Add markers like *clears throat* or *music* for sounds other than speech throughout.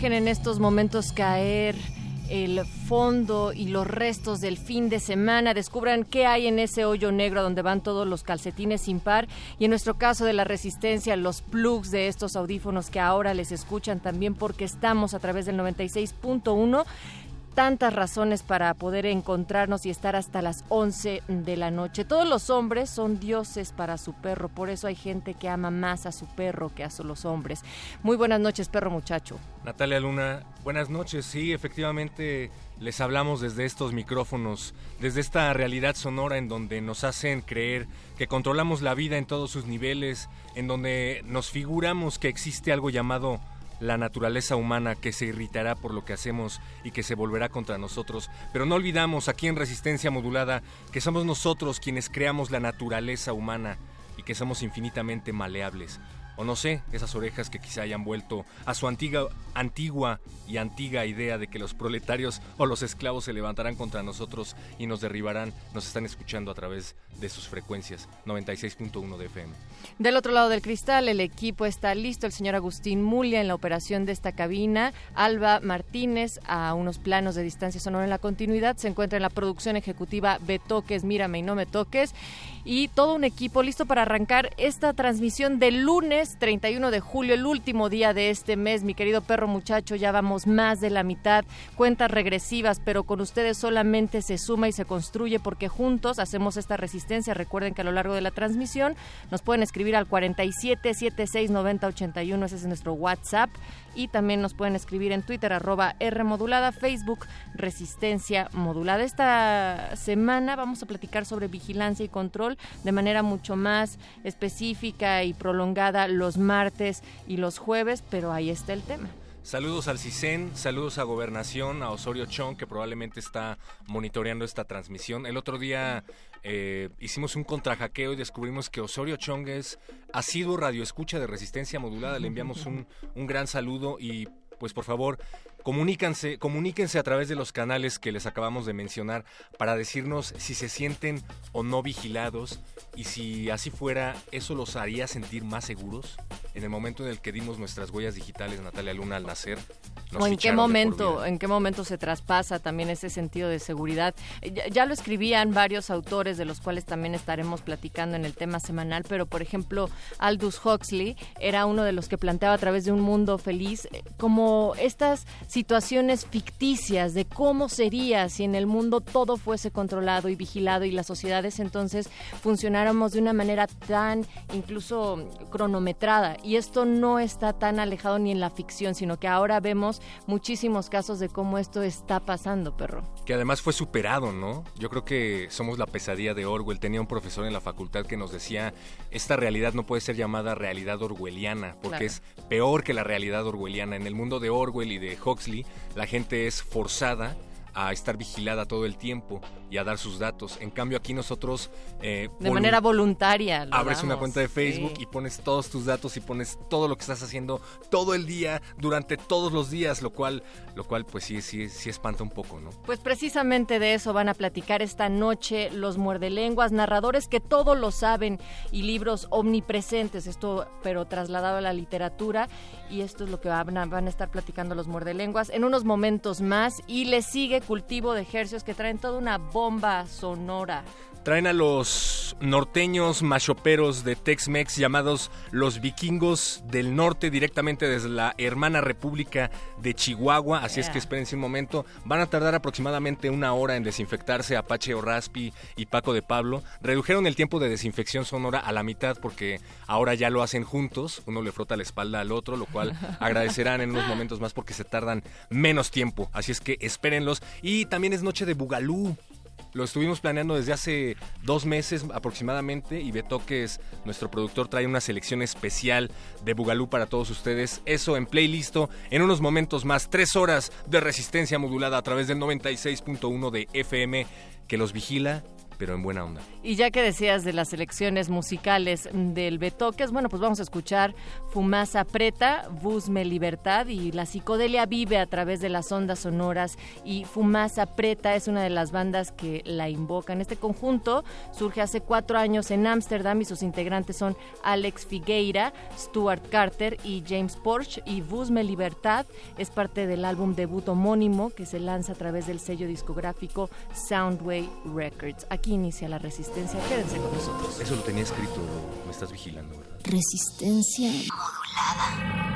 Dejen en estos momentos caer el fondo y los restos del fin de semana, descubran qué hay en ese hoyo negro donde van todos los calcetines sin par. Y en nuestro caso de la resistencia, los plugs de estos audífonos que ahora les escuchan también porque estamos a través del 96.1 tantas razones para poder encontrarnos y estar hasta las 11 de la noche. Todos los hombres son dioses para su perro, por eso hay gente que ama más a su perro que a los hombres. Muy buenas noches, perro muchacho. Natalia Luna, buenas noches. Sí, efectivamente les hablamos desde estos micrófonos, desde esta realidad sonora en donde nos hacen creer que controlamos la vida en todos sus niveles, en donde nos figuramos que existe algo llamado la naturaleza humana que se irritará por lo que hacemos y que se volverá contra nosotros. Pero no olvidamos aquí en Resistencia Modulada que somos nosotros quienes creamos la naturaleza humana y que somos infinitamente maleables o no sé, esas orejas que quizá hayan vuelto a su antigua, antigua y antigua idea de que los proletarios o los esclavos se levantarán contra nosotros y nos derribarán, nos están escuchando a través de sus frecuencias 96.1 de FM. Del otro lado del cristal, el equipo está listo, el señor Agustín Mulia en la operación de esta cabina, Alba Martínez a unos planos de distancia sonora en la continuidad, se encuentra en la producción ejecutiva Betoques, Mírame y No Me Toques y todo un equipo listo para arrancar esta transmisión del lunes 31 de julio, el último día de este mes. Mi querido perro muchacho, ya vamos más de la mitad, cuentas regresivas, pero con ustedes solamente se suma y se construye porque juntos hacemos esta resistencia. Recuerden que a lo largo de la transmisión nos pueden escribir al 47 76 90 81, ese es nuestro WhatsApp y también nos pueden escribir en Twitter arroba R modulada, Facebook Resistencia Modulada. Esta semana vamos a platicar sobre vigilancia y control de manera mucho más específica y prolongada los martes y los jueves, pero ahí está el tema. Saludos al CISEN, saludos a Gobernación, a Osorio Chong, que probablemente está monitoreando esta transmisión. El otro día eh, hicimos un contrajaqueo y descubrimos que Osorio Chong es asiduo radioescucha de resistencia modulada. Le enviamos un, un gran saludo y pues por favor Comuníquense, comuníquense a través de los canales que les acabamos de mencionar para decirnos si se sienten o no vigilados y si así fuera, eso los haría sentir más seguros en el momento en el que dimos nuestras huellas digitales, Natalia Luna, al nacer. o en qué momento, en qué momento se traspasa también ese sentido de seguridad. Ya, ya, lo escribían varios autores de los cuales también estaremos platicando en el tema semanal, pero por ejemplo Aldous Huxley era uno de los que planteaba a través de un mundo feliz eh, como estas situaciones ficticias de cómo sería si en el mundo todo fuese controlado y vigilado y las sociedades entonces funcionáramos de una manera tan incluso cronometrada. Y esto no está tan alejado ni en la ficción, sino que ahora vemos muchísimos casos de cómo esto está pasando, perro. Que además fue superado, ¿no? Yo creo que somos la pesadilla de Orwell. Tenía un profesor en la facultad que nos decía, esta realidad no puede ser llamada realidad orwelliana, porque claro. es peor que la realidad orwelliana. En el mundo de Orwell y de La gente es forzada a estar vigilada todo el tiempo y a dar sus datos. En cambio aquí nosotros... Eh, de manera voluntaria. Abres damos, una cuenta de Facebook sí. y pones todos tus datos y pones todo lo que estás haciendo todo el día, durante todos los días, lo cual, lo cual pues sí, sí, sí espanta un poco, ¿no? Pues precisamente de eso van a platicar esta noche los muerdelenguas, narradores que todo lo saben y libros omnipresentes, esto pero trasladado a la literatura y esto es lo que van a, van a estar platicando los muerdelenguas en unos momentos más y les sigue cultivo de ejercios que traen toda una bomba sonora. Traen a los norteños machoperos de Tex-Mex llamados los vikingos del norte directamente desde la hermana república de Chihuahua, así es que espérense un momento. Van a tardar aproximadamente una hora en desinfectarse Apache Raspi y Paco de Pablo. Redujeron el tiempo de desinfección sonora a la mitad porque ahora ya lo hacen juntos, uno le frota la espalda al otro, lo cual *laughs* agradecerán en unos momentos más porque se tardan menos tiempo, así es que espérenlos. Y también es noche de Bugalú. Lo estuvimos planeando desde hace dos meses aproximadamente y Betoques, nuestro productor, trae una selección especial de Bugalú para todos ustedes. Eso en playlist en unos momentos más. Tres horas de resistencia modulada a través del 96.1 de FM que los vigila pero en buena onda. Y ya que decías de las selecciones musicales del Betoques, bueno, pues vamos a escuchar Fumasa Preta, Busme Libertad y la psicodelia vive a través de las ondas sonoras y Fumasa Preta es una de las bandas que la invocan. Este conjunto surge hace cuatro años en Ámsterdam y sus integrantes son Alex Figueira, Stuart Carter y James Porsche y Busme Libertad es parte del álbum debut homónimo que se lanza a través del sello discográfico Soundway Records. Aquí inicia la resistencia. Quédense con nosotros. Eso lo tenía escrito, me estás vigilando, ¿verdad? Resistencia modulada.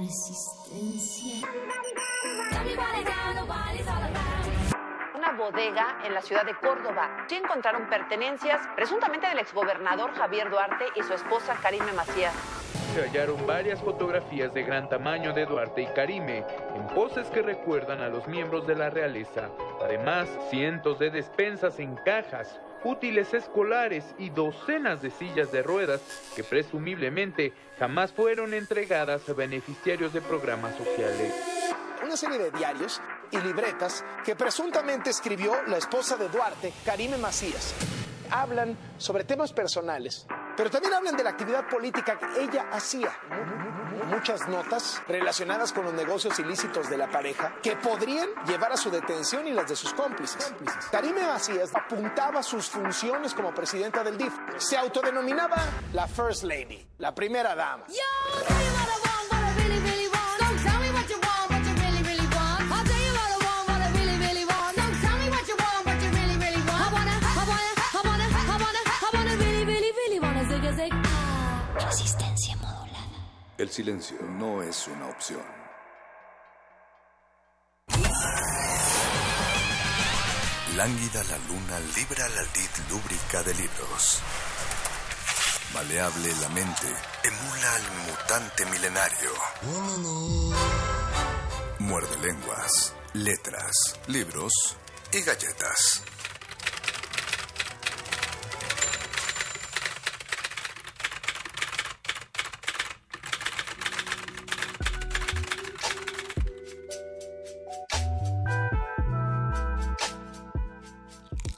resistencia. Una bodega en la ciudad de Córdoba. Sí encontraron pertenencias presuntamente del exgobernador Javier Duarte y su esposa Karime Macías. Se hallaron varias fotografías de gran tamaño de Duarte y Karime, en poses que recuerdan a los miembros de la realeza. Además, cientos de despensas en cajas, útiles escolares y docenas de sillas de ruedas que presumiblemente jamás fueron entregadas a beneficiarios de programas sociales. Una serie de diarios y libretas que presuntamente escribió la esposa de Duarte, Karime Macías. Hablan sobre temas personales, pero también hablan de la actividad política que ella hacía. Muchas notas relacionadas con los negocios ilícitos de la pareja que podrían llevar a su detención y las de sus cómplices. Karime Macías apuntaba sus funciones como presidenta del DIF. Se autodenominaba la First Lady, la primera dama. Resistencia El silencio no es una opción. Lánguida la luna libra la lid lúbrica de libros. Maleable la mente emula al mutante milenario. Muerde lenguas, letras, libros y galletas.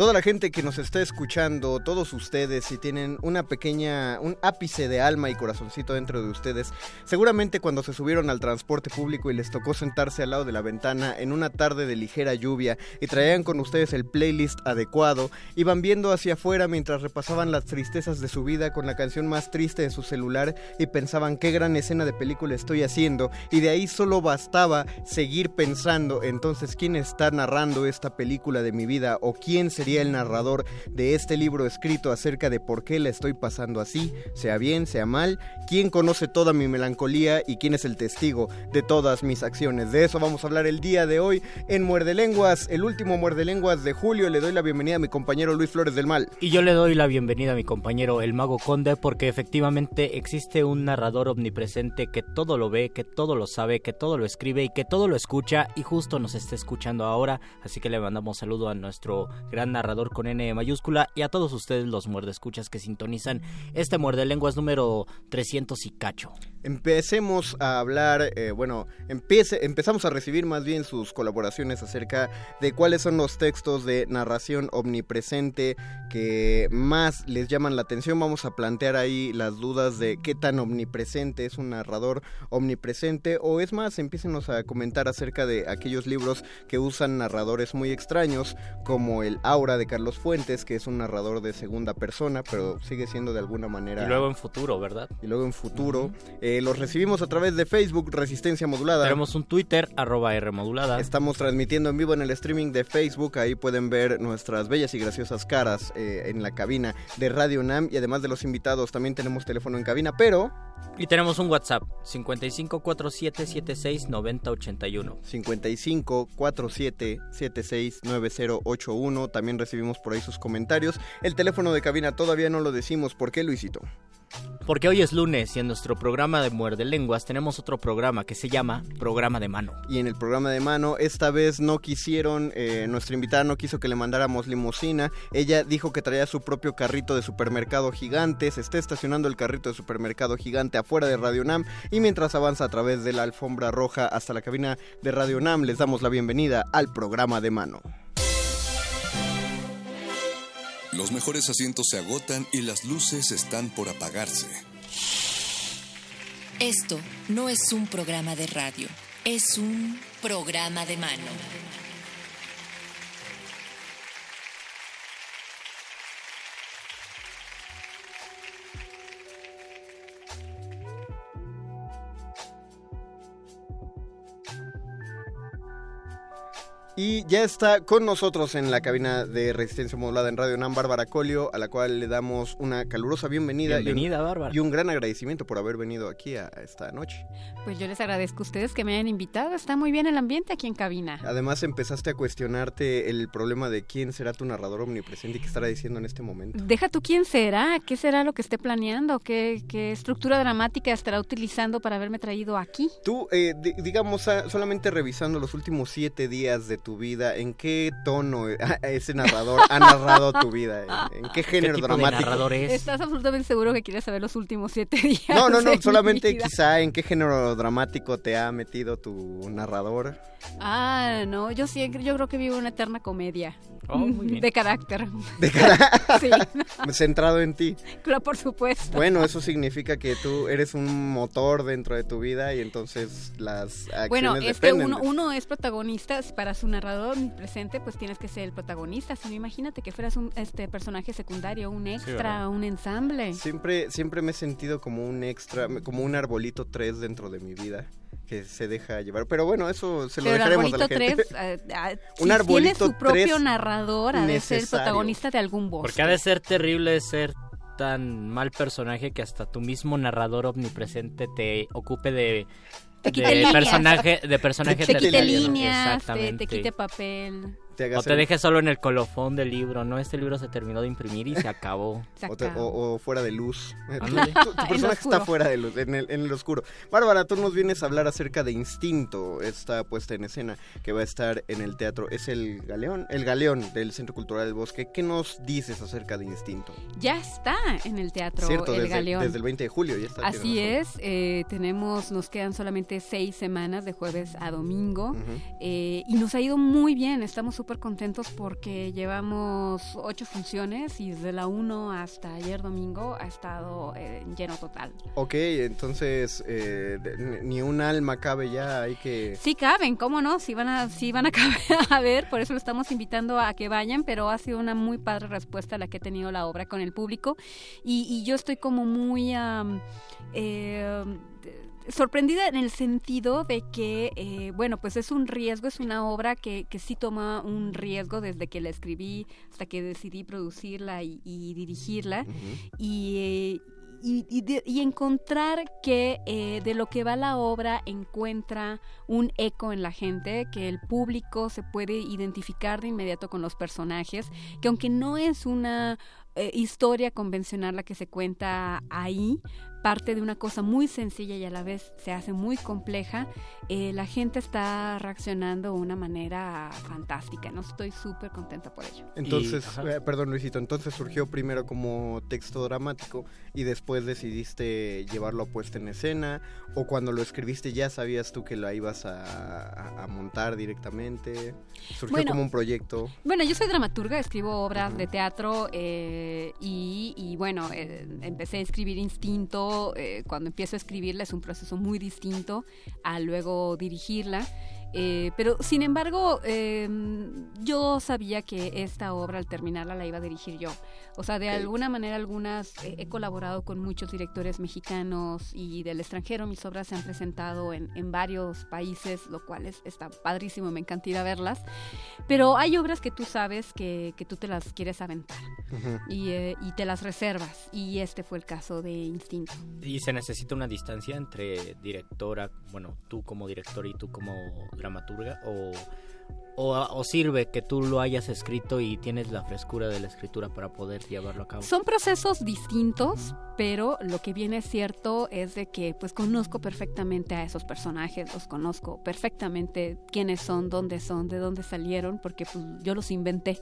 Toda la gente que nos está escuchando, todos ustedes, si tienen una pequeña, un ápice de alma y corazoncito dentro de ustedes, seguramente cuando se subieron al transporte público y les tocó sentarse al lado de la ventana en una tarde de ligera lluvia y traían con ustedes el playlist adecuado, iban viendo hacia afuera mientras repasaban las tristezas de su vida con la canción más triste de su celular y pensaban qué gran escena de película estoy haciendo y de ahí solo bastaba seguir pensando entonces quién está narrando esta película de mi vida o quién sería el narrador de este libro escrito acerca de por qué la estoy pasando así, sea bien, sea mal, quién conoce toda mi melancolía y quién es el testigo de todas mis acciones. De eso vamos a hablar el día de hoy en Muerde Lenguas, el último Muerde Lenguas de julio. Le doy la bienvenida a mi compañero Luis Flores del Mal. Y yo le doy la bienvenida a mi compañero el Mago Conde porque efectivamente existe un narrador omnipresente que todo lo ve, que todo lo sabe, que todo lo escribe y que todo lo escucha y justo nos está escuchando ahora. Así que le mandamos saludo a nuestro gran narrador con N mayúscula y a todos ustedes los muerdescuchas que sintonizan este muerde lenguas número 300 y cacho. Empecemos a hablar, eh, bueno, empiece, empezamos a recibir más bien sus colaboraciones acerca de cuáles son los textos de narración omnipresente que más les llaman la atención. Vamos a plantear ahí las dudas de qué tan omnipresente es un narrador omnipresente o es más, empiecenos a comentar acerca de aquellos libros que usan narradores muy extraños como el Aura de Carlos Fuentes, que es un narrador de segunda persona, pero sigue siendo de alguna manera... Y luego en futuro, ¿verdad? Y luego en futuro. Eh, los recibimos a través de Facebook, Resistencia Modulada. Tenemos un Twitter, arroba R modulada. Estamos transmitiendo en vivo en el streaming de Facebook. Ahí pueden ver nuestras bellas y graciosas caras eh, en la cabina de Radio Nam. Y además de los invitados, también tenemos teléfono en cabina, pero... Y tenemos un WhatsApp, 5547769081. 5547769081. También recibimos por ahí sus comentarios. El teléfono de cabina todavía no lo decimos. ¿Por qué, Luisito? Porque hoy es lunes y en nuestro programa de Muerde Lenguas tenemos otro programa que se llama Programa de Mano. Y en el programa de mano, esta vez no quisieron, eh, nuestra invitada no quiso que le mandáramos limusina. Ella dijo que traía su propio carrito de supermercado gigante. Se está estacionando el carrito de supermercado gigante afuera de Radio Nam. Y mientras avanza a través de la alfombra roja hasta la cabina de Radio Nam, les damos la bienvenida al programa de mano. Los mejores asientos se agotan y las luces están por apagarse. Esto no es un programa de radio, es un programa de mano. Y ya está con nosotros en la cabina de resistencia modulada en Radio Nam Bárbara Colio, a la cual le damos una calurosa bienvenida. Bienvenida, y un, Bárbara. Y un gran agradecimiento por haber venido aquí a esta noche. Pues yo les agradezco a ustedes que me hayan invitado. Está muy bien el ambiente aquí en cabina. Además empezaste a cuestionarte el problema de quién será tu narrador omnipresente y qué estará diciendo en este momento. Deja tú quién será, qué será lo que esté planeando, qué, qué estructura dramática estará utilizando para haberme traído aquí. Tú, eh, di- digamos, ah, solamente revisando los últimos siete días de tu vida, ¿en qué tono *laughs* ese narrador ha narrado tu vida? ¿En, en qué género tipo de dramático? narrador es? ¿Estás absolutamente seguro que quieres saber los últimos siete días? No, no, no, solamente quizá en qué género dramático te ha metido tu narrador. Ah, no, yo sí, yo creo que vivo una eterna comedia. Oh, muy bien. De carácter. De cara- *laughs* Sí, Centrado en ti. claro, por supuesto. Bueno, eso significa que tú eres un motor dentro de tu vida y entonces las acciones Bueno, es que uno, uno es protagonista, para su narrador presente, pues tienes que ser el protagonista. Si no, imagínate que fueras un este personaje secundario, un extra, un ensamble. Siempre, siempre me he sentido como un extra, como un arbolito 3 dentro de mi vida que se deja llevar. Pero bueno, eso se lo Pero dejaremos a la arbolito gente. 3 *laughs* Un tiene arbolito su propio narrador, ha de ser el protagonista de algún bosque. Porque ha de ser terrible ser tan mal personaje que hasta tu mismo narrador omnipresente te ocupe de, Te de quite personaje de personaje te quite terciario. líneas, te, te quite papel. Te O te dejes solo en el colofón del libro, ¿no? Este libro se terminó de imprimir y se acabó. O, te- o- o fuera de luz. *laughs* Tu, *laughs* personaje está fuera de luz, en el, en el oscuro. Bárbara, tú nos vienes a hablar acerca de Instinto, esta puesta en escena que va a estar en el teatro. Es el Galeón, el Galeón del Centro Cultural del Bosque. ¿Qué nos dices acerca de Instinto? Ya está en el teatro Cierto, El desde, Galeón. desde el 20 de julio ya está. Así es, eh, tenemos, nos quedan solamente seis semanas de jueves a domingo eh, y nos ha ido muy bien, estamos súper contentos porque llevamos ocho funciones y desde la 1 hasta ayer domingo ha estado eh, lleno total. Ok, entonces eh, ni un alma cabe ya, hay que... Sí caben, ¿cómo no? Sí van a, sí van a *laughs* caber a ver, por eso lo estamos invitando a que vayan, pero ha sido una muy padre respuesta la que ha tenido la obra con el público y, y yo estoy como muy am, eh, sorprendida en el sentido de que, eh, bueno, pues es un riesgo, es una obra que, que sí toma un riesgo desde que la escribí hasta que decidí producirla y, y dirigirla. Y... eh, y, y de- y encontrar que eh, de lo que va la obra encuentra un eco en la gente, que el público se puede identificar de inmediato con los personajes, que aunque no es una eh, historia convencional la que se cuenta ahí, parte de una cosa muy sencilla y a la vez se hace muy compleja, eh, la gente está reaccionando de una manera fantástica, no estoy súper contenta por ello. Entonces, eh, perdón Luisito, entonces surgió primero como texto dramático y después decidiste llevarlo a puesta en escena o cuando lo escribiste ya sabías tú que la ibas a, a- a montar directamente, surgió Bueno, como un proyecto. Bueno, yo soy dramaturga, escribo obras de teatro eh, y, y bueno, eh, empecé a escribir Instinto. Eh, cuando empiezo a escribirla es un proceso muy distinto a luego dirigirla. Eh, pero sin embargo, eh, yo sabía que esta obra al terminarla la iba a dirigir yo. O sea, de Ok. alguna manera, algunas eh, he colaborado con muchos directores mexicanos y del extranjero. Mis obras se han presentado en, en varios países, lo cual es, está padrísimo, me encanta ir a verlas. Pero hay obras que tú sabes que, que tú te las quieres aventar y, eh, y te las reservas. Y este fue el caso de Instinto. Y se necesita una distancia entre directora, bueno, tú como directora y tú como dramaturga, o, o, o sirve que tú lo hayas escrito y tienes la frescura de la escritura para poder llevarlo a cabo. Son procesos distintos, pero lo que viene cierto es de que pues conozco perfectamente a esos personajes, los conozco perfectamente quiénes son, dónde son, de dónde salieron, porque pues yo los inventé.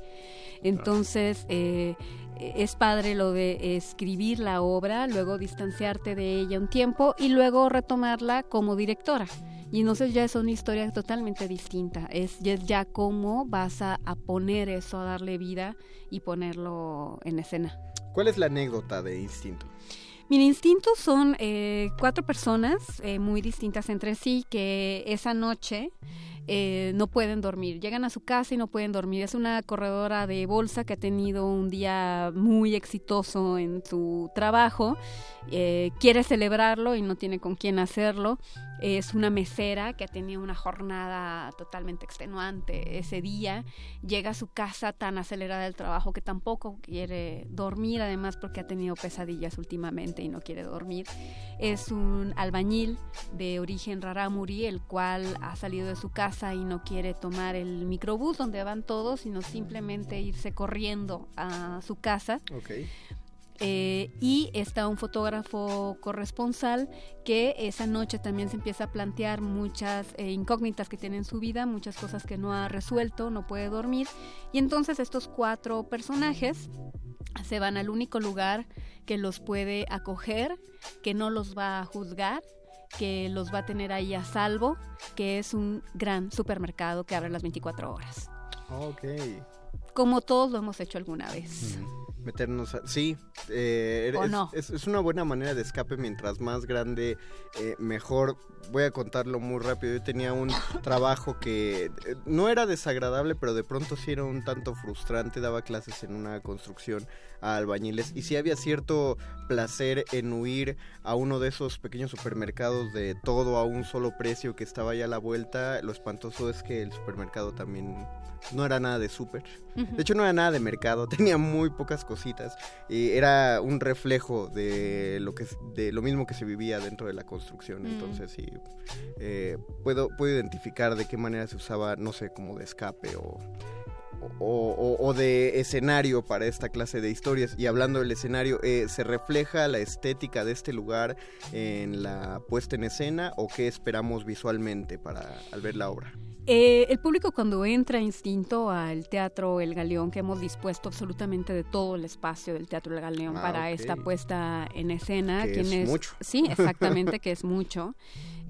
Entonces eh, es padre lo de escribir la obra, luego distanciarte de ella un tiempo y luego retomarla como directora. Y entonces ya es una historia totalmente distinta. Es ya, ya cómo vas a, a poner eso, a darle vida y ponerlo en escena. ¿Cuál es la anécdota de Instinto? Mi instinto son eh, cuatro personas eh, muy distintas entre sí que esa noche eh, no pueden dormir. Llegan a su casa y no pueden dormir. Es una corredora de bolsa que ha tenido un día muy exitoso en su trabajo. eh, quiere celebrarlo y no tiene con quién hacerlo. Es una mesera que ha tenido una jornada totalmente extenuante ese día. Llega a su casa tan acelerada del trabajo que tampoco quiere dormir, además porque ha tenido pesadillas últimamente y no quiere dormir. Es un albañil de origen rarámuri, el cual ha salido de su casa y no quiere tomar el microbús donde van todos, sino simplemente irse corriendo a su casa. Eh, y está un fotógrafo corresponsal que esa noche también se empieza a plantear muchas eh, incógnitas que tiene en su vida, muchas cosas que no ha resuelto, no puede dormir. Y entonces estos cuatro personajes se van al único lugar que los puede acoger, que no los va a juzgar que los va a tener ahí a salvo, que es un gran supermercado que abre las 24 horas. Ok. Como todos lo hemos hecho alguna vez meternos sí eh, es, una buena manera de escape mientras más grande eh, mejor. Voy a contarlo muy rápido. Yo tenía un *laughs* trabajo que eh, no era desagradable pero de pronto sí era un tanto frustrante. Daba clases en una construcción a albañiles y sí había cierto placer en huir a uno de esos pequeños supermercados de todo a un solo precio que estaba ya a la vuelta lo espantoso es que el supermercado también no era nada de súper. De hecho, no era nada de mercado, *laughs* tenía muy pocas cositas. Y era un reflejo de lo, que, de lo mismo que se vivía dentro de la construcción. Mm. Entonces, sí, eh, puedo, puedo identificar de qué manera se usaba, no sé, como de escape o, o, de escenario para esta clase de historias. Y hablando del escenario, eh, ¿se refleja la estética de este lugar en la puesta en escena o qué esperamos visualmente para al ver la obra? Eh, el público cuando entra instinto al Teatro El Galeón, que hemos dispuesto absolutamente de todo el espacio del Teatro El Galeón ah, para esta puesta en escena, que es mucho. Sí, exactamente, *laughs* que es mucho.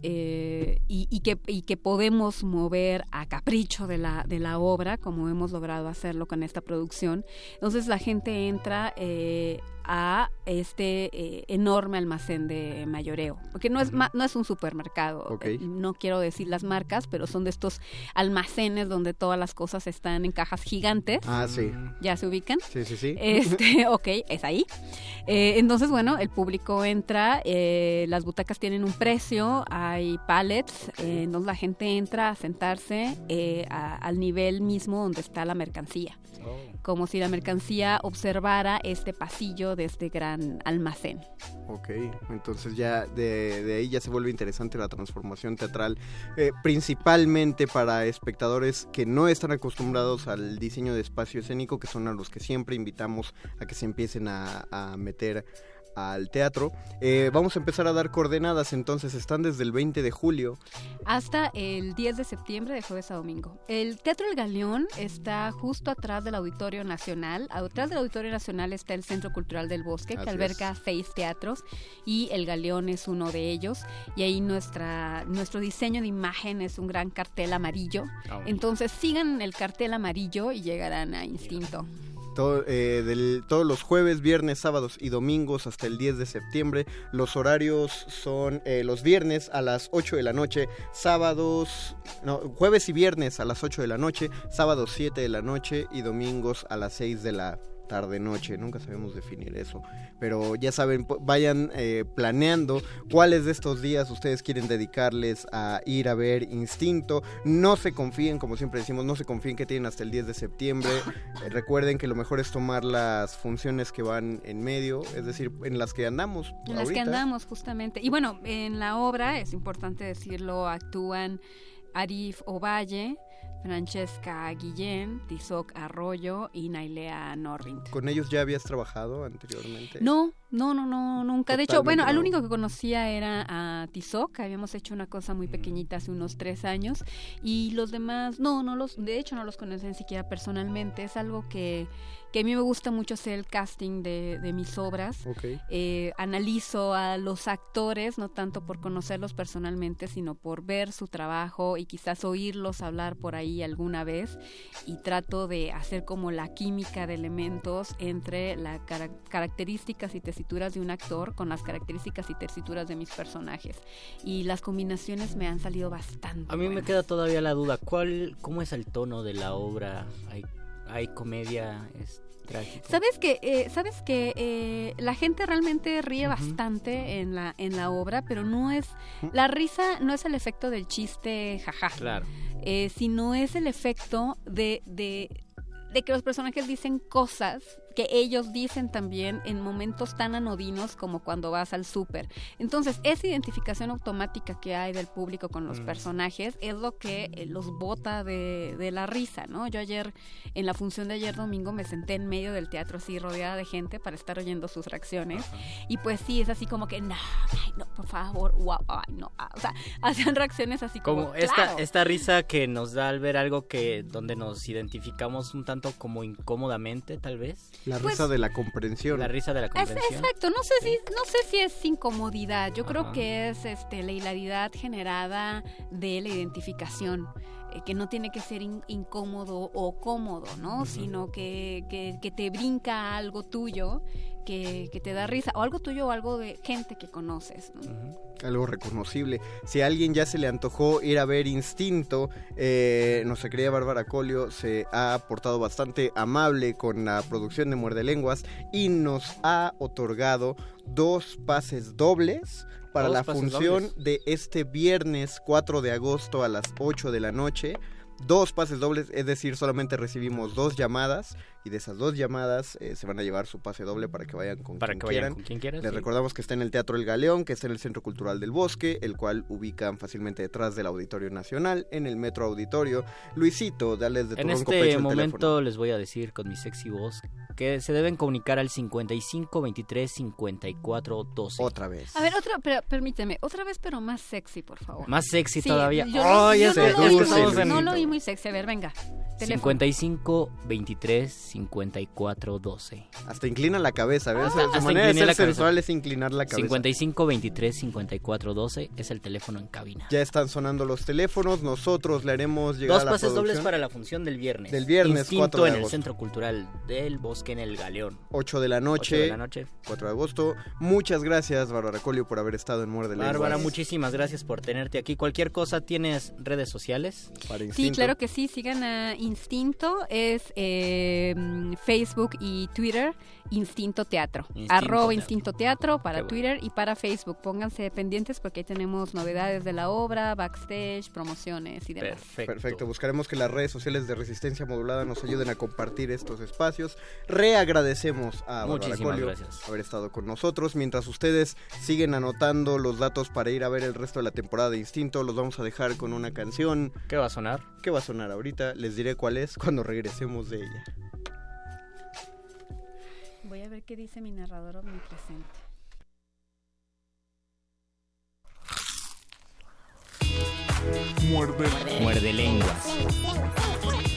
Eh, y, que, y que podemos mover a capricho de la, de la obra, como hemos logrado hacerlo con esta producción. Entonces la gente entra eh, a este eh, enorme almacén de mayoreo, porque no es, no es un supermercado, eh, no quiero decir las marcas, pero son de estos almacenes donde todas las cosas están en cajas gigantes. Ah, sí. ¿Ya se ubican? Sí, sí, sí. Este, *laughs* ok, es ahí. Eh, entonces, bueno, el público entra, las butacas tienen un precio, hay pallets, entonces la gente entra a sentarse al nivel mismo donde está la mercancía. Oh. Como si la mercancía observara este pasillo de este gran almacén. Ok, entonces ya de, ahí ya se vuelve interesante la transformación teatral, eh, principalmente para espectadores que no están acostumbrados al diseño de espacio escénico, que son a los que siempre invitamos a que se empiecen a, a meter al teatro. Eh, vamos a empezar a dar coordenadas, entonces están desde el 20 de julio. Hasta el 10 de septiembre, de jueves a domingo. El Teatro El Galeón está justo atrás del Auditorio Nacional. Atrás del Auditorio Nacional está el Centro Cultural del Bosque, que alberga seis teatros, y El Galeón es uno de ellos. Y ahí nuestra, nuestro diseño de imagen es un gran cartel amarillo. Ah, entonces sigan el cartel amarillo y llegarán a Instinto. Eh, todos los jueves, viernes, sábados y domingos hasta el 10 de septiembre. Los horarios son eh, los viernes a las 8 de la noche, sábados, no, jueves y viernes a las 8 de la noche, sábados 7 de la noche y domingos a las 6 de la tarde noche, nunca sabemos definir eso, pero ya saben, vayan eh, planeando cuáles de estos días ustedes quieren dedicarles a ir a ver Instinto, no se confíen, como siempre decimos, no se confíen que tienen hasta el 10 de septiembre, eh, recuerden que lo mejor es tomar las funciones que van en medio, es decir, en las que andamos. En las que andamos, justamente, y bueno, en la obra, es importante decirlo, actúan Arif Ovalle, Francesca Guillén, Tizoc Arroyo y Nailea Norrint. ¿Con ellos ya habías trabajado anteriormente? No, no, no, no, nunca. de hecho, bueno, al único que conocía era a Tizoc, habíamos hecho una cosa muy pequeñita hace unos tres años y los demás, no, no los, de hecho no los conocen siquiera personalmente. Es algo que que a mí me gusta mucho hacer el casting de, de mis obras. Eh, analizo a los actores, no tanto por conocerlos personalmente, sino por ver su trabajo y quizás oírlos hablar por ahí alguna vez. Y trato de hacer como la química de elementos entre las características y tesituras de un actor con las características y tesituras de mis personajes. Y las combinaciones me han salido bastante. A mí me queda todavía la duda, ¿cuál, ¿cómo es el tono de la obra? hay comedia es trágico. Sabes que, eh, sabes que eh, la gente realmente ríe bastante en la en la obra, pero no es la risa no es el efecto del chiste, jaja, Claro. eh, sino es el efecto de, de de que los personajes dicen cosas que ellos dicen también en momentos tan anodinos como cuando vas al súper. Entonces, esa identificación automática que hay del público con los Mm. personajes es lo que eh, los bota de, de la risa, ¿no? Yo ayer, en la función de ayer domingo, me senté en medio del teatro así, rodeada de gente para estar oyendo sus reacciones. Y pues sí, es así como que, no, ay, no, por favor, wow, ay, no. ah", O sea, *laughs* hacían reacciones así como, Como esta, "Claro". esta risa que nos da al ver algo que donde nos identificamos un tanto como incómodamente, tal vez. La Pues- risa de la comprensión. La risa de la Es- comprensión. exacto, no sé si no sé si es incomodidad, yo creo que es este la hilaridad generada de la identificación. eh, que no tiene que ser in- incómodo o cómodo, ¿no? Sino que, que, que te brinca algo tuyo, que, que te da risa, o algo tuyo o algo de gente que conoces, ¿no? algo reconocible. Si a alguien ya se le antojó ir a ver Instinto, eh, nuestra querida Bárbara Colio se ha portado bastante amable con la producción de Muerde Lenguas y nos ha otorgado dos pases dobles para la función dobles. de este viernes 4 de agosto a las 8 de la noche. Dos pases dobles, es decir, solamente recibimos dos llamadas y de esas dos llamadas eh, se van a llevar su pase doble para que vayan con Para quien que vayan quieran. con quien quieran, Les sí. recordamos que está en el Teatro El Galeón, que está en el Centro Cultural del Bosque, el cual ubican fácilmente detrás del Auditorio Nacional, en el Metro Auditorio. Luisito, dales de tu En este el momento teléfono. les voy a decir con mi sexy voz que se deben comunicar al 55 23 54 12. Otra vez. A ver, otra, pero permíteme, otra vez, pero más sexy, por favor. Más sexy Sí, todavía. Yo, no- Ay, yo ya no, lo no Luisito. lo oí muy sexy. A ver, venga. Teléfono. 55 23 54 12. Hasta inclina la cabeza, ¿ves? Ah, Su hasta manera de ser la cabeza. sensual es inclinar la cabeza. 55 23 54 12 es el teléfono en cabina. Ya están sonando los teléfonos, nosotros le haremos llegar Dos a la pases dobles para la función del viernes. Del viernes, Instinto 4 de en el. Centro Cultural del Bosque en el Galeón. 8 de la noche. 8 de la noche. 4 de agosto. Muchas gracias, Bárbara Colio, por haber estado en Muerde Lenguas. Bárbara, muchísimas gracias por tenerte aquí. Cualquier cosa, ¿tienes redes sociales? Para Sí, claro que sí. Sigan a Instinto. Es eh, mm, Facebook y Twitter. Instinto Teatro. Instinto Arroba Teatro. Instinto Teatro para bueno. Twitter y para Facebook. Pónganse pendientes porque ahí tenemos novedades de la obra, backstage, promociones y demás. Perfecto. Buscaremos que las redes sociales de Resistencia Modulada nos ayuden a compartir estos espacios. Reagradecemos a Colio haber estado con nosotros. Mientras ustedes siguen anotando los datos para ir a ver el resto de la temporada de Instinto, los vamos a dejar con una canción. ¿Qué va a sonar? ¿Qué va a sonar ahorita? Les diré cuál es cuando regresemos de ella. Voy a ver qué dice mi narrador omnipresente. Muerde. Muerde lenguas.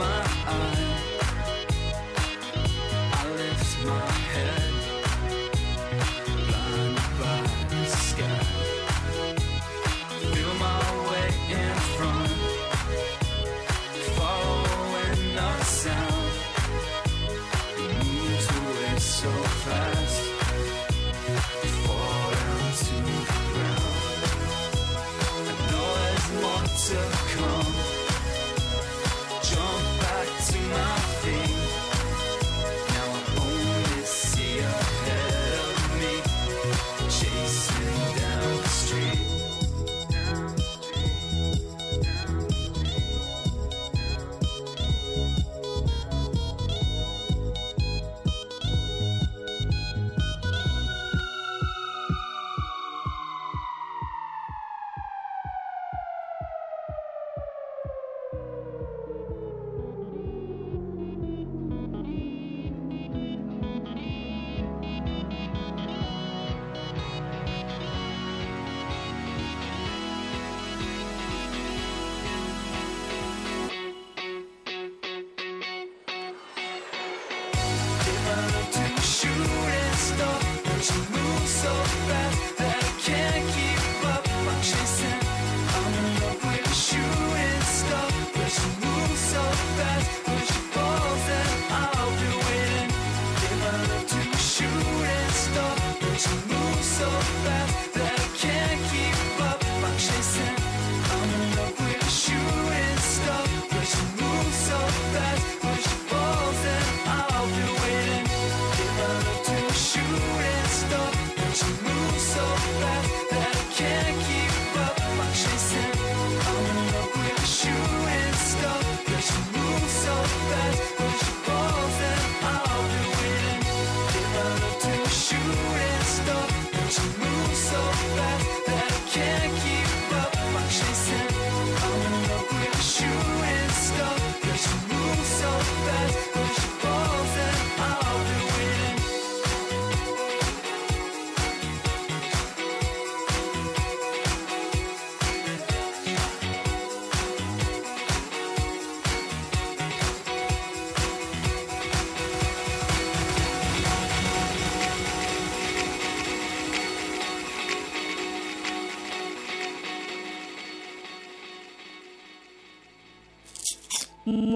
My eye.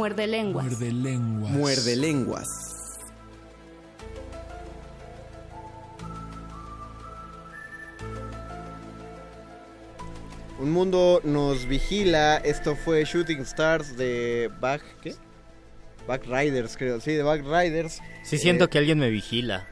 Muerde lenguas. Muerde lenguas. Muerde lenguas. Un mundo nos vigila. Esto fue Shooting Stars de Back. ¿Qué? Back Riders, creo. Sí, de Back Riders. Sí, siento Eh, que alguien me vigila.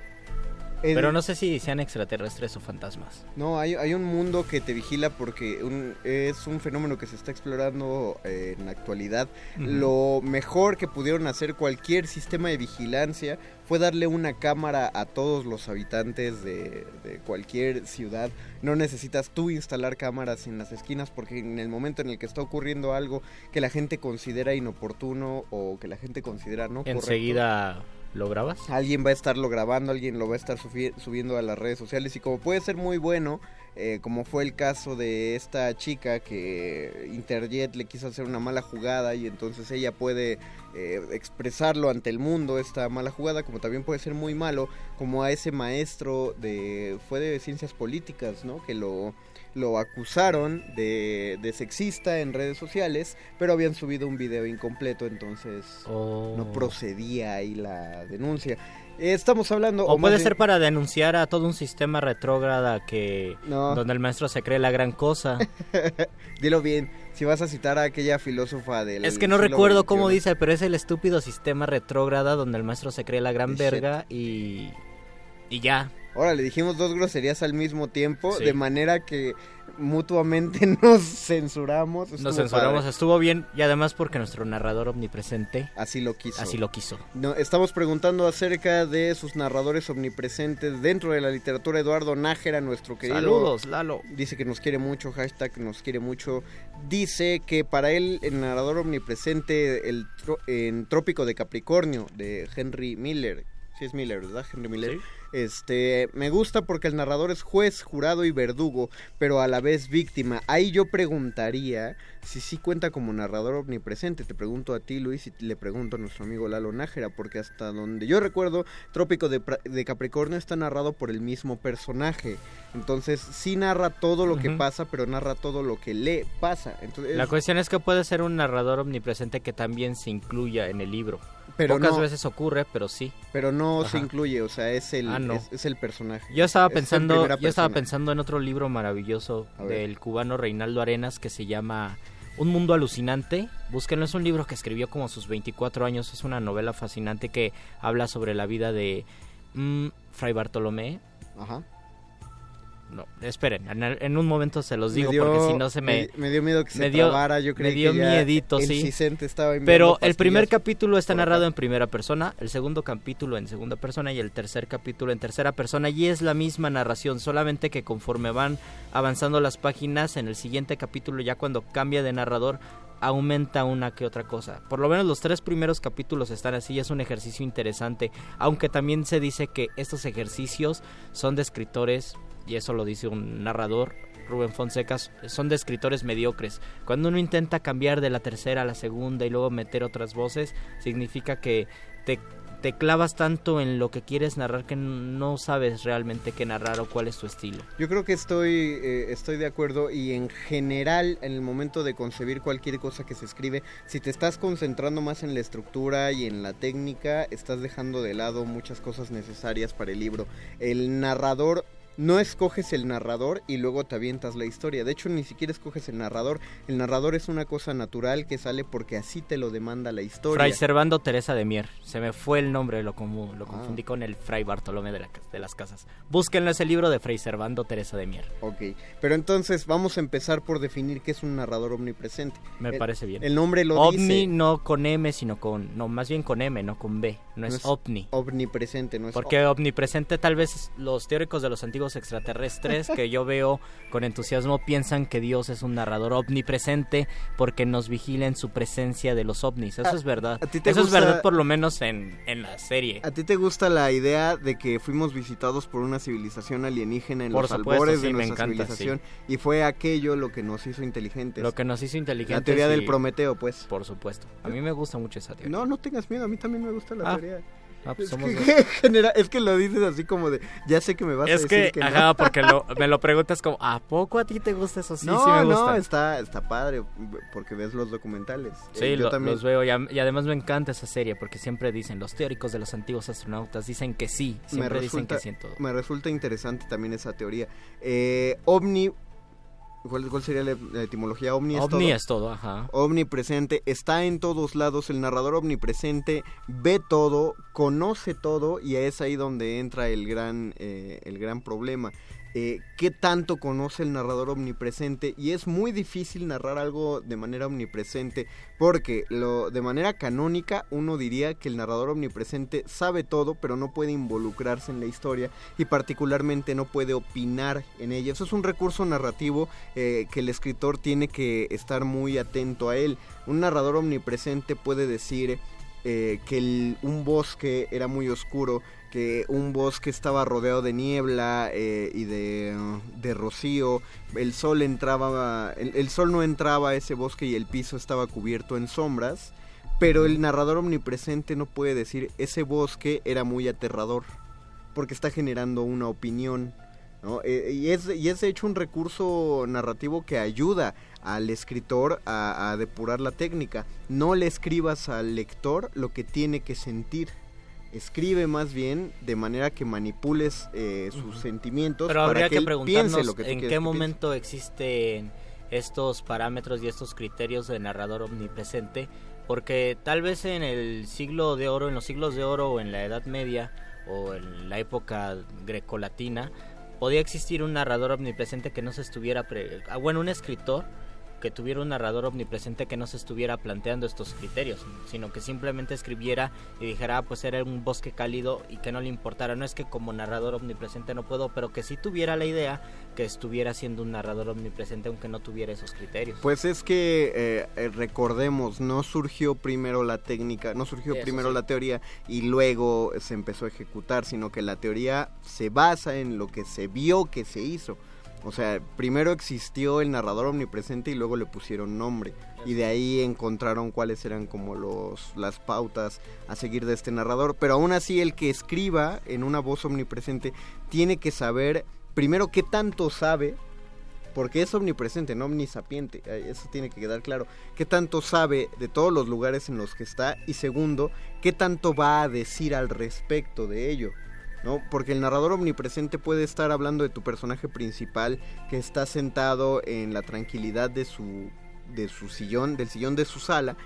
El- Pero no sé si sean extraterrestres o fantasmas. No, hay, hay un mundo que te vigila porque un- es un fenómeno que se está explorando eh, en la actualidad. Lo mejor que pudieron hacer cualquier sistema de vigilancia fue darle una cámara a todos los habitantes de, de cualquier ciudad. No necesitas tú instalar cámaras en las esquinas porque en el momento en el que está ocurriendo algo que la gente considera inoportuno o que la gente considera no correcto, Enseguida lo grabas. Alguien va a estarlo grabando, alguien lo va a estar subi- subiendo a las redes sociales y como puede ser muy bueno, eh, como fue el caso de esta chica que Interjet le quiso hacer una mala jugada y entonces ella puede eh, expresarlo ante el mundo esta mala jugada, como también puede ser muy malo, como a ese maestro de fue de ciencias políticas, ¿no? Que lo lo acusaron de, de sexista en redes sociales, pero habían subido un video incompleto, entonces Oh. no procedía ahí la denuncia. Estamos hablando... O puede bien- ser para denunciar a todo un sistema retrógrada que No. donde el maestro se cree la gran cosa. *laughs* Dilo bien, si vas a citar a aquella filósofa del... es que no recuerdo cómo dice, pero es el estúpido sistema retrógrada donde el maestro se cree la gran shit. verga y y ya. Ahora, le dijimos dos groserías al mismo tiempo, Sí. de manera que mutuamente *laughs* nos censuramos. Nos censuramos, padre. estuvo bien y además porque nuestro narrador omnipresente Así lo quiso. así lo quiso. No, estamos preguntando acerca de sus narradores omnipresentes dentro de la literatura. Eduardo Nájera, nuestro querido. Saludos, Lalo. Dice que nos quiere mucho, hashtag nos quiere mucho. Dice que para él el narrador omnipresente el tro- en Trópico de Capricornio de Henry Miller. Sí es Miller, ¿verdad? Henry Miller. Este, me gusta porque el narrador es juez, jurado y verdugo, pero a la vez víctima. Ahí yo preguntaría si sí cuenta como narrador omnipresente. Te pregunto a ti, Luis, y le pregunto a nuestro amigo Lalo Nájera, porque hasta donde yo recuerdo, Trópico de, de Capricornio está narrado por el mismo personaje. Entonces, sí narra todo lo que pasa, pero narra todo lo que le pasa. Entonces, La cuestión es que puede ser un narrador omnipresente que también se incluya en el libro. Pero Pocas no- veces ocurre, pero sí. pero no se incluye, o sea, es el, Ah, no. es, es el personaje. Yo estaba Es en pensando, yo estaba pensando en otro libro maravilloso del cubano Reinaldo Arenas que se llama Un mundo alucinante. Búsquenlo, es un libro que escribió como a sus 24 años, es una novela fascinante que habla sobre la vida de mm, Fray Bartolomé. Ajá. No, esperen, en, en un momento se los Me digo dio- porque si no se me... me dio miedo que se me dio- trabara, yo me creí dio que ya miedito, el sí. Estaba Pero el primer capítulo está narrado en primera persona, el segundo capítulo en segunda persona y el tercer capítulo en tercera persona y es la misma narración, solamente que conforme van avanzando las páginas en el siguiente capítulo ya cuando cambia de narrador aumenta una que otra cosa. Por lo menos los tres primeros capítulos están así, es un ejercicio interesante, aunque también se dice que estos ejercicios son de escritores, y eso lo dice un narrador, Rubén Fonseca, son de escritores mediocres. Cuando uno intenta cambiar de la tercera a la segunda y luego meter otras voces, significa que te, te clavas tanto en lo que quieres narrar que no sabes realmente qué narrar o cuál es tu estilo. Yo creo que estoy, eh, estoy de acuerdo y en general en el momento de concebir cualquier cosa que se escribe, si te estás concentrando más en la estructura y en la técnica, estás dejando de lado muchas cosas necesarias para el libro. El narrador no escoges el narrador y luego te avientas la historia. De hecho, ni siquiera escoges el narrador. El narrador es una cosa natural que sale porque así te lo demanda la historia. Fray Servando Teresa de Mier. Se me fue el nombre, lo, como, lo Ah. confundí con el Fray Bartolomé de, la- de las Casas. Búsquenlo ese libro de Fray Servando Teresa de Mier. Ok, pero entonces vamos a empezar por definir qué es un narrador omnipresente. Me El- parece bien. El nombre lo ovni dice. no con M, sino con... No, más bien con M, no con B. No, es, ovni. Omnipresente, no es Porque omnipresente tal vez los teóricos de los antiguos extraterrestres que yo veo con entusiasmo piensan que Dios es un narrador omnipresente porque nos vigila en su presencia de los ovnis. Eso A- es verdad. a ti te Eso gusta- es verdad por lo menos en, en la serie. ¿A ti te gusta la idea de que fuimos visitados por una civilización alienígena en Por los supuesto, albores sí, de nuestra encanta, civilización y fue aquello lo que nos hizo inteligentes? Lo que nos hizo inteligentes. La teoría del Prometeo, pues. Por supuesto. A mí me gusta mucho esa teoría. No, no tengas miedo, a mí también me gusta la Ah. teoría. Ah, pues Es somos que, dos. *laughs* genera- es que lo dices así como de, ya sé que me vas a decir que, que, no. ajá, porque lo- *laughs* me lo preguntas como, ¿a poco a ti te gusta eso? Sí, no, sí me no, gusta. está, está padre porque ves los documentales. Sí, Eh, yo lo- también. los veo y, además me encanta esa serie porque siempre dicen, los teóricos de los antiguos astronautas dicen que sí, me siempre dicen resulta, que sí en todo. me resulta interesante también esa teoría. Eh, ovni, ¿cuál, cuál sería la, la etimología? Ovni es todo. es todo, ajá. Omnipresente, está en todos lados, el narrador omnipresente ve todo, conoce todo y es ahí donde entra el gran, eh, el gran problema. Eh, ¿Qué tanto conoce el narrador omnipresente? Y es muy difícil narrar algo de manera omnipresente porque lo, de manera canónica uno diría que el narrador omnipresente sabe todo pero no puede involucrarse en la historia y particularmente no puede opinar en ella. Eso es un recurso narrativo eh, que el escritor tiene que estar muy atento a él. Un narrador omnipresente puede decir eh, que el- un bosque era muy oscuro, que un bosque estaba rodeado de niebla eh, y de, de rocío, el sol entraba, el, el sol no entraba a ese bosque y el piso estaba cubierto en sombras, pero el narrador omnipresente no puede decir ese bosque era muy aterrador, porque está generando una opinión. ¿no? Eh, y, es, y es de hecho un recurso narrativo que ayuda al escritor a, a depurar la técnica. No le escribas al lector lo que tiene que sentir. Escribe más bien de manera que manipules eh, sus sentimientos Pero para habría que, que, él preguntarnos lo que en qué que momento existen estos parámetros y estos criterios de narrador omnipresente, porque tal vez en el siglo de oro, en los siglos de oro o en la Edad Media o en la época grecolatina, podía existir un narrador omnipresente que no se estuviera, pre- ah, bueno, un escritor que tuviera un narrador omnipresente que no se estuviera planteando estos criterios, sino que simplemente escribiera y dijera, ah, pues era un bosque cálido y que no le importara. No es que como narrador omnipresente no puedo, pero que sí tuviera la idea que estuviera siendo un narrador omnipresente aunque no tuviera esos criterios. Pues es que eh, eh, recordemos, no surgió primero la técnica, no surgió Eso primero sí. la teoría y luego se empezó a ejecutar, sino que la teoría se basa en lo que se vio que se hizo. O sea, primero existió el narrador omnipresente y luego le pusieron nombre. Y de ahí encontraron cuáles eran como los, las pautas a seguir de este narrador. Pero aún así el que escriba en una voz omnipresente tiene que saber primero qué tanto sabe porque es omnipresente, no omnisapiente, eh, eso tiene que quedar claro. ¿Qué tanto sabe de todos los lugares en los que está? Y segundo, ¿qué tanto va a decir al respecto de ello? ¿No? Porque el narrador omnipresente puede estar hablando de tu personaje principal que está sentado en la tranquilidad de su, de su sillón, del sillón de su sala,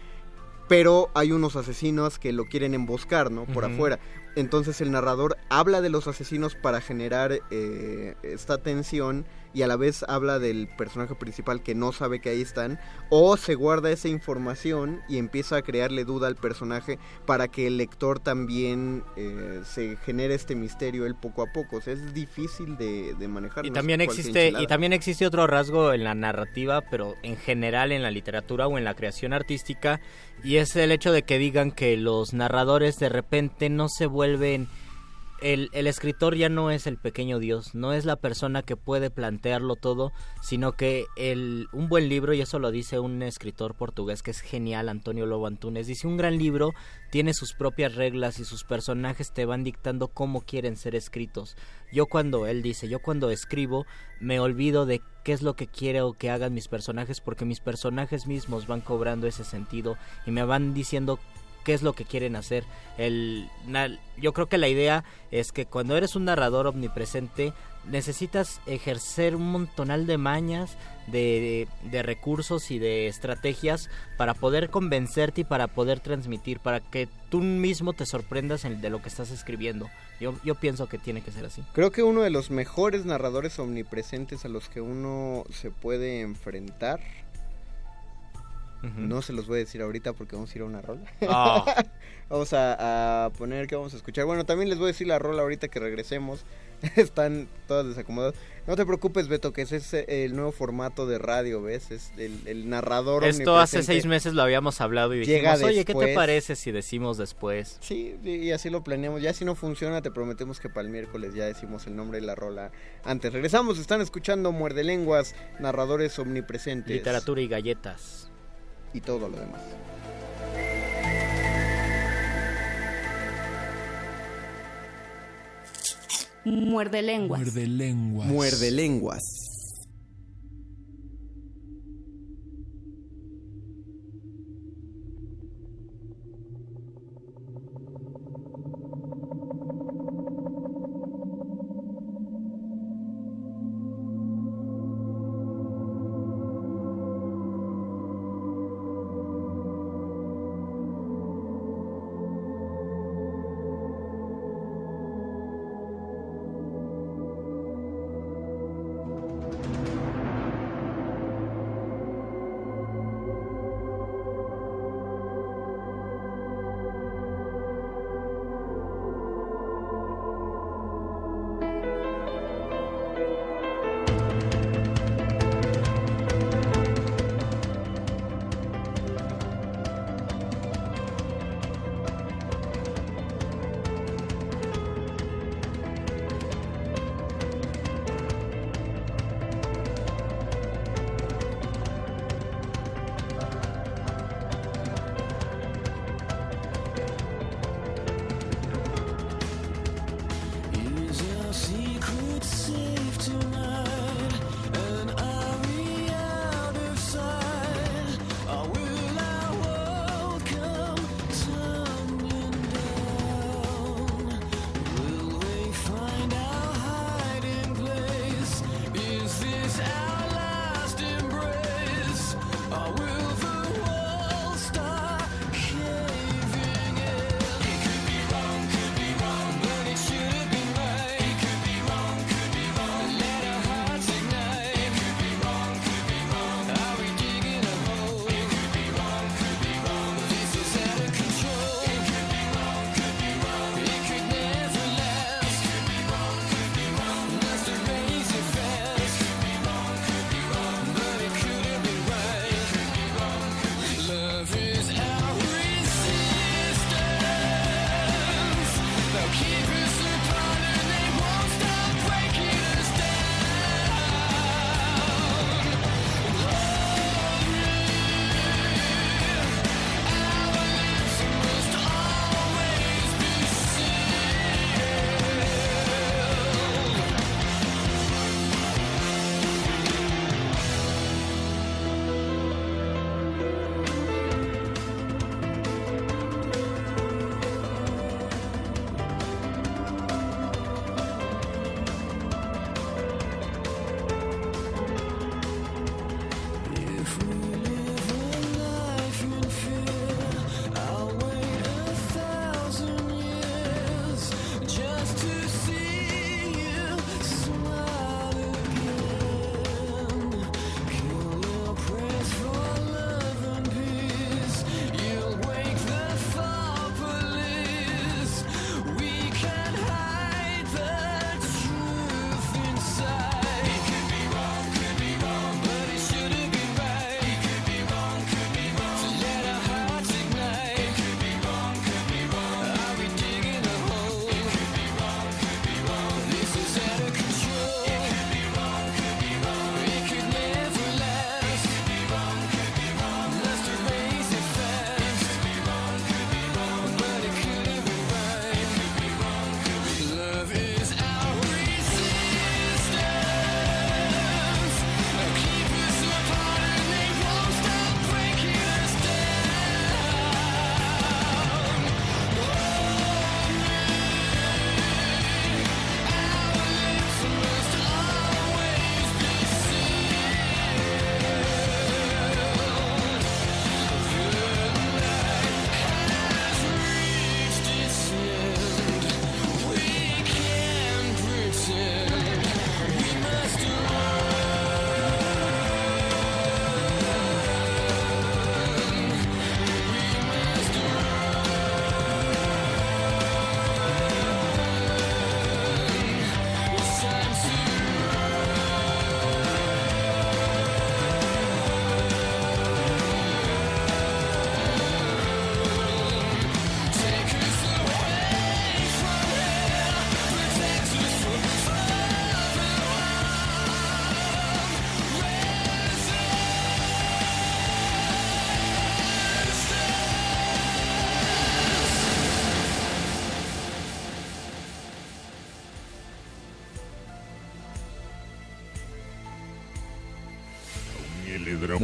pero hay unos asesinos que lo quieren emboscar, ¿no? Por afuera. Entonces el narrador habla de los asesinos para generar eh, esta tensión y a la vez habla del personaje principal que no sabe que ahí están o se guarda esa información y empieza a crearle duda al personaje para que el lector también eh, se genere este misterio él poco a poco. O sea, es difícil de, de manejar. Y no también existe y también existe otro rasgo en la narrativa, pero en general en la literatura o en la creación artística y es el hecho de que digan que los narradores de repente no se vuelven el, el escritor ya no es el pequeño dios, no es la persona que puede plantearlo todo, sino que el, un buen libro, y eso lo dice un escritor portugués que es genial, Antonio Lobo Antunes, dice un gran libro tiene sus propias reglas y sus personajes te van dictando cómo quieren ser escritos. Yo cuando, él dice, yo cuando escribo me olvido de qué es lo que quiero que hagan mis personajes porque mis personajes mismos van cobrando ese sentido y me van diciendo qué es lo que quieren hacer. El, yo creo que la idea es que cuando eres un narrador omnipresente necesitas ejercer un montonal de mañas, de, de recursos y de estrategias para poder convencerte y para poder transmitir, para que tú mismo te sorprendas en- de lo que estás escribiendo. Yo, yo pienso que tiene que ser así. Creo que uno de los mejores narradores omnipresentes a los que uno se puede enfrentar. No se los voy a decir ahorita porque vamos a ir a una rola. Ah. *laughs* vamos a, a poner que vamos a escuchar. Bueno, también les voy a decir la rola ahorita que regresemos. *laughs* Están todas desacomodadas. No te preocupes, Beto, que ese es el nuevo formato de radio, ¿ves? Es el, el narrador Esto hace seis meses lo habíamos hablado y Llega dijimos, oye, ¿qué te parece si decimos después? Sí, y y así lo planeamos. Ya si no funciona, te prometemos que para el miércoles ya decimos el nombre de la rola antes. Regresamos, están escuchando Muerde Lenguas, narradores omnipresentes. Literatura y galletas y todo lo demás. Muerde lenguas. Muerde lenguas. Muerde lenguas.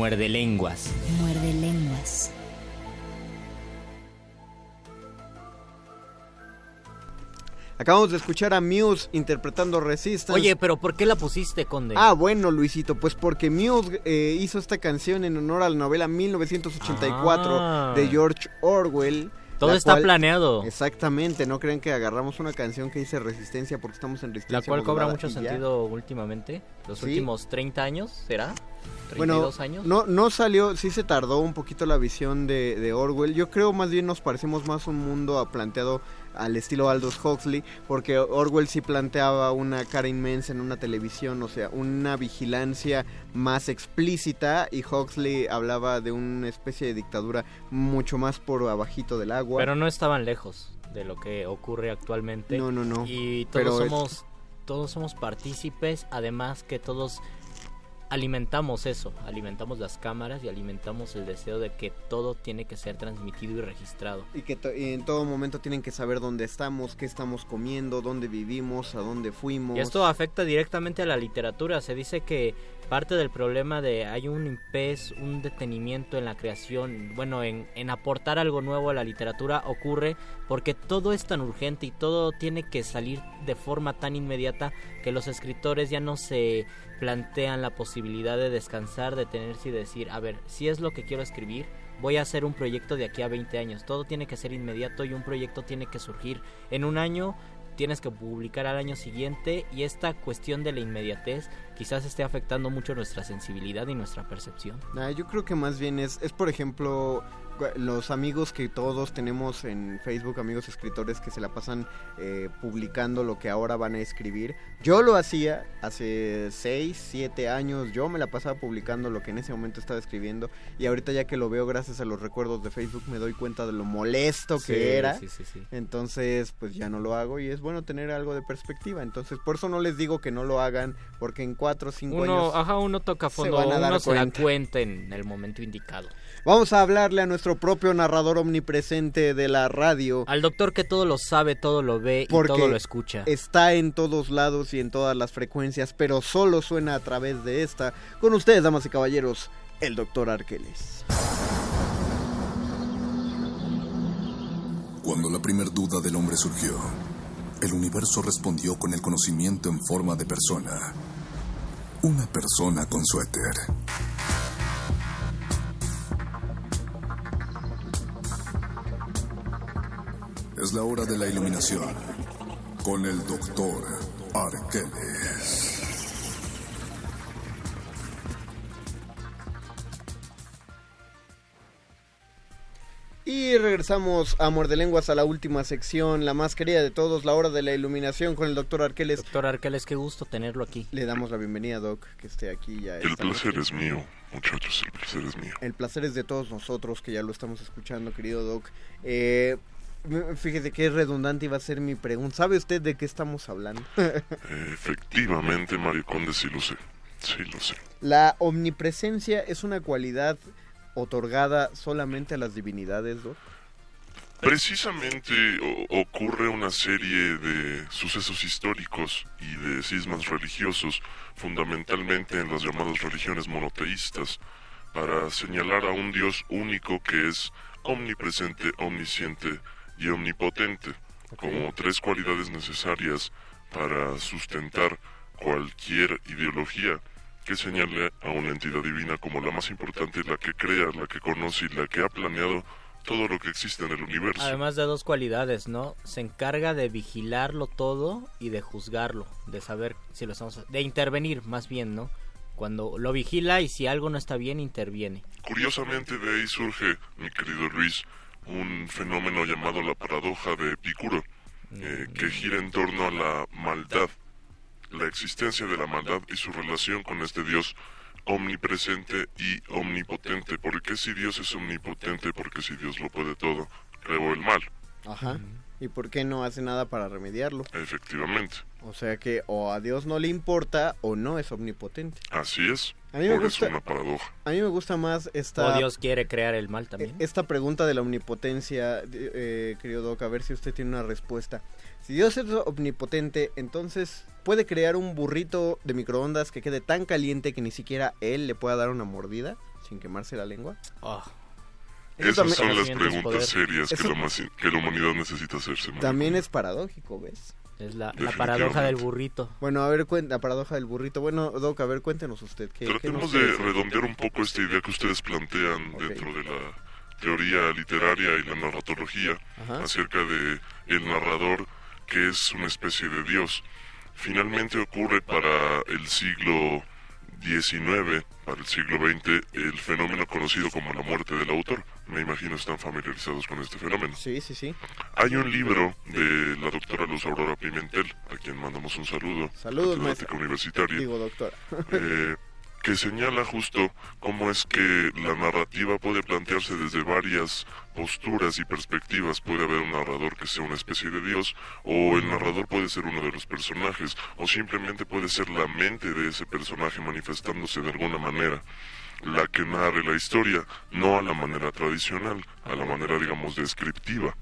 Muerde lenguas. Muerde lenguas. Acabamos de escuchar a Muse interpretando Resistance. Oye, pero ¿por qué la pusiste, Conde? Ah, bueno, Luisito, pues porque Muse eh, hizo esta canción en honor a la novela 1984 Ah. de George Orwell. Todo la está cual- planeado. Exactamente, no creen que agarramos una canción que dice resistencia porque estamos en La resistencia. cual cobra mucho ya. sentido últimamente. Los Sí. últimos 30 años, ¿será? Bueno, 32 años. no, no salió, sí se tardó un poquito la visión de, de Orwell. Yo creo más bien nos parecemos más un mundo a- planteado al estilo Aldous Huxley, porque Orwell sí planteaba una cara inmensa en una televisión, o sea, una vigilancia más explícita y Huxley hablaba de una especie de dictadura mucho más por abajito del agua. Pero no estaban lejos de lo que ocurre actualmente. No, no, no. Y todos somos todos somos partícipes, además que todos alimentamos eso, alimentamos las cámaras y alimentamos el deseo de que todo tiene que ser transmitido y registrado. Y que to- y en todo momento tienen que saber dónde estamos, qué estamos comiendo, dónde vivimos, a dónde fuimos. Y esto afecta directamente a la literatura. Se dice que parte del problema de hay un impés, un detenimiento en la creación, bueno, en, en aportar algo nuevo a la literatura ocurre porque todo es tan urgente y todo tiene que salir de forma tan inmediata que los escritores ya no se plantean la posibilidad de descansar, detenerse y decir, a ver, si es lo que quiero escribir, voy a hacer un proyecto de aquí a 20 años. Todo tiene que ser inmediato y un proyecto tiene que surgir en un año tienes que publicar al año siguiente y esta cuestión de la inmediatez quizás esté afectando mucho nuestra sensibilidad y nuestra percepción. Ah, yo creo que más bien es, es por ejemplo, los amigos que todos tenemos en Facebook, amigos escritores que se la pasan eh, publicando lo que ahora van a escribir. Yo lo hacía hace 6, 7 años, yo me la pasaba publicando lo que en ese momento estaba escribiendo y ahorita ya que lo veo gracias a los recuerdos de Facebook me doy cuenta de lo molesto que Sí, era. sí, sí, sí. Entonces, pues ya no lo hago y es bueno tener algo de perspectiva. Entonces, por eso no les digo que no lo hagan, porque en 4 o 5 Uno, años... ajá, uno toca se fondo, van a dar uno se da cuenta en el momento indicado. Vamos a hablarle a nuestro propio narrador omnipresente de la radio. Al doctor que todo lo sabe, todo lo ve y todo lo escucha. Está en todos lados y en todas las frecuencias, pero solo suena a través de esta. Con ustedes, damas y caballeros, el doctor Arqueles. Cuando la primer duda del hombre surgió, el universo respondió con el conocimiento en forma de persona. Una persona con suéter. Es la hora de la iluminación con el doctor Arqueles. Y regresamos a Muerde Lenguas a la última sección, la más querida de todos, la hora de la iluminación con el doctor Arqueles. Doctor Arqueles, qué gusto tenerlo aquí. Le damos la bienvenida, Doc, que esté aquí ya. El placer noche. es mío, muchachos, el placer es mío. El placer es de todos nosotros que ya lo estamos escuchando, querido Doc. Eh, fíjese qué redundante iba a ser mi pregunta. ¿Sabe usted de qué estamos hablando? *laughs* Efectivamente, Mario Conde, sí lo sé. Sí lo sé. La omnipresencia es una cualidad otorgada solamente a las divinidades, Doc. Precisamente ocurre una serie de sucesos históricos y de cismas religiosos, fundamentalmente en las llamadas religiones monoteístas, para señalar a un Dios único que es omnipresente, omnisciente y omnipotente, como tres cualidades necesarias para sustentar cualquier ideología que señale a una entidad divina como la más importante, la que crea, la que conoce y la que ha planeado todo lo que existe en el universo. Además de dos cualidades, ¿no? Se encarga de vigilarlo todo y de juzgarlo, de saber si lo estamos... de intervenir más bien, ¿no? Cuando lo vigila y si algo no está bien, interviene. Curiosamente de ahí surge, mi querido Luis, un fenómeno llamado la paradoja de Epicuro, eh, que gira en torno a la maldad, la existencia de la maldad y su relación con este Dios omnipresente y omnipotente. ¿Por qué si Dios es omnipotente? Porque si Dios lo puede todo, creó el mal. Ajá. ¿Y por qué no hace nada para remediarlo? Efectivamente. O sea que o a Dios no le importa o no es omnipotente. Así es. A mí me gusta- una paradoja. A mí me gusta más esta... O Dios quiere crear el mal también. Esta pregunta de la omnipotencia, eh, querido Doc, a ver si usted tiene una respuesta. Si Dios es omnipotente, entonces puede crear un burrito de microondas que quede tan caliente que ni siquiera él le pueda dar una mordida sin quemarse la lengua. Oh. Eso Esas son las preguntas poder. serias que Eso- la, mas- que la humanidad necesita hacerse. También es paradójico, ¿ves? Es la, la paradoja del burrito. Bueno, a ver, cuenta, la paradoja del burrito. Bueno, Doc, a ver, cuéntenos usted. ¿qué, qué Tratemos de redondear un poco esta idea que ustedes plantean dentro de la teoría literaria y la narratología Ajá. acerca de el narrador que es una especie de dios. Finalmente ocurre para el siglo XIX, para el siglo XX, el fenómeno conocido como la muerte del autor. Me imagino están familiarizados con este fenómeno. Sí, sí, sí. Hay un libro de la doctora Luz Aurora Pimentel, a quien mandamos un saludo, Saludos, maestra. universitaria, Digo, doctora. eh, que señala justo cómo es que la narrativa puede plantearse desde varias posturas y perspectivas. Puede haber un narrador que sea una especie de dios, o el narrador puede ser uno de los personajes, o simplemente puede ser la mente de ese personaje manifestándose de alguna manera la que narre la historia, no a la manera tradicional, a la manera, digamos, descriptiva.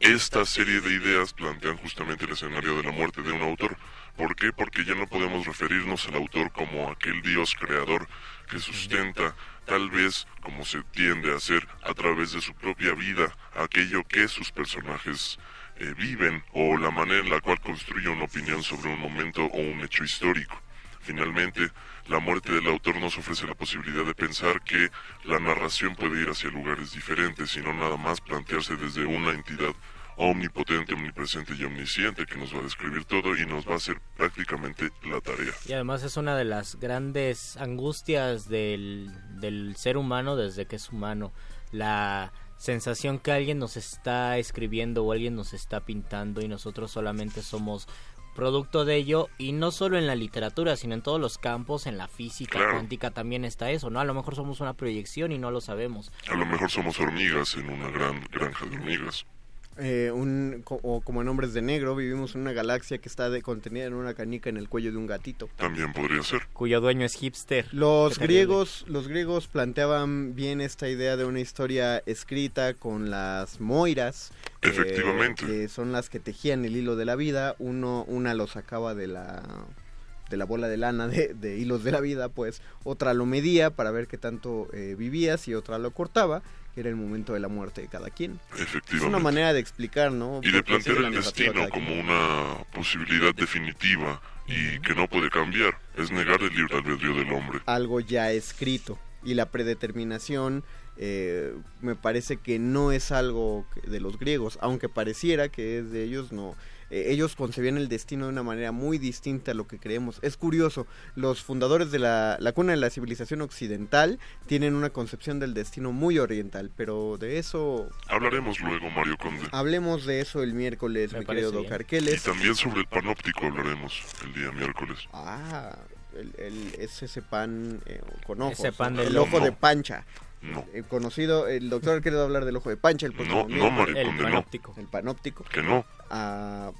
Esta serie de ideas plantean justamente el escenario de la muerte de un autor. ¿Por qué? Porque ya no podemos referirnos al autor como aquel dios creador que sustenta, tal vez como se tiende a hacer, a través de su propia vida, aquello que sus personajes eh, viven o la manera en la cual construye una opinión sobre un momento o un hecho histórico. Finalmente, la muerte del autor nos ofrece la posibilidad de pensar que la narración puede ir hacia lugares diferentes y no nada más plantearse desde una entidad omnipotente, omnipresente y omnisciente que nos va a describir todo y nos va a hacer prácticamente la tarea. Y además es una de las grandes angustias del, del ser humano desde que es humano. La sensación que alguien nos está escribiendo o alguien nos está pintando y nosotros solamente somos producto de ello y no solo en la literatura sino en todos los campos en la física Claro. cuántica también está eso no a lo mejor somos una proyección y no lo sabemos A lo mejor somos hormigas en una gran granja de hormigas. Eh, un, co- o como en Hombres de Negro, vivimos en una galaxia que está de, contenida en una canica en el cuello de un gatito. También podría ser. cuyo dueño es hipster Los griegos, los griegos planteaban bien esta idea de una historia escrita con las moiras. eh, Efectivamente. que son las que tejían el hilo de la vida. Uno, una lo sacaba de la de la bola de lana de, de hilos de la vida, pues otra lo medía para ver qué tanto eh, vivías y otra lo cortaba, era el momento de la muerte de cada quien. Es Efectivamente. una manera de explicar, ¿no? y de plantear la el destino como una posibilidad definitiva y que no puede cambiar. Es negar el libre albedrío del hombre. algo ya escrito y la predeterminación eh, me parece que no es algo de los griegos aunque pareciera que es de ellos no Eh, ellos concebían el destino de una manera muy distinta a lo que creemos es curioso los fundadores de la, la cuna de la civilización occidental tienen una concepción del destino muy oriental pero de eso Hablaremos luego, Mario Conde. hablemos de eso el miércoles Me mi querido Doc. Y también sobre el panóptico hablaremos el día miércoles. ah el, el- es ese pan eh, con ojos Ese pan del el ojo de pancha No, Eh, conocido, el doctor ha querido hablar del ojo de pancha el no, no, Mario el no. panóptico el panóptico. Que no. Ah,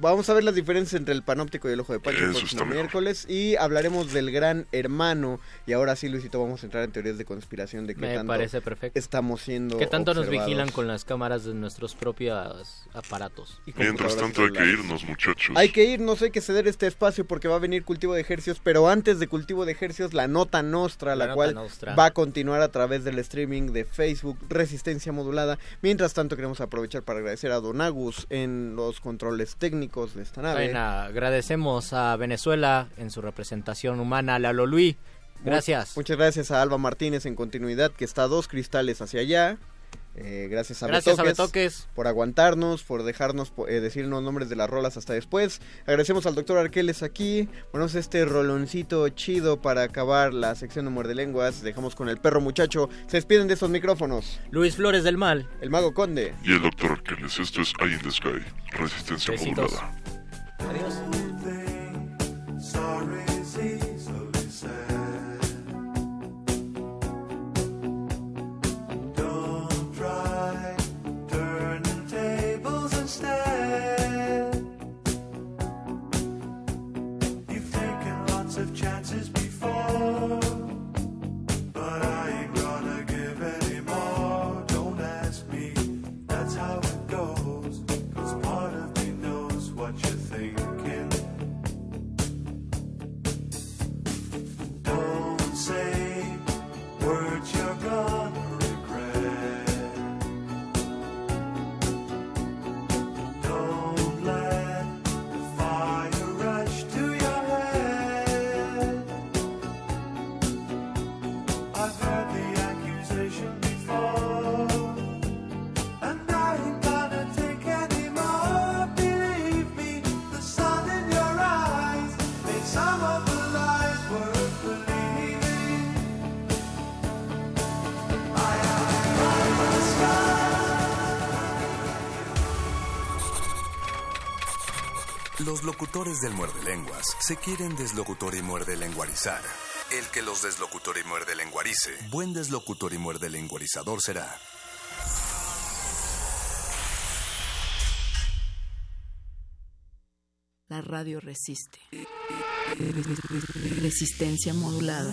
vamos a ver las diferencias entre el panóptico y el ojo de pancha el Eso próximo miércoles y hablaremos del gran hermano. Y ahora sí Luisito vamos a entrar en teorías de conspiración de qué me tanto parece perfecto. estamos siendo que tanto nos vigilan con las cámaras de nuestros propios aparatos Y Mientras tanto hay que irnos, muchachos. Hay que irnos, hay que ceder este espacio porque va a venir cultivo de ejercios, pero antes de cultivo de ejercios, la nota nostra, la, La nota cual nostra. va a continuar a través del streaming de Facebook Resistencia Modulada. Mientras tanto, queremos aprovechar para agradecer a Don Agus en los controles técnicos de esta nave. También agradecemos a Venezuela en su representación humana, Lalo Luis. Gracias. Muchas gracias a Alba Martínez en continuidad, que está a dos cristales hacia allá. Eh, gracias a Gracias a Betoques por aguantarnos, por dejarnos eh, decir los nombres de las rolas hasta después. Agradecemos al doctor Arqueles aquí. Ponemos este roloncito chido para acabar la sección de muerde lenguas. Dejamos con el perro muchacho. Se despiden de estos micrófonos. Luis Flores del Mal. El mago conde. Y el doctor Arqueles, esto es Eye in the Sky, resistencia Besitos. modulada. Adiós. Los locutores del muerde lenguas se quieren deslocutor y muerde lenguarizar. El que los deslocutor y muerde lenguarice, buen deslocutor y muerde lenguarizador será. La radio resiste. Resistencia modulada.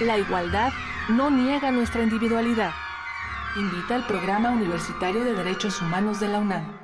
La igualdad no niega nuestra individualidad. Invita al Programa Universitario de Derechos Humanos de la UNAM.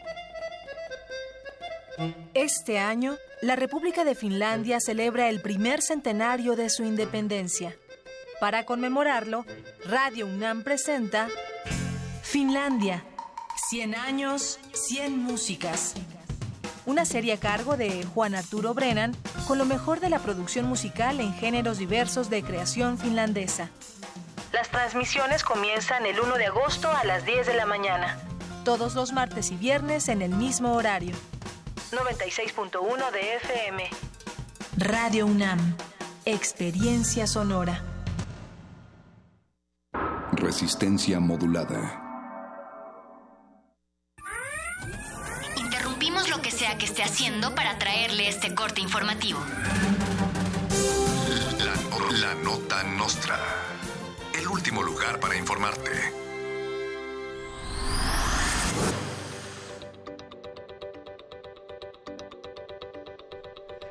Este año, la República de Finlandia celebra el primer centenario de su independencia. Para conmemorarlo, Radio UNAM presenta Finlandia, 100 años, 100 músicas. Una serie a cargo de Juan Arturo Brennan con lo mejor de la producción musical en géneros diversos de creación finlandesa. Las transmisiones comienzan el 1 de agosto a las 10 de la mañana. Todos los martes y viernes en el mismo horario. 96.1 de FM. Radio UNAM. Experiencia sonora. Resistencia modulada. Interrumpimos lo que sea que esté haciendo para traerle este corte informativo. La, la nota nostra. El último lugar para informarte.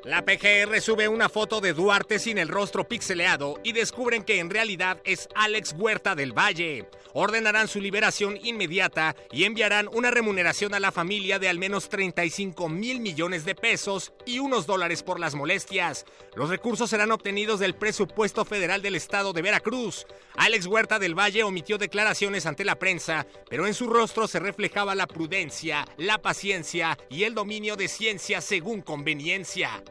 La PGR sube una foto de Duarte sin el rostro pixeleado y descubren que en realidad es Alex Huerta del Valle. Ordenarán su liberación inmediata y enviarán una remuneración a la familia de al menos 35 mil millones de pesos y unos dólares por las molestias. Los recursos serán obtenidos del presupuesto federal del estado de Veracruz. Alex Huerta del Valle omitió declaraciones ante la prensa, pero en su rostro se reflejaba la prudencia, la paciencia y el dominio de ciencia según conveniencia.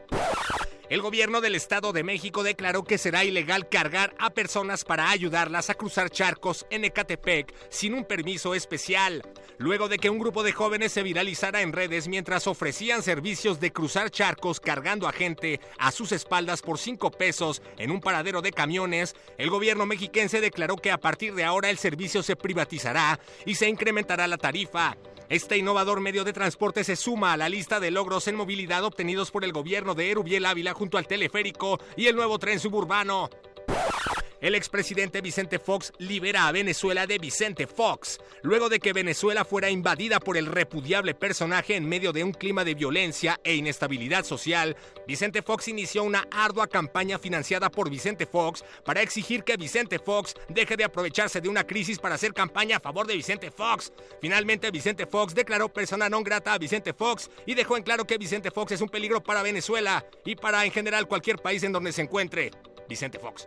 El gobierno del Estado de México declaró que será ilegal cargar a personas para ayudarlas a cruzar charcos en Ecatepec sin un permiso especial, luego de que un grupo de jóvenes se viralizara en redes mientras ofrecían servicios de cruzar charcos cargando a gente a sus espaldas por 5 pesos en un paradero de camiones, el gobierno mexiquense declaró que a partir de ahora el servicio se privatizará y se incrementará la tarifa. Este innovador medio de transporte se suma a la lista de logros en movilidad obtenidos por el gobierno de Erubiel Ávila junto al teleférico y el nuevo tren suburbano. El expresidente Vicente Fox libera a Venezuela de Vicente Fox, luego de que Venezuela fuera invadida por el repudiable personaje en medio de un clima de violencia e inestabilidad social. Vicente Fox inició una ardua campaña financiada por Vicente Fox para exigir que Vicente Fox deje de aprovecharse de una crisis para hacer campaña a favor de Vicente Fox. Finalmente, Vicente Fox declaró persona non grata a Vicente Fox y dejó en claro que Vicente Fox es un peligro para Venezuela y para en general cualquier país en donde se encuentre. Vicente Fox.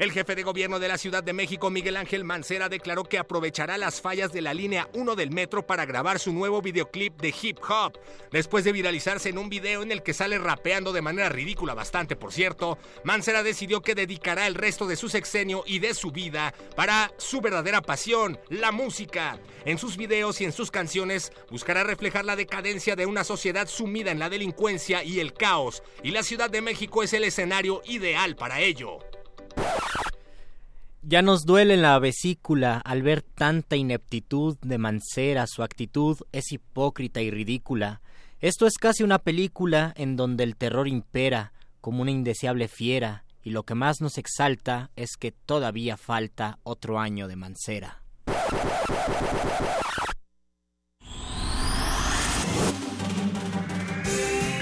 El jefe de gobierno de la Ciudad de México, Miguel Ángel Mancera, declaró que aprovechará las fallas de la línea 1 del metro para grabar su nuevo videoclip de hip hop. Después de viralizarse en un video en el que sale rapeando de manera ridícula, bastante por cierto, Mancera decidió que dedicará el resto de su sexenio y de su vida para su verdadera pasión, la música. En sus videos y en sus canciones buscará reflejar la decadencia de una sociedad sumida en la delincuencia y el caos, y la Ciudad de México es el escenario ideal para ello. Ya nos duele en la vesícula al ver tanta ineptitud de Mancera, su actitud es hipócrita y ridícula. Esto es casi una película en donde el terror impera, como una indeseable fiera, y lo que más nos exalta es que todavía falta otro año de Mancera.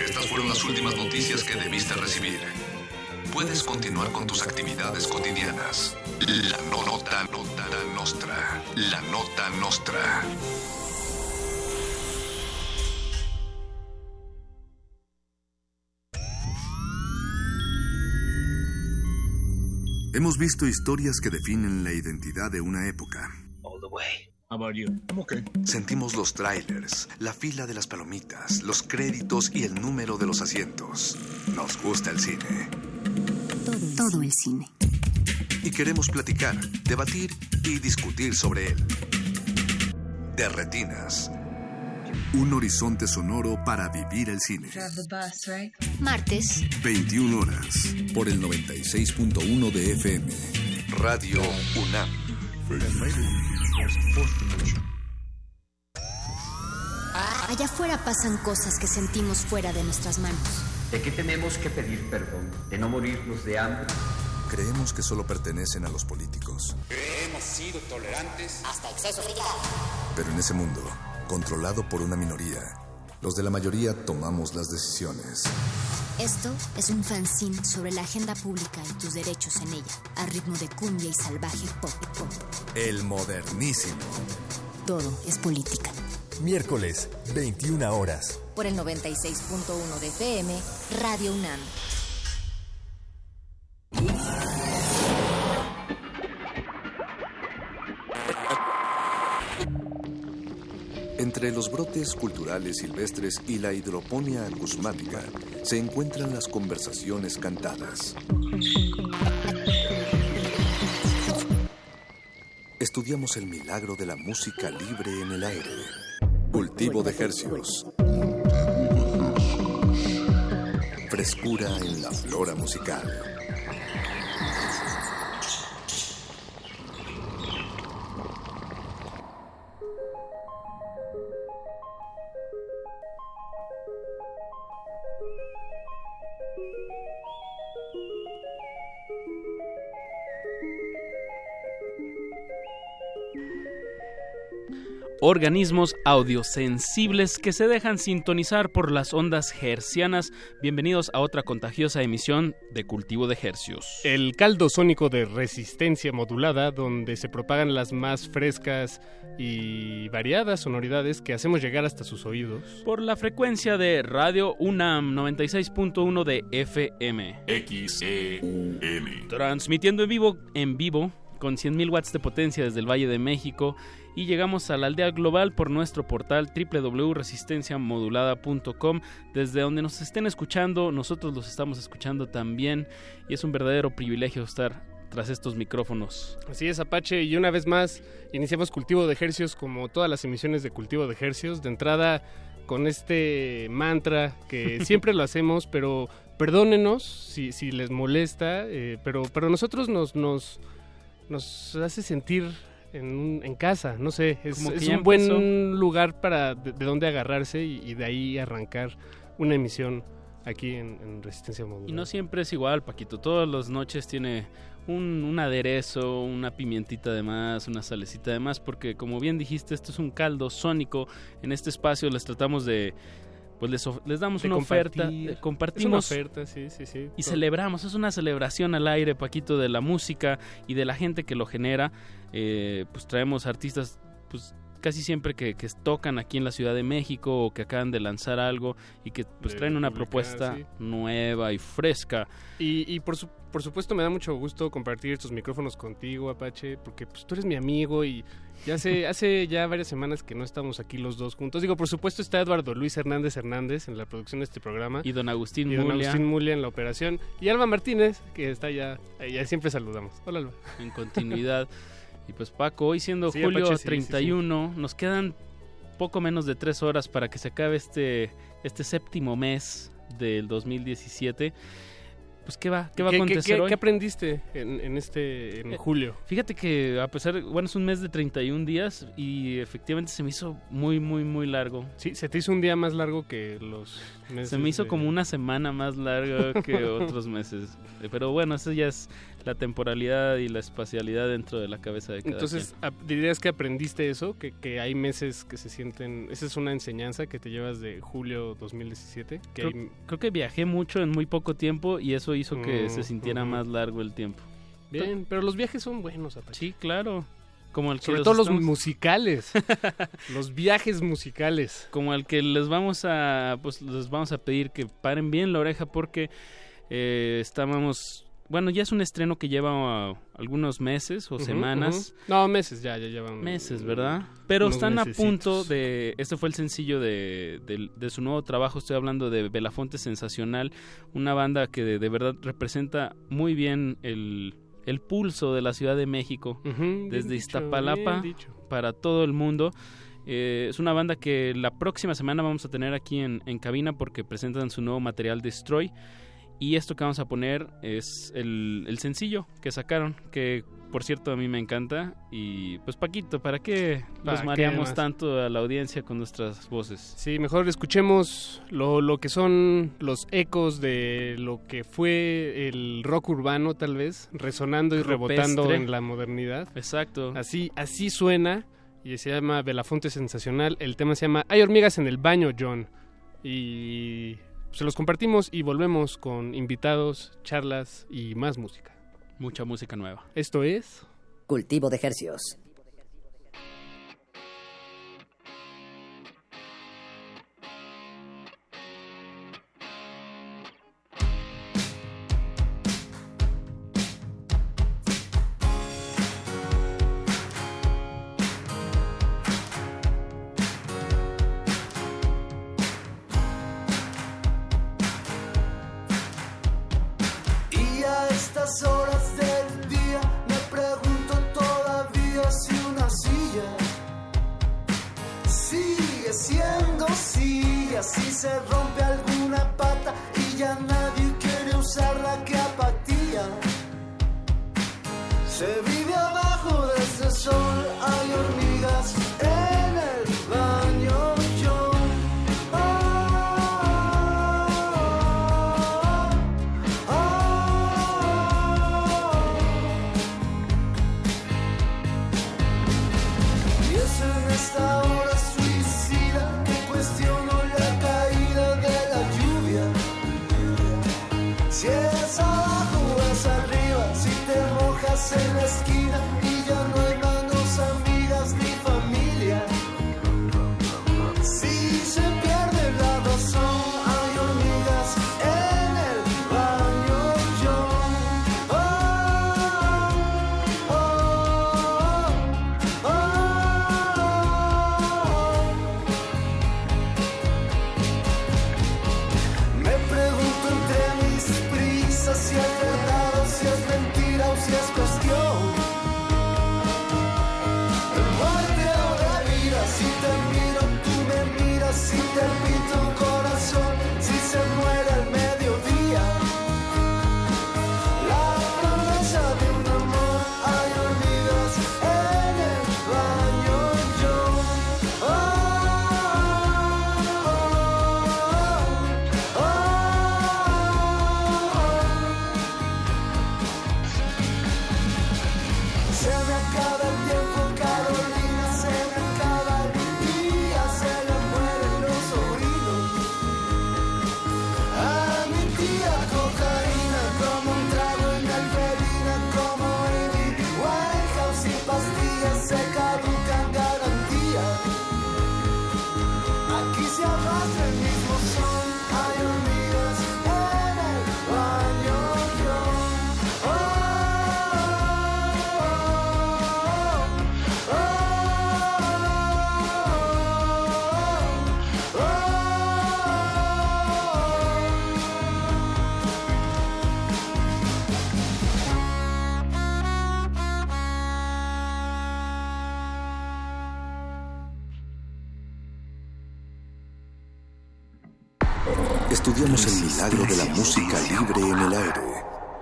Estas fueron las últimas noticias que debiste recibir. Puedes continuar con tus actividades cotidianas. La no- nota nota nostra. La nota nostra. Hemos visto historias que definen la identidad de una época. Sentimos los trailers, la fila de las palomitas, los créditos y el número de los asientos. Nos gusta el cine. Todo el cine. Y queremos platicar, debatir y discutir sobre él. De Retinas. Un horizonte sonoro para vivir el cine. Martes, 21 horas. Por el 96.1 de FM. Radio UNAM. allá afuera pasan cosas que sentimos fuera de nuestras manos. ¿De qué tenemos que pedir perdón? ¿De no morirnos de hambre? Creemos que solo pertenecen a los políticos. Hemos sido tolerantes hasta exceso de Pero en ese mundo, controlado por una minoría, los de la mayoría tomamos las decisiones. Esto es un fanzine sobre la agenda pública y tus derechos en ella, a ritmo de cumbia y salvaje pop pop. El modernísimo. Todo es política. Miércoles, 21 horas. Por el 96.1 de FM, Radio UNAM. Entre los brotes culturales silvestres y la hidroponía acusmática se encuentran las conversaciones cantadas. Estudiamos el milagro de la música libre en el aire. Cultivo de hercios. Frescura en la flora musical. Organismos audiosensibles que se dejan sintonizar por las ondas hercianas. Bienvenidos a otra contagiosa emisión de Cultivo de Hercios. El caldo sónico de resistencia modulada, donde se propagan las más frescas y variadas sonoridades que hacemos llegar hasta sus oídos. Por la frecuencia de Radio UNAM 96.1 de FM. XEUN. Transmitiendo en vivo, en vivo, con 100.000 watts de potencia desde el Valle de México y llegamos a la aldea global por nuestro portal www.resistenciamodulada.com desde donde nos estén escuchando, nosotros los estamos escuchando también y es un verdadero privilegio estar tras estos micrófonos. Así es, Apache, y una vez más iniciamos Cultivo de Hercios como todas las emisiones de Cultivo de Hercios, de entrada con este mantra que *laughs* siempre lo hacemos, pero perdónenos si, si les molesta, eh, pero, pero nosotros nos, nos, nos hace sentir en, un, en casa, no sé, es, Como que es un buen empezó. lugar para de, de donde agarrarse y, y de ahí arrancar una emisión aquí en, en Resistencia Modulada. Y no siempre es igual, Paquito. Todas las noches tiene un, un aderezo, una pimientita de más, una salecita de más, porque como bien dijiste, esto es un caldo sónico. En este espacio les tratamos de... Pues les, les damos una oferta, compartimos una oferta, sí, sí, sí. y Todo. celebramos. Es una celebración al aire, Paquito, de la música y de la gente que lo genera. Eh, pues traemos artistas, pues casi siempre que, que tocan aquí en la Ciudad de México o que acaban de lanzar algo y que pues De traen una propuesta sí. nueva y fresca. Y, y por, su- por supuesto me da mucho gusto compartir estos micrófonos contigo, Apache, porque pues, tú eres mi amigo y ya hace, *laughs* hace ya varias semanas que no estamos aquí los dos juntos. Digo, por supuesto está Eduardo Luis Hernández Hernández en la producción de este programa. Y don Agustín Y don Mulia. Agustín Mulia en la operación. Y Alba Martínez, que está ya, ya siempre saludamos. Hola, Alba. en continuidad. *laughs* y pues Paco, hoy siendo Sí, julio Apache, sí, sí, 31, nos quedan poco menos de tres horas para que se acabe este, este séptimo mes del 2017. pues qué va, qué va a ¿Qué, qué- acontecer qué- hoy. qué aprendiste en, en este en Eh, julio? Fíjate que a pesar, bueno, es un mes de 31 días y efectivamente se me hizo muy, muy, muy largo. Sí, se te hizo un día más largo que los meses. Se me hizo de- como una semana más larga que *laughs* otros meses. Pero bueno, eso ya es la temporalidad y la espacialidad dentro de la cabeza de cada Entonces, ap- ¿dirías que aprendiste eso? Que, que hay meses que se sienten... ¿Esa es una enseñanza que te llevas de julio 2017? Que Creo, hay- creo que viajé mucho en muy poco tiempo y eso hizo que Mm, se sintiera más largo el tiempo. Bien, pero los viajes son buenos, Apache. Sí, claro. Como el que Sobre los todo los estamos- musicales. *laughs* los viajes musicales. como al que les vamos a pues les vamos a pedir que paren bien la oreja porque eh, estábamos bueno ya es un estreno que lleva uh, algunos meses o semanas. No, meses ya, ya llevan. meses verdad pero están a punto de este fue el sencillo de, de- de su nuevo trabajo estoy hablando de Belafonte Sensacional una banda que de, de verdad representa muy bien el el pulso de la Ciudad de México desde dicho, Iztapalapa para todo el mundo. Eh, es una banda que la próxima semana vamos a tener aquí en, en cabina porque presentan su nuevo material Destroy. Y esto que vamos a poner es el, el sencillo que sacaron, que por cierto a mí me encanta. Y pues Paquito, ¿para qué ¿Para nos mareamos tanto a la audiencia con nuestras voces? Sí, mejor escuchemos lo, lo que son los ecos de lo que fue el rock urbano, tal vez, resonando y rebotando en la modernidad. Exacto. Así, así suena y se llama Belafonte Sensacional. El tema se llama Hay hormigas en el baño, John. Y se los compartimos y volvemos con invitados, charlas y más música. Mucha música nueva. Esto es... Cultivo de ejercios.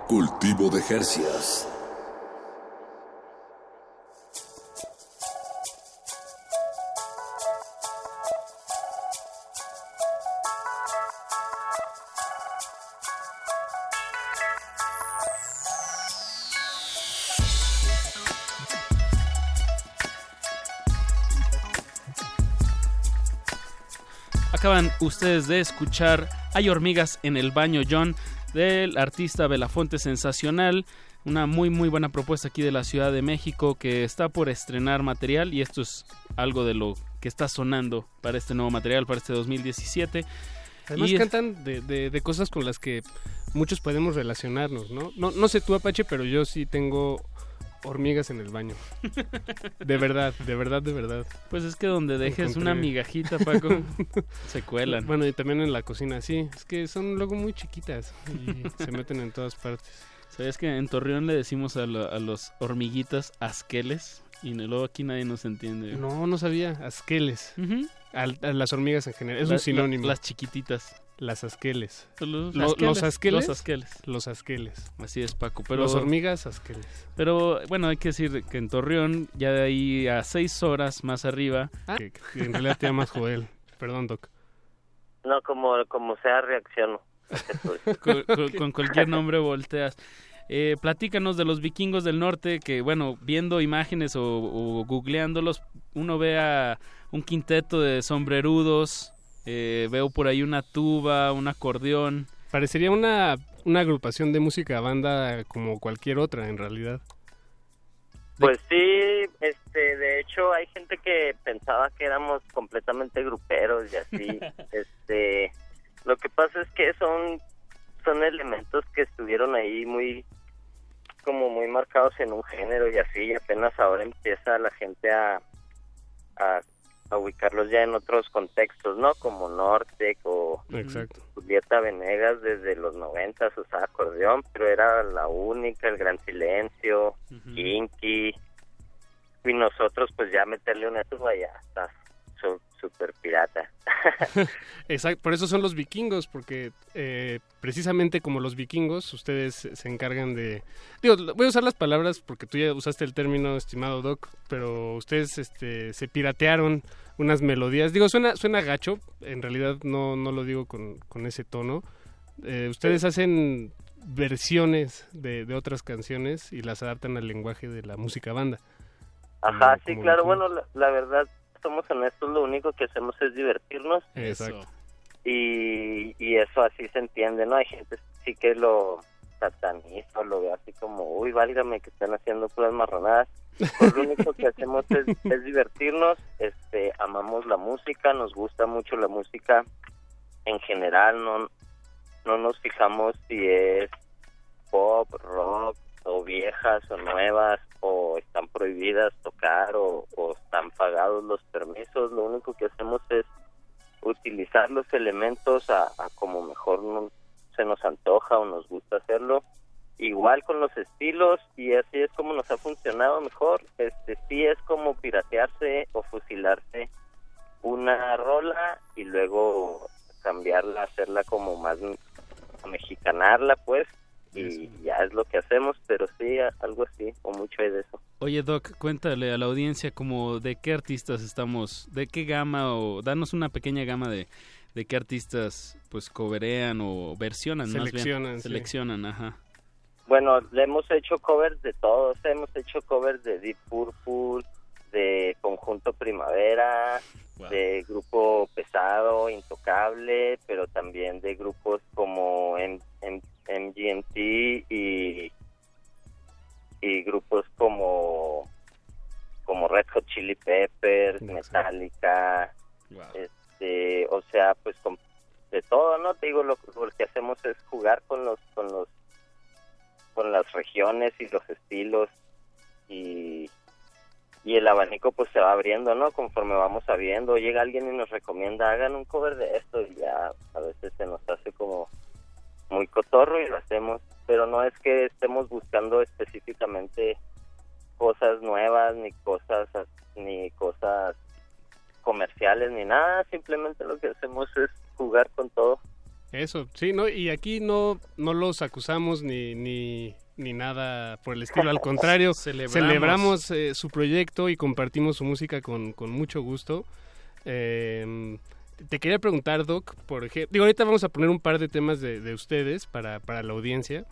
Cultivo de Hercios. Acaban ustedes de escuchar Hay hormigas en el baño John del artista Belafonte Sensacional, una muy muy buena propuesta aquí de la Ciudad de México que está por estrenar material y esto es algo de lo que está sonando para este nuevo material, para este 2017. Además Y- cantan de, de- de cosas con las que muchos podemos relacionarnos, ¿no? ¿no? No sé tú, Apache, pero yo sí tengo hormigas en el baño. *laughs* De verdad, de verdad, de verdad. Pues es que donde dejes una migajita, Paco, *laughs* se cuelan. Bueno, y también en la cocina, sí. Es que son luego muy chiquitas y se meten en todas partes. ¿Sabías que en Torreón le decimos a, lo- a los hormiguitas asqueles? Y luego aquí nadie nos entiende. No, no sabía. Asqueles. A las hormigas en general. Es La- un sinónimo. la- las chiquititas. Las asqueles. Los Lo- asqueles, los asqueles. los asqueles. Los asqueles. Así es, Paco. Pero, Los hormigas asqueles. Pero bueno, hay que decir que en Torreón, ya de ahí a seis horas más arriba. Que, que en realidad te llamas Joel. Perdón, Doc. No, como, como sea, reacciono. *laughs* con, con- con cualquier nombre volteas. Eh, platícanos de los vikingos del norte, que bueno, viendo imágenes o, o googleándolos, uno ve a un quinteto de sombrerudos, eh, veo por ahí una tuba, un acordeón. Parecería una, una agrupación de música banda como cualquier otra, en realidad. Pues sí, este, de hecho hay gente que pensaba que éramos completamente gruperos y así. *laughs* este, lo que pasa es que son son elementos que estuvieron ahí muy como muy marcados en un género y así y apenas ahora empieza la gente a a, a ubicarlos ya en otros contextos, ¿no? Como Norte o Exacto. Julieta Venegas desde los 90 usaba acordeón, pero era la única, el gran silencio, Kinky, y nosotros pues ya meterle una tuba ya está su- super pirata. *laughs* *laughs* Exacto, por eso son los vikingos, porque eh, precisamente como los vikingos, ustedes se encargan de... Digo, voy a usar las palabras porque tú ya usaste el término, estimado Doc, pero ustedes este, se piratearon unas melodías. Digo, suena, suena gacho, en realidad no, no lo digo con, con ese tono. Eh, ustedes hacen versiones de, de otras canciones y las adaptan al lenguaje de la música banda. Ajá, Como- sí, como claro, bueno, la, la verdad, somos honestos, lo único que hacemos es divertirnos. Exacto. Y, y eso así se entiende, ¿no? Hay gente sí que lo sataniza lo ve así como, uy, válgame que están haciendo puras marronadas. Pues lo único que hacemos es, es divertirnos, este, amamos la música, nos gusta mucho la música en general, no, no nos fijamos si es pop, rock, o viejas o nuevas, o están prohibidas tocar, o, están pagados los permisos, lo único que hacemos es utilizar los elementos a, a como mejor no- se nos antoja o nos gusta hacerlo. Igual con los estilos y así es como nos ha funcionado mejor. Este sí es como piratearse o fusilarse una rola y luego cambiarla hacerla como más mexicanarla pues y ya es lo que hacemos pero sí algo así o mucho hay de eso Oye, Doc, cuéntale a la audiencia como de qué artistas estamos, de qué gama o danos una pequeña gama de, de qué artistas pues coverean o versionan más Seleccionan, bien. sí. Seleccionan, ajá. Bueno, le hemos hecho covers de todos. Hemos hecho covers de Deep Purple, de Conjunto Primavera, de Grupo Pesado, Intocable, pero también de grupos como M- M- MGMT y, y grupos como como Red Hot Chili Peppers, Metallica, este, o sea, pues con- de todo, ¿no? Te digo, lo, lo que hacemos es jugar con los con los con las regiones y los estilos y, y el abanico pues se va abriendo, ¿no? Conforme vamos sabiendo, llega alguien y nos recomienda, hagan un cover de esto y ya a veces se nos hace como muy cotorro y lo hacemos, pero no es que estemos buscando específicamente cosas nuevas ni cosas ni cosas comerciales ni nada, simplemente lo que hacemos es jugar con todo. Eso, sí, ¿no? Y aquí no, no los acusamos ni, ni, ni nada por el estilo, al contrario, Celebramos. celebramos eh, su proyecto y compartimos su música con, con mucho gusto. Eh, te quería preguntar, Doc, por ejemplo, digo, ahorita vamos a poner un par de temas de, de ustedes para, para la audiencia,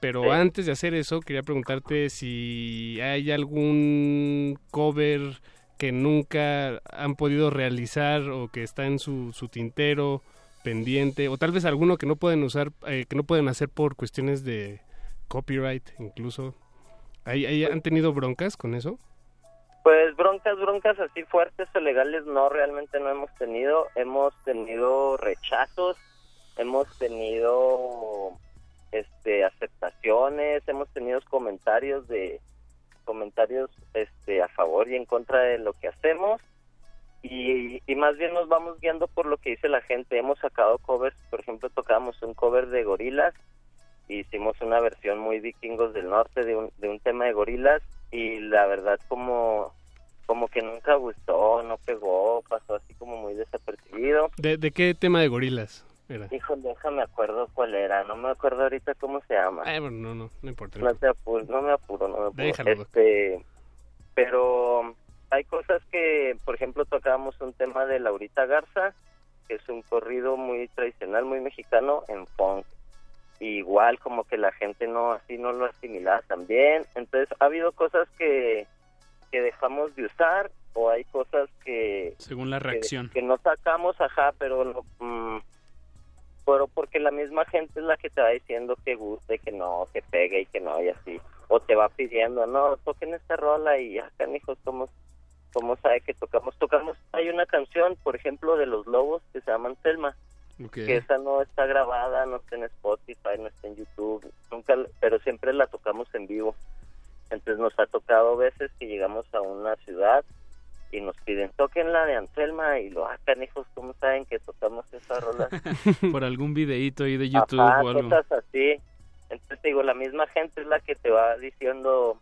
pero Sí. antes de hacer eso, quería preguntarte si hay algún cover que nunca han podido realizar o que está en su, su tintero pendiente, o tal vez alguno que no pueden usar, eh, que no pueden hacer por cuestiones de copyright incluso. ¿Hay, ¿Han tenido broncas con eso? Pues broncas, broncas así fuertes o legales no, realmente no hemos tenido. Hemos tenido rechazos, hemos tenido este aceptaciones, hemos tenido comentarios de comentarios este a favor y en contra de lo que hacemos y, y más bien nos vamos guiando por lo que dice la gente. Hemos sacado covers, por ejemplo, tocábamos un cover de gorilas, hicimos una versión muy vikingos del norte de un, de un tema de gorilas y la verdad como como que nunca gustó, no pegó, pasó así como muy desapercibido. ¿De, de qué tema de gorilas era? Híjole, déjame acuerdo cuál era, no me acuerdo ahorita cómo se llama. Ah, bueno, no, no, no importa. no te apuro, no me apuro, no me apuro. Déjalo, este, pero hay cosas que, por ejemplo, tocábamos un tema de Laurita Garza, que es un corrido muy tradicional, muy mexicano en funk. Igual como que la gente no así no lo asimilaba también. Entonces ha habido cosas que que dejamos de usar o hay cosas que Según la reacción. que, no sacamos, ajá, pero no, mm, pero porque la misma gente es la que te va diciendo que guste, que no, que pegue y que no y así, o te va pidiendo, no, toquen esta rola y ya, canijos, ¿cómo, cómo sabe que tocamos? Tocamos, hay una canción, por ejemplo, de Los Lobos que se llama Selma, Que esa no está grabada, no está en Spotify, no está en YouTube, nunca, pero siempre la tocamos en vivo. Entonces nos ha tocado veces que llegamos a una ciudad y nos piden, toquen la de Anselma y lo hagan, hijos, ¿cómo saben que tocamos esa rola? *laughs* Por algún videíto ahí de YouTube Ajá, o algo. cosas así. Entonces te digo, la misma gente es la que te va diciendo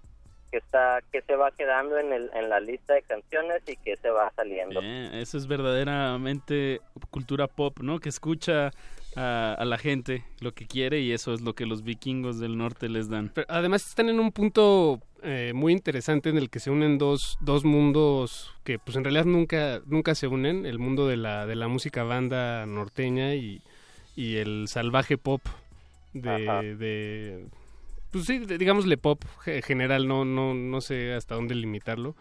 que está que se va quedando en, el, en la lista de canciones y que se va saliendo. Bien, eso es verdaderamente cultura pop, ¿no? Que escucha a, a la gente lo que quiere y eso es lo que los vikingos del norte les dan. Pero además están en un punto eh, muy interesante en el que se unen dos, dos mundos que pues en realidad nunca, nunca se unen, el mundo de la, de la música banda norteña y, y el salvaje pop de, de pues sí, digámosle pop ge- general, no, no, no sé hasta dónde limitarlo.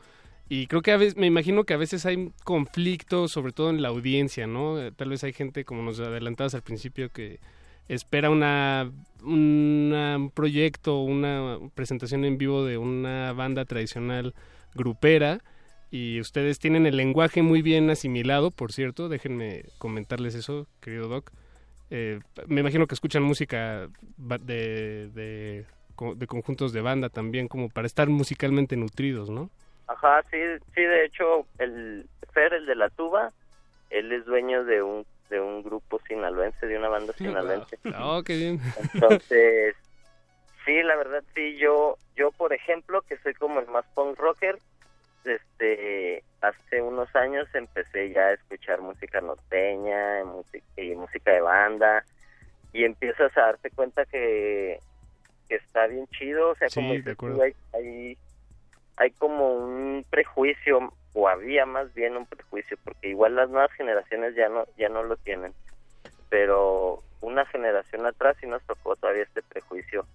Y creo que a veces, me imagino que a veces hay conflictos, sobre todo en la audiencia, ¿no? Eh, Tal vez hay gente, como nos adelantabas al principio, que espera una, un proyecto, una presentación en vivo de una banda tradicional grupera y ustedes tienen el lenguaje muy bien asimilado, por cierto, déjenme comentarles eso, querido Doc. Eh, me imagino que escuchan música de, de conjuntos de banda también, como para estar musicalmente nutridos, ¿no? Ajá, sí, sí, de hecho, el Fer, el de la tuba, él es dueño de un de un grupo sinaloense, de una banda sinaloense. *laughs* Oh, qué bien. Entonces, sí, la verdad, sí, yo, yo por ejemplo, que soy como el más punk rocker, este, hace unos años empecé ya a escuchar música norteña, música, y música de banda, y empiezas a darte cuenta que, que está bien chido, o sea, Sí, como dices hay, hay, hay como un prejuicio, o había más bien un prejuicio, porque igual las nuevas generaciones ya no, ya no lo tienen, pero una generación atrás sí nos tocó todavía este prejuicio.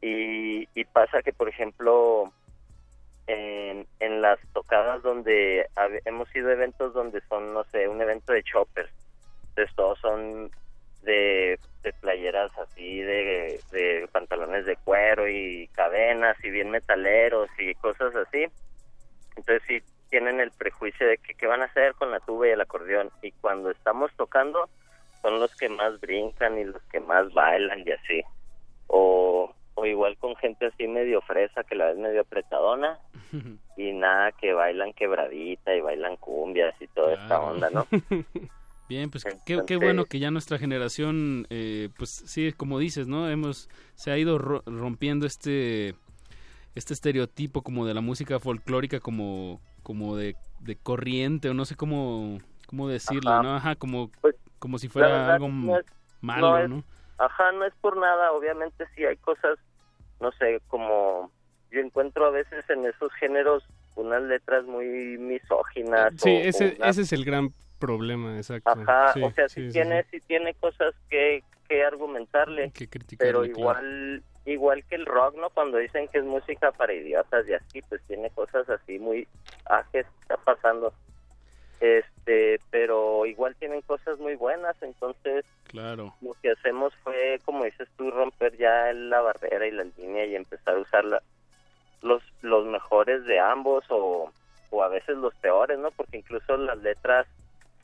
Y, y pasa que, por ejemplo, en, en las tocadas donde hemos ido a eventos donde son, no sé, un evento de choppers, entonces todos son de, de playeras así, de, de pantalones de cuero y cadenas y bien metaleros y cosas así. Entonces sí tienen el prejuicio de que qué van a hacer con la tuba y el acordeón. Y cuando estamos tocando son los que más brincan y los que más bailan y así. O, o igual con gente así medio fresa que la ves medio apretadona *laughs* y nada que bailan quebradita y bailan cumbias y toda esta onda, ¿no? *laughs* Bien, pues qué, qué bueno que ya nuestra generación, eh, pues sí, como dices, ¿no? Hemos, se ha ido ro- rompiendo este, este estereotipo como de la música folclórica como, como de, de corriente o no sé cómo, cómo decirlo, Ajá. ¿no? Ajá, como, Pues, como si fuera verdad, algo... no es, malo, es- ¿no? Ajá, no es por nada, obviamente sí hay cosas, no sé, como yo encuentro a veces en esos géneros unas letras muy misóginas. Sí, o- o ese, unas- ese es el gran problema, exacto. Ajá, Sí, o sea, sí, tiene, sí. tiene cosas que, que argumentarle, pero criticarle, claro. igual igual que el rock, ¿no? Cuando dicen que es música para idiotas y así, pues tiene cosas así muy, ah, ¿qué está pasando? Este, pero igual tienen cosas muy buenas, entonces Claro. lo que hacemos fue, como dices tú, romper ya la barrera y la línea y empezar a usar la- los, los mejores de ambos o, o a veces los peores, ¿no? Porque incluso las letras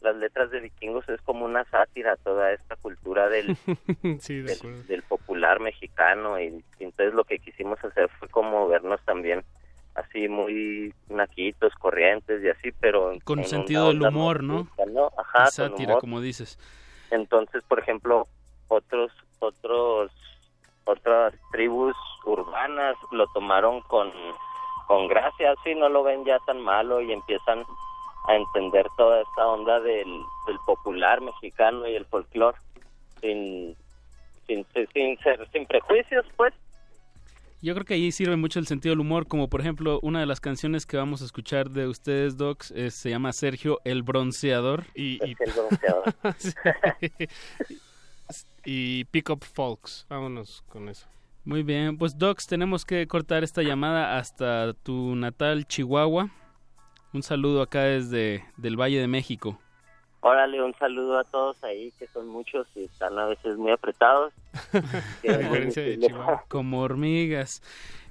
las letras de vikingos es como una sátira a toda esta cultura del, *laughs* sí, de acuerdo. del, del popular mexicano y, y entonces lo que quisimos hacer fue como vernos también así muy naquitos, corrientes y así, pero Con en sentido del humor, ¿no? Ajá, sátira, humor. como dices. Entonces, por ejemplo, otros otros otras tribus urbanas lo tomaron con con gracia, así no lo ven ya tan malo y empiezan a entender toda esta onda del, del popular mexicano y el folclore sin sin sin ser sin prejuicios, pues. Yo creo que ahí sirve mucho el sentido del humor, como por ejemplo una de las canciones que vamos a escuchar de ustedes, Docs, eh, se llama Sergio el Bronceador. Y, el bronceador. *laughs* *laughs* y Pick Up Folks, vámonos con eso. Muy bien, pues Docs, tenemos que cortar esta llamada hasta tu natal Chihuahua. Un saludo acá desde del Valle de México. Órale, un saludo a todos ahí, que son muchos y están a veces muy apretados. A diferencia de Chihuahua. Como hormigas.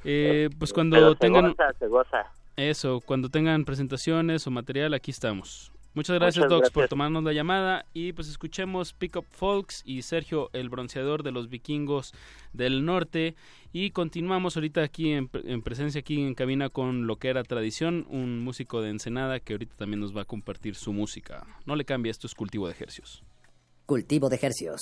Eh, pues Pero cuando se tengan goza, se goza. eso, cuando tengan presentaciones o material, aquí estamos. Muchas gracias, Muchas Docs, por gracias. tomarnos la llamada. Y pues escuchemos Pick Up Folks y Sergio, el bronceador de los vikingos del norte. Y continuamos ahorita aquí en, en presencia, aquí en cabina con lo que era tradición, un músico de Ensenada que ahorita también nos va a compartir su música. No le cambie, esto es cultivo de ejercios. Cultivo de hercios.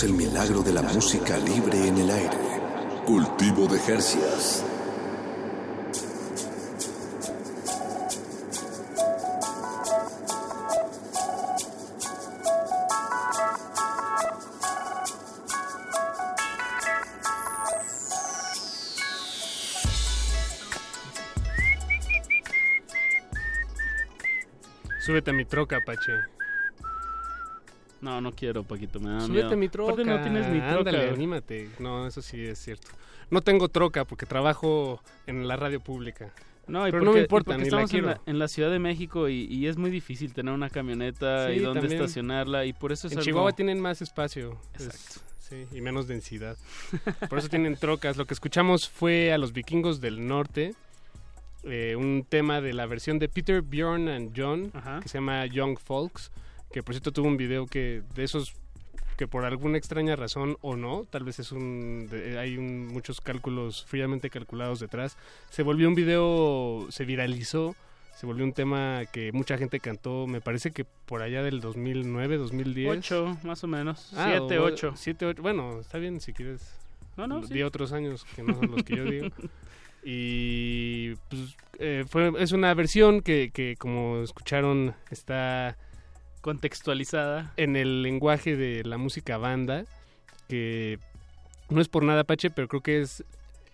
el milagro de la música libre en el aire. Cultivo de Jercias. Súbete a mi troca, Apache. No, no quiero, Paquito, me da Súbete miedo. mi troca. Aparte no tienes ni troca. Ándale, anímate. No, eso sí es cierto. No tengo troca porque trabajo en la radio pública. No, y Pero porque, no me importa, porque ni la estamos en la, en la Ciudad de México y, y es muy difícil tener una camioneta Sí, y dónde también. estacionarla y por eso es En algo- Chihuahua tienen más espacio. Exacto. Es- sí, y menos densidad. *laughs* Por eso tienen trocas. Lo que escuchamos fue a los vikingos del norte. eh, un tema de la versión de Peter, Bjorn and John, que se llama Young Folks, que por cierto tuvo un video que de esos que por alguna extraña razón o no, tal vez es un hay un- muchos cálculos fríamente calculados detrás, se volvió un video, se viralizó, se volvió un tema que mucha gente cantó, me parece que por allá del 2009, 2010. Ocho, más o menos. Ah, Siete, o- ocho. siete, ocho. Bueno, está bien si quieres. No, no, Di sí. otros años que no son los que yo digo. *laughs* Y pues eh, fue, es una versión que, que, como escucharon, está contextualizada en el lenguaje de la música banda, que no es por nada, Pache, pero creo que es,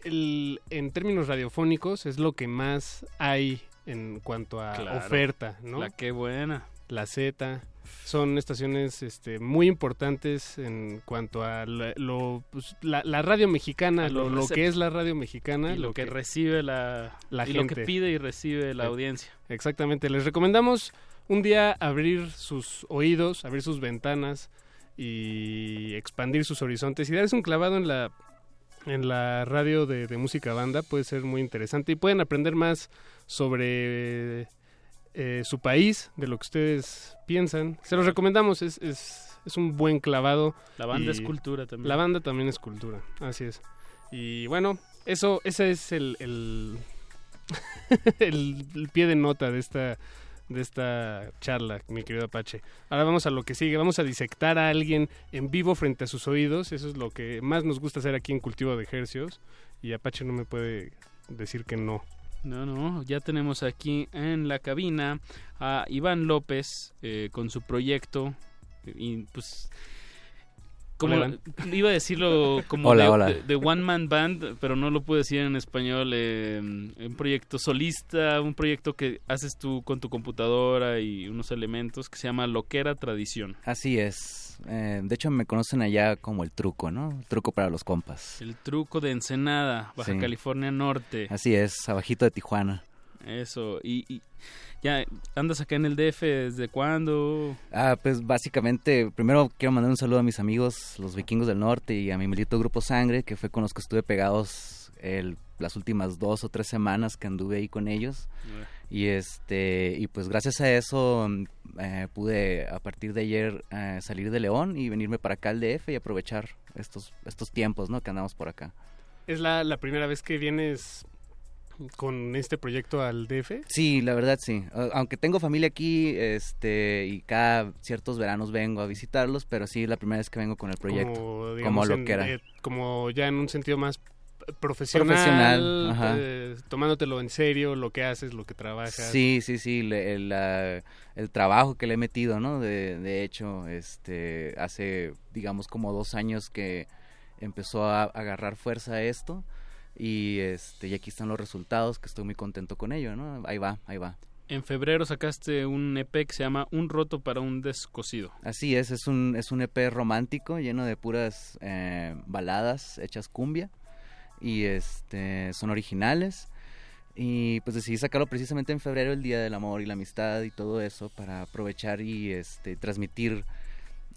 el, en términos radiofónicos, es lo que más hay en cuanto a Claro. oferta, ¿no? La qué buena. La Z. Son estaciones este, muy importantes en cuanto a lo, pues, la, la radio mexicana, A lo, lo que es la radio mexicana, Y lo que recibe la, la y gente. lo que pide y recibe la Eh, audiencia. Exactamente, les recomendamos un día abrir sus oídos, abrir sus ventanas y expandir sus horizontes y darles un clavado en la en la radio de, de música banda puede ser muy interesante y pueden aprender más sobre eh, su país, de lo que ustedes piensan. Se los recomendamos, es, es, es un buen clavado. La banda es cultura también. La banda también es cultura, así es. Y bueno, eso ese es el, el, el, *laughs* el pie de nota de esta de esta charla, mi querido Apache. Ahora vamos a lo que sigue, vamos a disectar a alguien en vivo frente a sus oídos, eso es lo que más nos gusta hacer aquí en Cultivo de Ejercios y Apache no me puede decir que no. No, no, ya tenemos aquí en la cabina a Iván López eh, con su proyecto y pues como Hola, iba a decirlo como Hola, de, hola. de- de one man band, pero no lo pude decir en español, eh, un proyecto solista, un proyecto que haces tú con tu computadora y unos elementos que se llama Loquera Tradición. Así es. Eh, de hecho, me conocen allá como el truco, ¿no? El truco para los compas. El truco de Ensenada, Baja Sí. California Norte. Así es, abajito de Tijuana. Eso, y, y ya andas acá en el DF desde cuándo? Ah, pues básicamente, primero quiero mandar un saludo a mis amigos, los vikingos del norte, y a mi maldito grupo Sangre, que fue con los que estuve pegados el, las últimas dos o tres semanas que anduve ahí con ellos. Y este y pues gracias a eso mm, eh, pude a partir de ayer eh, salir de León y venirme para acá al DF y aprovechar estos estos tiempos, ¿no? Que andamos por acá. ¿Es la, la primera vez que vienes con este proyecto al DF? Sí, la verdad sí. Aunque tengo familia aquí, este, y cada ciertos veranos vengo a visitarlos, pero sí la primera vez que vengo con el proyecto, Como, lo en- que era. eh, como ya en un sentido más profesional, Profesional, ajá. eh, tomándotelo en serio, lo que haces, lo que trabajas. Sí, sí, sí, le- el, la- el trabajo que le he metido, ¿no? De, de hecho, este, hace, digamos, como dos años que empezó a agarrar fuerza esto y, este, y aquí están los resultados, que estoy muy contento con ello, ¿no? Ahí va, ahí va. En febrero sacaste un EP que se llama Un roto para un descosido. Así es, es un, es un EP romántico lleno de puras eh, baladas hechas cumbia y este son originales y pues decidí sacarlo precisamente en febrero, el Día del Amor y la Amistad y todo eso para aprovechar y este transmitir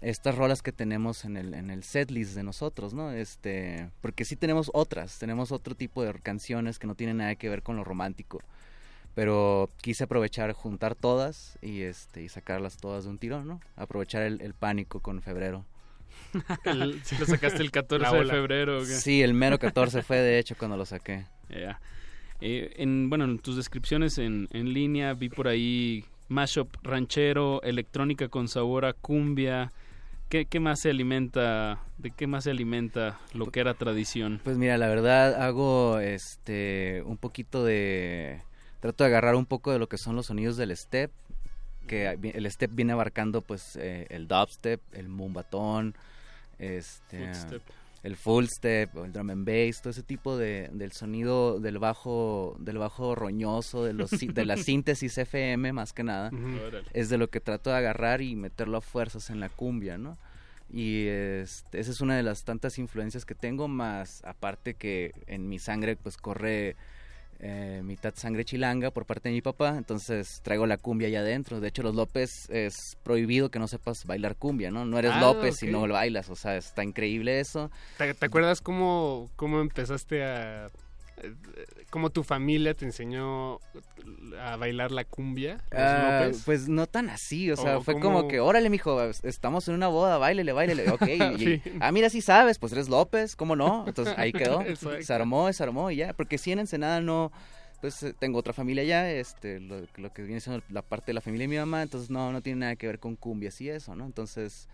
estas rolas que tenemos en el, en el setlist de nosotros, ¿no? Este, porque sí tenemos otras, tenemos otro tipo de canciones que no tienen nada que ver con lo romántico pero quise aprovechar juntar todas y este y sacarlas todas de un tirón, ¿no? Aprovechar el, el pánico con febrero. El- *laughs* sí lo sacaste el 14 La de febrero. ¿o qué? Sí, el mero 14 fue de hecho cuando lo saqué. Ya. Eh, en, bueno, en tus descripciones en, en línea vi por ahí mashup ranchero, electrónica con sabor a cumbia. ¿Qué, qué más se alimenta? ¿De qué más se alimenta lo que era tradición? Pues mira, la verdad hago este un poquito de trato de agarrar un poco de lo que son los sonidos del step, que el step viene abarcando pues eh, el dubstep, el mumbatón, este Footstep. El full step o el drum and bass, todo ese tipo de, del sonido del bajo, del bajo roñoso, de, los, de la *laughs* síntesis FM más que nada, es de lo que trato de agarrar y meterlo a fuerzas en la cumbia, ¿no? Y este, esa es una de las tantas influencias que tengo, más aparte que en mi sangre pues corre eh, mitad sangre chilanga por parte de mi papá, entonces traigo la cumbia allá adentro. De hecho, los López es prohibido que no sepas bailar cumbia, ¿no? No eres Ah, López si ok. no lo bailas, o sea, está increíble eso. ¿Te, te acuerdas cómo, cómo empezaste a... cómo tu familia te enseñó a bailar la cumbia? Ah, pues no tan así, o sea, ¿O fue como que, órale, mijo, es- estamos en una boda, bailele, bailele, ok. *laughs* y- Sí. Ah, mira, sí sabes, pues eres López, ¿cómo no? Entonces ahí quedó, *laughs* se armó, se armó y ya, porque si en Ensenada no, pues eh, tengo otra familia ya, este, lo, lo que viene siendo la parte de la familia de mi mamá, entonces no, no tiene nada que ver con cumbias y eso, ¿no? Entonces,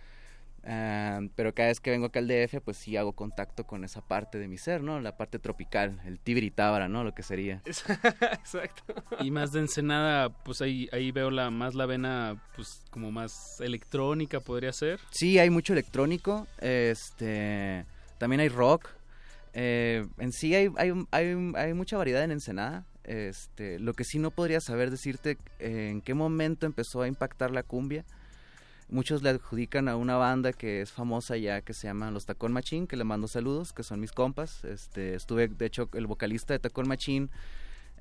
ah, pero cada vez que vengo acá al DF, pues sí hago contacto con esa parte de mi ser, ¿no? La parte tropical, el tibiritábara, ¿no? Lo que sería. *laughs* Exacto. Y más de Ensenada, pues ahí, ahí veo la más la vena, pues como más electrónica podría ser. Sí, hay mucho electrónico, este, también hay rock. eh, en sí hay, hay, hay, hay mucha variedad en Ensenada. Este, lo que sí no podría saber decirte eh, en qué momento empezó a impactar la cumbia. Muchos le adjudican a una banda que es famosa ya que se llama Los Tacón Machín, que le mando saludos, que son mis compas. Este, estuve, de hecho, el vocalista de Tacón Machín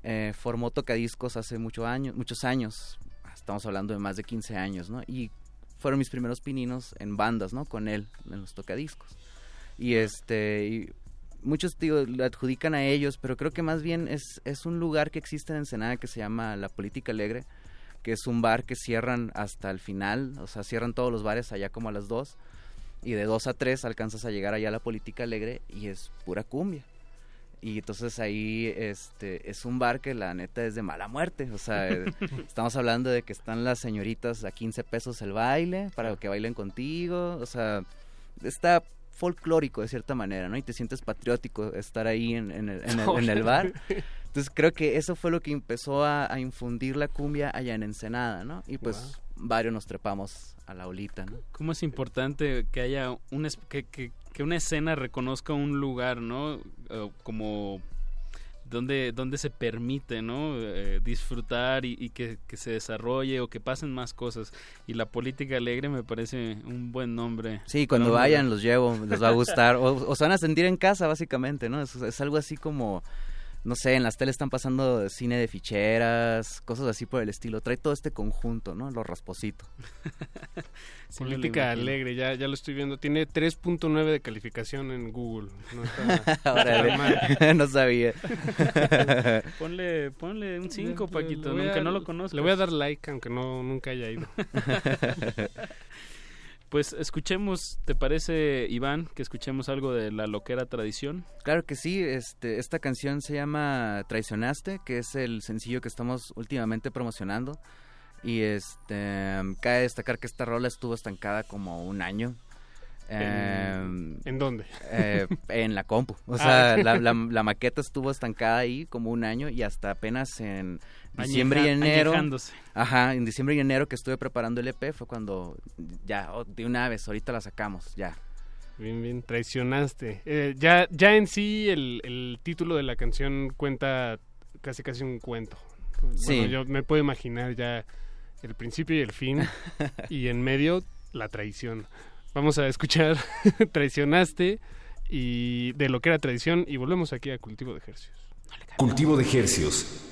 eh, formó tocadiscos hace mucho años, muchos años. Estamos hablando de más de 15 años, ¿no? Y fueron mis primeros pininos en bandas, ¿no? Con él, en los tocadiscos. Y este, muchos digo, le adjudican a ellos, pero creo que más bien es, es un lugar que existe en Ensenada que se llama La Política Alegre, que es un bar que cierran hasta el final, o sea, cierran todos los bares allá como a las 2, y de 2 a 3 alcanzas a llegar allá a La Política Alegre y es pura cumbia. Y entonces ahí este es un bar que la neta es de mala muerte. O sea, eh, *laughs* estamos hablando de que están las señoritas a 15 pesos el baile para que bailen contigo. O sea, está folclórico de cierta manera, ¿no? Y te sientes patriótico estar ahí en, en el, en el- en el *laughs* bar. Entonces creo que eso fue lo que empezó a, a infundir la cumbia allá en Ensenada, ¿no? Y pues varios nos trepamos a la olita, ¿no? ¿Cómo es importante que haya un es- que, que, que una escena reconozca un lugar, ¿no? Como donde, donde se permite, ¿no? Eh, disfrutar y, y que, que se desarrolle o que pasen más cosas. Y la política alegre me parece un buen nombre. Sí, cuando Nombre. vayan los llevo, les va a gustar. *laughs* O, o se van a sentir en casa, básicamente, ¿no? Es, es algo así como, no sé, en las teles están pasando cine de ficheras, cosas así por el estilo. Trae todo este conjunto, ¿no? Lo rasposito. *laughs* Sí Política alegre, ya, ya lo estoy viendo. Tiene 3.9 de calificación en Google. No está, *laughs* mal. *laughs* no sabía. Ponle, ponle un 5, Le- Paquito, aunque no lo conozcas. Le voy a dar like, aunque no nunca haya ido. Pues escuchemos, ¿te parece, Iván, que escuchemos algo de la loquera tradición? Claro que sí, este, esta canción se llama Traicionaste, que es el sencillo que estamos últimamente promocionando. Y este cabe destacar que esta rola estuvo estancada como un año. ¿En- ¿en dónde? eh, en la compu. O Ah. sea, la, la- la maqueta estuvo estancada ahí como un año y hasta apenas en diciembre y enero. Ajá, en diciembre y enero que estuve preparando el EP fue cuando ya, oh, de una vez, ahorita la sacamos, ya. Bien, bien, traicionaste. Eh, ya, ya en sí el, el título de la canción cuenta casi casi un cuento. Sí. Bueno, yo me puedo imaginar ya el principio y el fin *laughs* y en medio la traición. Vamos a escuchar *laughs* Traicionaste y de lo que era traición y volvemos aquí a Cultivo de Ejercicios. Cultivo de Hercios.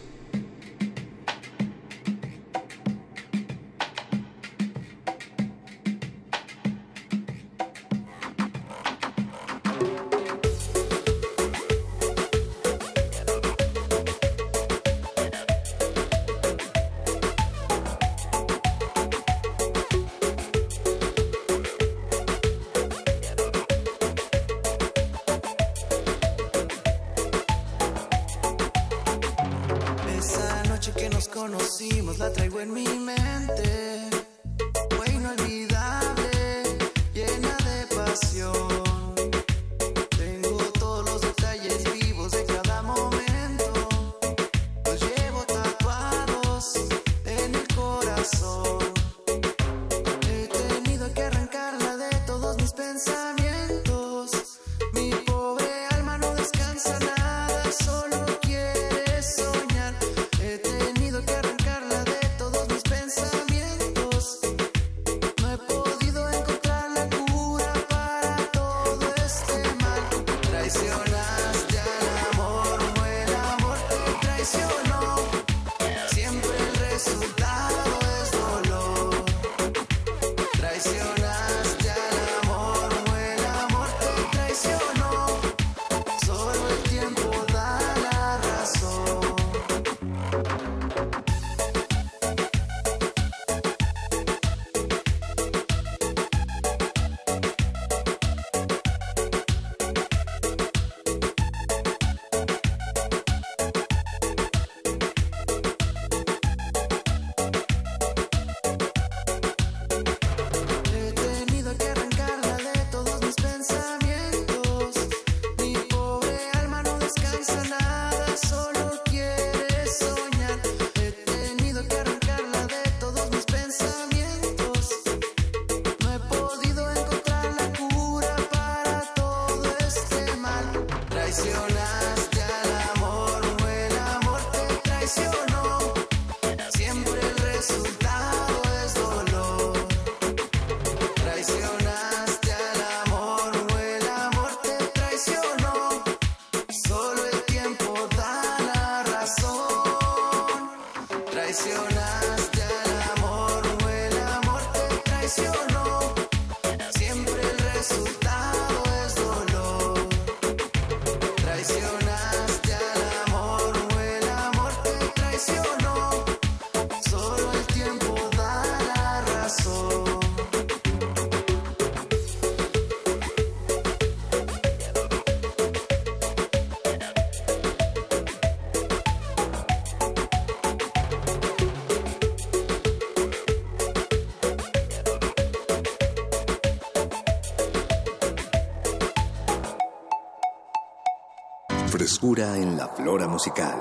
Frescura en la flora musical.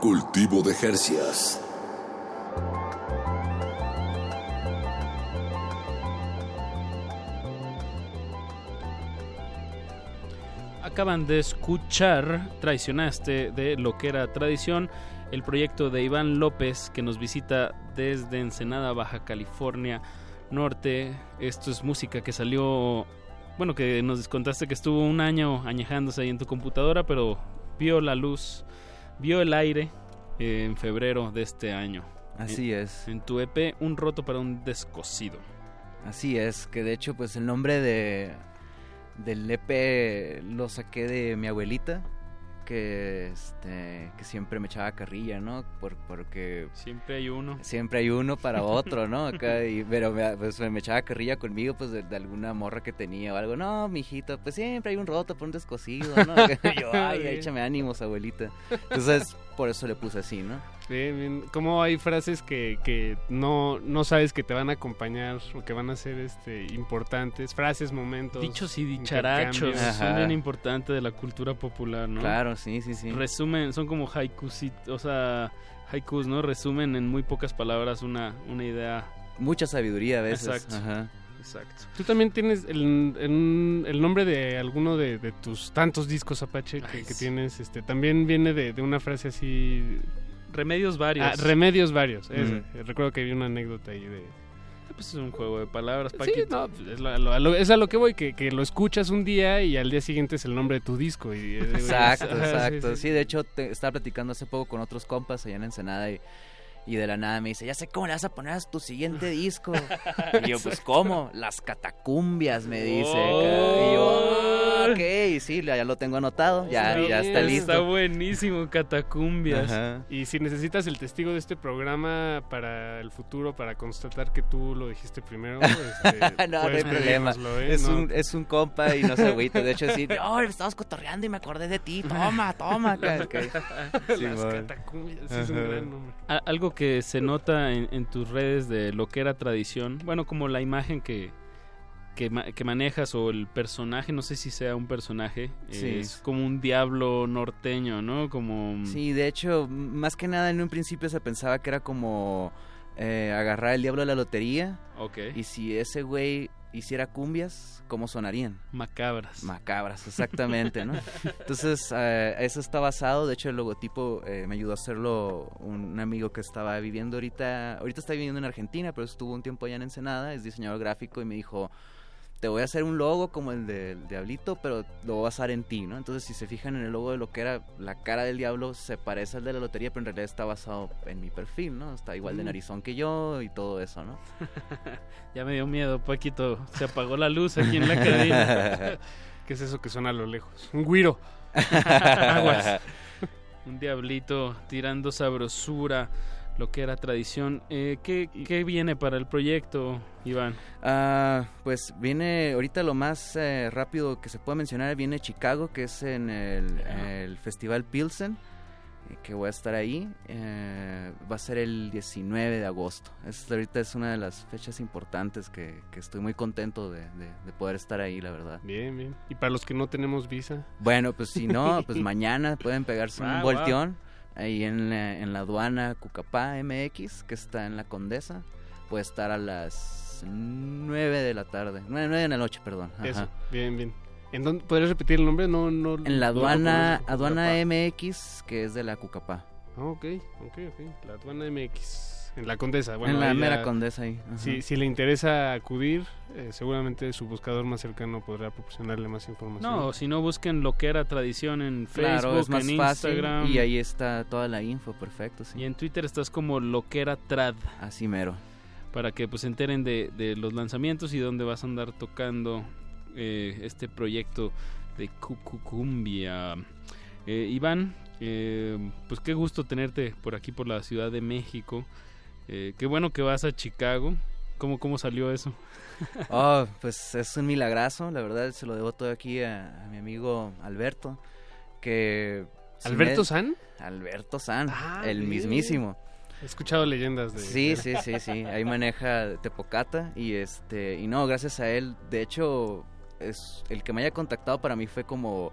Cultivo de Jercias. Acaban de escuchar Traicionaste de lo que era tradición, el proyecto de Iván López que nos visita desde Ensenada, Baja California Norte. Esto es música que salió, bueno, que nos contaste que estuvo un año añejándose ahí en tu computadora, pero vio la luz, vio el aire en febrero de este año. Así En- es. En tu EP, Un roto para un descosido. Así es, que de hecho pues el nombre de del EP lo saqué de mi abuelita, que este que siempre me echaba carrilla, ¿no? Por, porque Siempre hay uno. siempre hay uno para otro, ¿no? Acá, y, *laughs* pero me, pues, me echaba carrilla conmigo, pues, de, de alguna morra que tenía o algo. No, mijito, pues siempre hay un roto por un descosido, ¿no? *laughs* Y yo, ay, échame ánimos, abuelita. Entonces, por eso le puse así, ¿no? Bien, bien. Como hay frases que, que no, no sabes que te van a acompañar o que van a ser este, importantes? Frases, momentos. Dichos y dicharachos son bien importantes de la cultura popular, ¿no? Claro, sí, sí, sí. Resumen, son como haikus, o sea, haikus, ¿no? Resumen en muy pocas palabras una, una idea. Mucha sabiduría a veces. Exacto. Ajá. Exacto. Tú también tienes el, el- el nombre de alguno de, de tus tantos discos Apache que, que tienes. este También viene de, de una frase así. Remedios varios. Ah, remedios varios. Mm. Recuerdo que vi una anécdota ahí de. Pues es un juego de palabras, Sí, Paquito. no, pues, es, lo- a lo, lo- es a lo que voy, que, que lo escuchas un día y al día siguiente es el nombre de tu disco. Y, Exacto, *laughs* Ajá, sí, exacto. sí. Sí, de hecho, te- estaba platicando hace poco con otros compas allá en Ensenada y, y de la nada me dice, ya sé cómo le vas a poner a tu siguiente disco. *laughs* y yo, pues, ¿cómo? Las catacumbias, me dice. acá. Y yo, "Ah, ok, sí, ya lo tengo anotado, ya, ya está listo. Está buenísimo, Catacumbias. Ajá. Y si necesitas el testigo de este programa para el futuro, para constatar que tú lo dijiste primero, *laughs* este, no, no hay problema. ¿eh? Es, No- un, es un compa y no se agüita. De hecho, sí, *laughs* oh, estabas cotorreando y me acordé de ti. Toma, toma. acá, ok. Las catacumbias, sí, es un gran nombre. Algo que se nota en, en tus redes de lo que era tradición, bueno, como la imagen que, que, ma- que manejas o el personaje, no sé si sea un personaje, Sí. es como un diablo norteño, ¿no? Como... Sí, de hecho, más que nada en un principio se pensaba que era como eh, agarrar el diablo de la lotería. Ok. Y si ese güey hiciera cumbias, ¿cómo sonarían? Macabras. Macabras, exactamente, ¿no? *laughs* Entonces, eh, eso está basado. De hecho, el logotipo eh, me ayudó a hacerlo un, un amigo que estaba viviendo ahorita. Ahorita está viviendo en Argentina, pero estuvo un tiempo allá en Ensenada. Es diseñador gráfico y me dijo. Te voy a hacer un logo como el del Diablito, pero lo voy a basar en ti, ¿no? Entonces, si se fijan en el logo de lo que era la cara del diablo, se parece al de la lotería, pero en realidad está basado en mi perfil, ¿no? Está igual de Mm. narizón que yo y todo eso, ¿no? *laughs* Ya me dio miedo, Paquito. Se apagó la luz aquí en la cabina. *laughs* ¿Qué es eso que suena a lo lejos? Un guiro. *laughs* Aguas. Un diablito tirando sabrosura, lo que era tradición. Eh, ¿qué, qué viene para el proyecto, Iván? Ah, pues viene ahorita lo más eh, rápido que se puede mencionar viene Chicago que es en el, el festival Pilsen eh, que voy a estar ahí eh, va a ser el 19 de agosto es, ahorita es una de las fechas importantes que, que estoy muy contento de, de- de poder estar ahí la verdad Bien, bien. Y para los que no tenemos visa. bueno pues si no pues *laughs* mañana pueden pegarse Ah, un wow. Ahí en la, en la aduana Cucapá MX que está en la Condesa puede estar a las 9 de la tarde 9, de la noche perdón ajá. Eso. Bien, bien. ¿En dónde podrías repetir el nombre? No, no. En la no aduana, conozco. aduana MX, que es de la Cucapá. Ah, ok, ok, ok. La aduana MX. En la Condesa. Bueno, En la mera Condesa ahí, ajá. Si, si le interesa acudir, eh, seguramente su buscador más cercano podrá proporcionarle más información. No, si no busquen lo que era tradición en Facebook, Claro, es más en fácil Instagram. y ahí está toda la info, perfecto, sí. Y en Twitter estás como lo que era trad. Así mero. Para que pues se enteren de, de los lanzamientos y dónde vas a andar tocando eh, este proyecto de Cucucumbia. Eh, Iván, eh, pues qué gusto tenerte por aquí por la Ciudad de México. Eh, qué bueno que vas a Chicago. ¿Cómo, cómo salió eso? Oh, *laughs* pues es un milagrazo, la verdad se lo debo todo aquí a, a mi amigo Alberto, que... si ¿Alberto me- San? Alberto San, Ah, el bien. mismísimo. He escuchado leyendas de... Sí, sí, sí, sí. Ahí maneja Tepocata y este y no, gracias a él, de hecho, es el que me haya contactado para mí fue como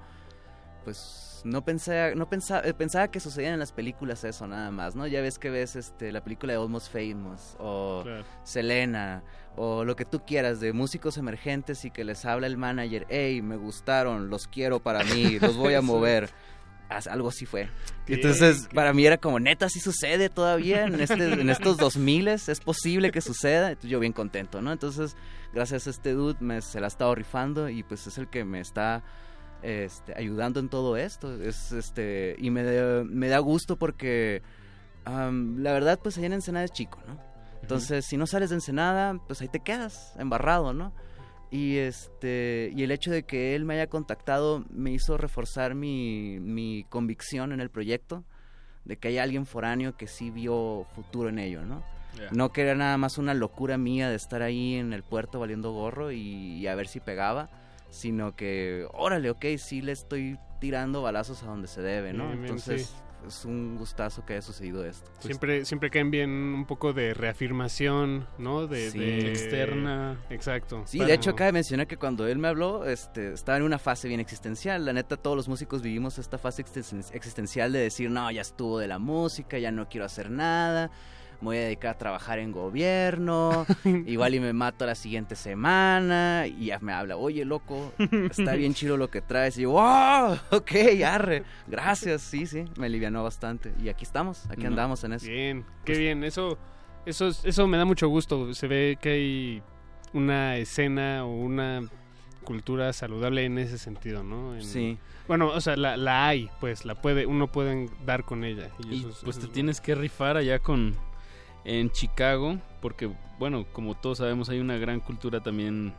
pues no pensé no pensaba eh, pensaba que sucedía en las películas eso nada más, ¿no? Ya ves que ves este la película de Almost Famous o Claro. Selena o lo que tú quieras de músicos emergentes y que les habla el manager, "Hey, me gustaron, los quiero para mí, los voy a *laughs* mover." Algo así fue. Entonces, para mí era como, neta, sí sucede todavía en, este, en estos 2000 es posible que suceda. Entonces, yo bien contento, ¿no? Entonces, gracias a este dude me, se la ha estado rifando y pues es el que me está este, ayudando en todo esto. Es, este, y me, da- me da gusto porque la verdad, pues allá en Ensenada es chico, ¿no? Entonces, si no sales de Ensenada, pues ahí te quedas embarrado, ¿no? Y este y el hecho de que él me haya contactado me hizo reforzar mi, mi convicción en el proyecto de que hay alguien foráneo que sí vio futuro en ello, ¿no? No que era nada más una locura mía de estar ahí en el puerto valiendo gorro y, y a ver si pegaba, sino que, órale, ok, sí le estoy tirando balazos a donde se debe, ¿no? Bien, bien, Entonces, sí. es un gustazo que haya sucedido esto. Siempre, siempre caen bien un poco de reafirmación, ¿no? De, Sí. de- Externa. Exacto. Sí, Para- de hecho cabe mencionar que cuando él me habló, este, estaba en una fase bien existencial. La neta, todos los músicos vivimos esta fase existen- existencial de decir, no, ya estuvo de la música, ya no quiero hacer nada, me voy a dedicar a trabajar en gobierno, *laughs* igual y me mato la siguiente semana, y ya me habla, oye, loco, está bien *laughs* chido lo que traes. Y yo, wow, ok, arre, gracias, sí, sí, me alivianó bastante. Y aquí estamos, aquí No, andamos en eso. Bien, qué bien. Eso, eso, es- eso me da mucho gusto. Se ve que hay una escena o una cultura saludable en ese sentido, ¿no? En- Sí. Bueno, o sea, la, la hay, pues, la puede, uno puede dar con ella. Y, Y eso es- pues eso te es tienes que rifar allá con en Chicago porque bueno como todos sabemos hay una gran cultura también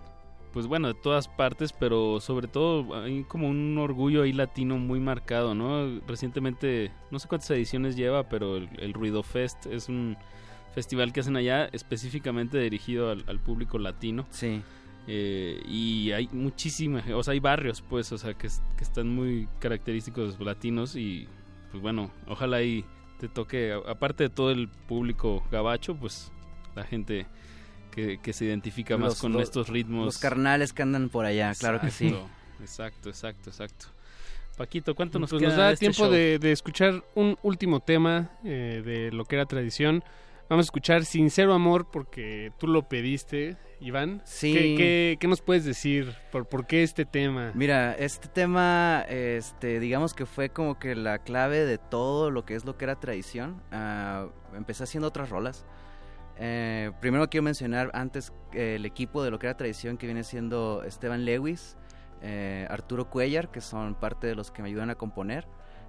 pues bueno de todas partes pero sobre todo hay como un orgullo ahí latino muy marcado no recientemente no sé cuántas ediciones lleva pero el, el Ruido Fest es un festival que hacen allá específicamente dirigido al, al público latino. Sí. Eh, y hay muchísimas o sea hay barrios pues o sea que, que están muy característicos latinos y pues bueno ojalá ahí te toque aparte de todo el público gabacho pues la gente que, que se identifica más Los- con los- estos ritmos Los carnales que andan por allá, claro que sí. Exacto, exacto exacto exacto Paquito cuánto nos Pues queda nos da de este tiempo show? de, de escuchar un último tema eh, de lo que era tradición. Vamos a escuchar Sincero Amor porque tú lo pediste, Iván. Sí. ¿Qué, qué, qué nos puedes decir? ¿Por, por qué este tema? Mira, este tema, este, digamos que fue como que la clave de todo lo que es lo que era tradición. Ah, empecé haciendo otras rolas Eh, primero quiero mencionar antes eh, el equipo de lo que era tradición que viene siendo Esteban Lewis, eh, Arturo Cuellar, que son parte de los que me ayudan a componer,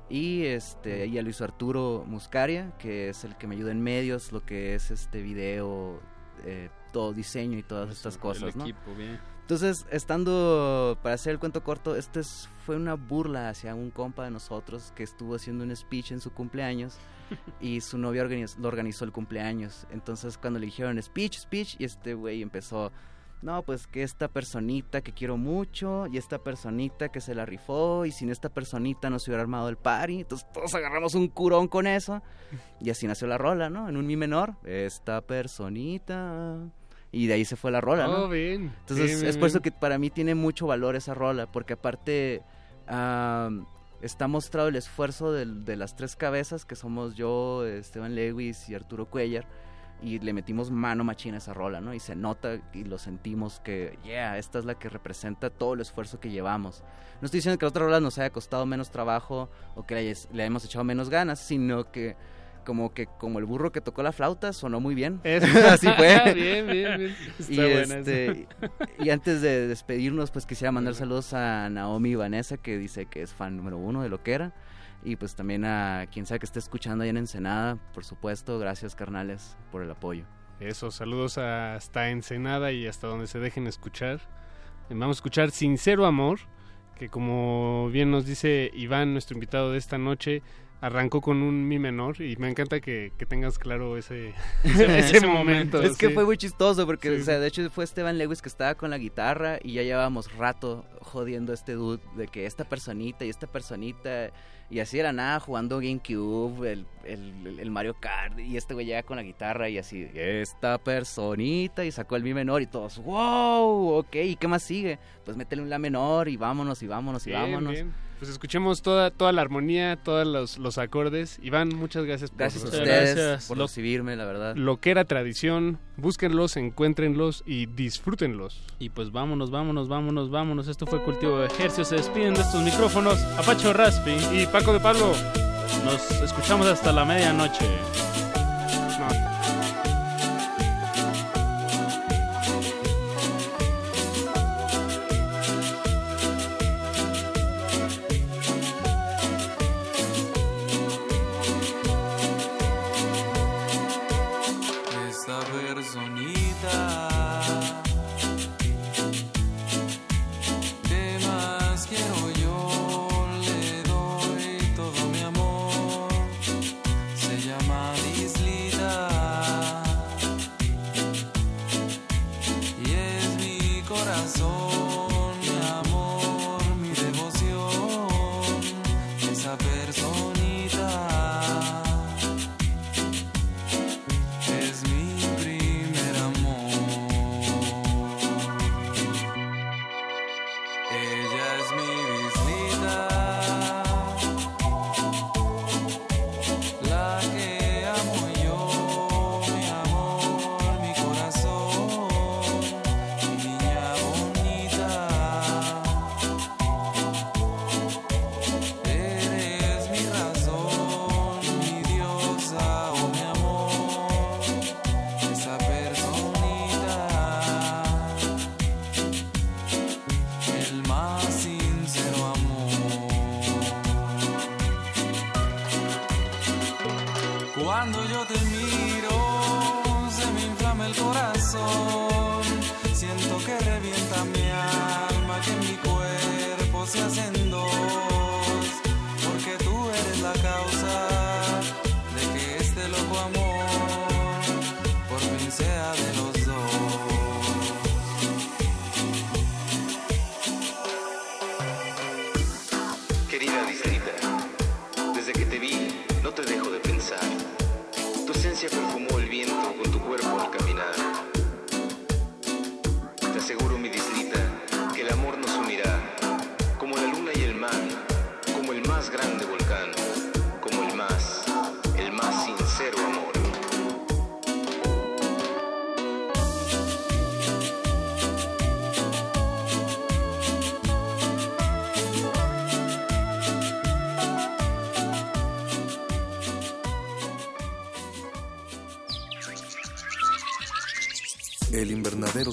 y este y a Luis Arturo Muscaria, que es el que me ayuda en medios, lo que es este video, eh, todo diseño y todas estas cosas, el ¿no? equipo, bien. Entonces, estando, para hacer el cuento corto, esto es, fue una burla hacia un compa de nosotros que estuvo haciendo un speech en su cumpleaños y su novia organiz- lo organizó el cumpleaños. Entonces, cuando le dijeron speech, speech, y este güey empezó, no, pues que esta personita que quiero mucho y esta personita que se la rifó y sin esta personita no se hubiera armado el party. Entonces, todos agarramos un curón con eso y así nació la rola, ¿no? En un mi menor, esta personita. Y de ahí se fue la rola, ¿no? Oh, bien. Entonces Bien, bien, es por eso que para mí tiene mucho valor esa rola, porque aparte am, está mostrado el esfuerzo del- de las tres cabezas, que somos yo, Esteban Lewis y Arturo Cuellar, y le metimos mano machina a esa rola, ¿no? Y se nota y lo sentimos que, yeah, esta es la que representa todo el esfuerzo que llevamos. No estoy diciendo que la otra rola nos haya costado menos trabajo o que le, hayas- le hayamos echado menos ganas, sino que como que como el burro que tocó la flauta sonó muy bien. Eso. *laughs* Así fue. *laughs* Bien, bien, bien. Está y, buena este, y antes de despedirnos, pues quisiera mandar saludos a Naomi y Vanessa, que dice que es fan número uno de lo que era. Y pues también a quien sea que esté escuchando ahí en Ensenada, por supuesto. Gracias, carnales, por el apoyo. Eso, saludos hasta Ensenada y hasta donde se dejen escuchar. Vamos a escuchar Sincero Amor, que como bien nos dice Iván, nuestro invitado de esta noche, arrancó con un mi menor y me encanta que, que tengas claro ese, *laughs* ese, ese momento. Es que sí. fue muy chistoso porque, Sí, o sea, de hecho fue Esteban Lewis que estaba con la guitarra y ya llevábamos rato jodiendo a este dude de que esta personita y esta personita y así era nada jugando GameCube, el, el, el Mario Kart y este güey llega con la guitarra y así, esta personita y sacó el mi menor y todos, wow, ok, ¿y qué más sigue? Pues métele un la menor y vámonos y vámonos y Bien, vámonos. bien. Pues escuchemos toda, toda la armonía, todos los, los acordes. Iván, muchas gracias por Gracias a por- recibirme, la verdad. Lo que era tradición, búsquenlos, encuéntrenlos y disfrútenlos. Y pues vámonos, vámonos, vámonos, vámonos. Esto fue Cultivo de Ejercicios. Se despiden de estos micrófonos. Apacho Raspi. Y Paco de Pablo. Nos escuchamos hasta la medianoche.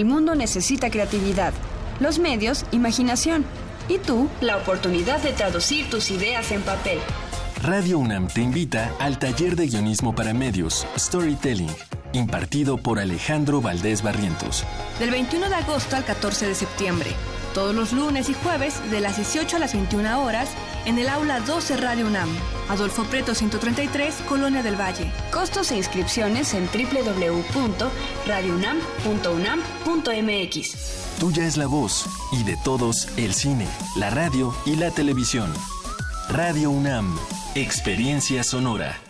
El mundo necesita creatividad, los medios, imaginación y tú, la oportunidad de traducir tus ideas en papel. Radio UNAM te invita al taller de guionismo para medios, Storytelling, impartido por Alejandro Valdés Barrientos. Del 21 de agosto al 14 de septiembre, todos los lunes y jueves de las 18 a las 21 horas en el aula 12 Radio UNAM, Adolfo Preto 133, Colonia del Valle. Costos e inscripciones en www.radiounam.unam.mx. Tuya es la voz y de todos el cine, la radio y la televisión. Radio UNAM, experiencia sonora.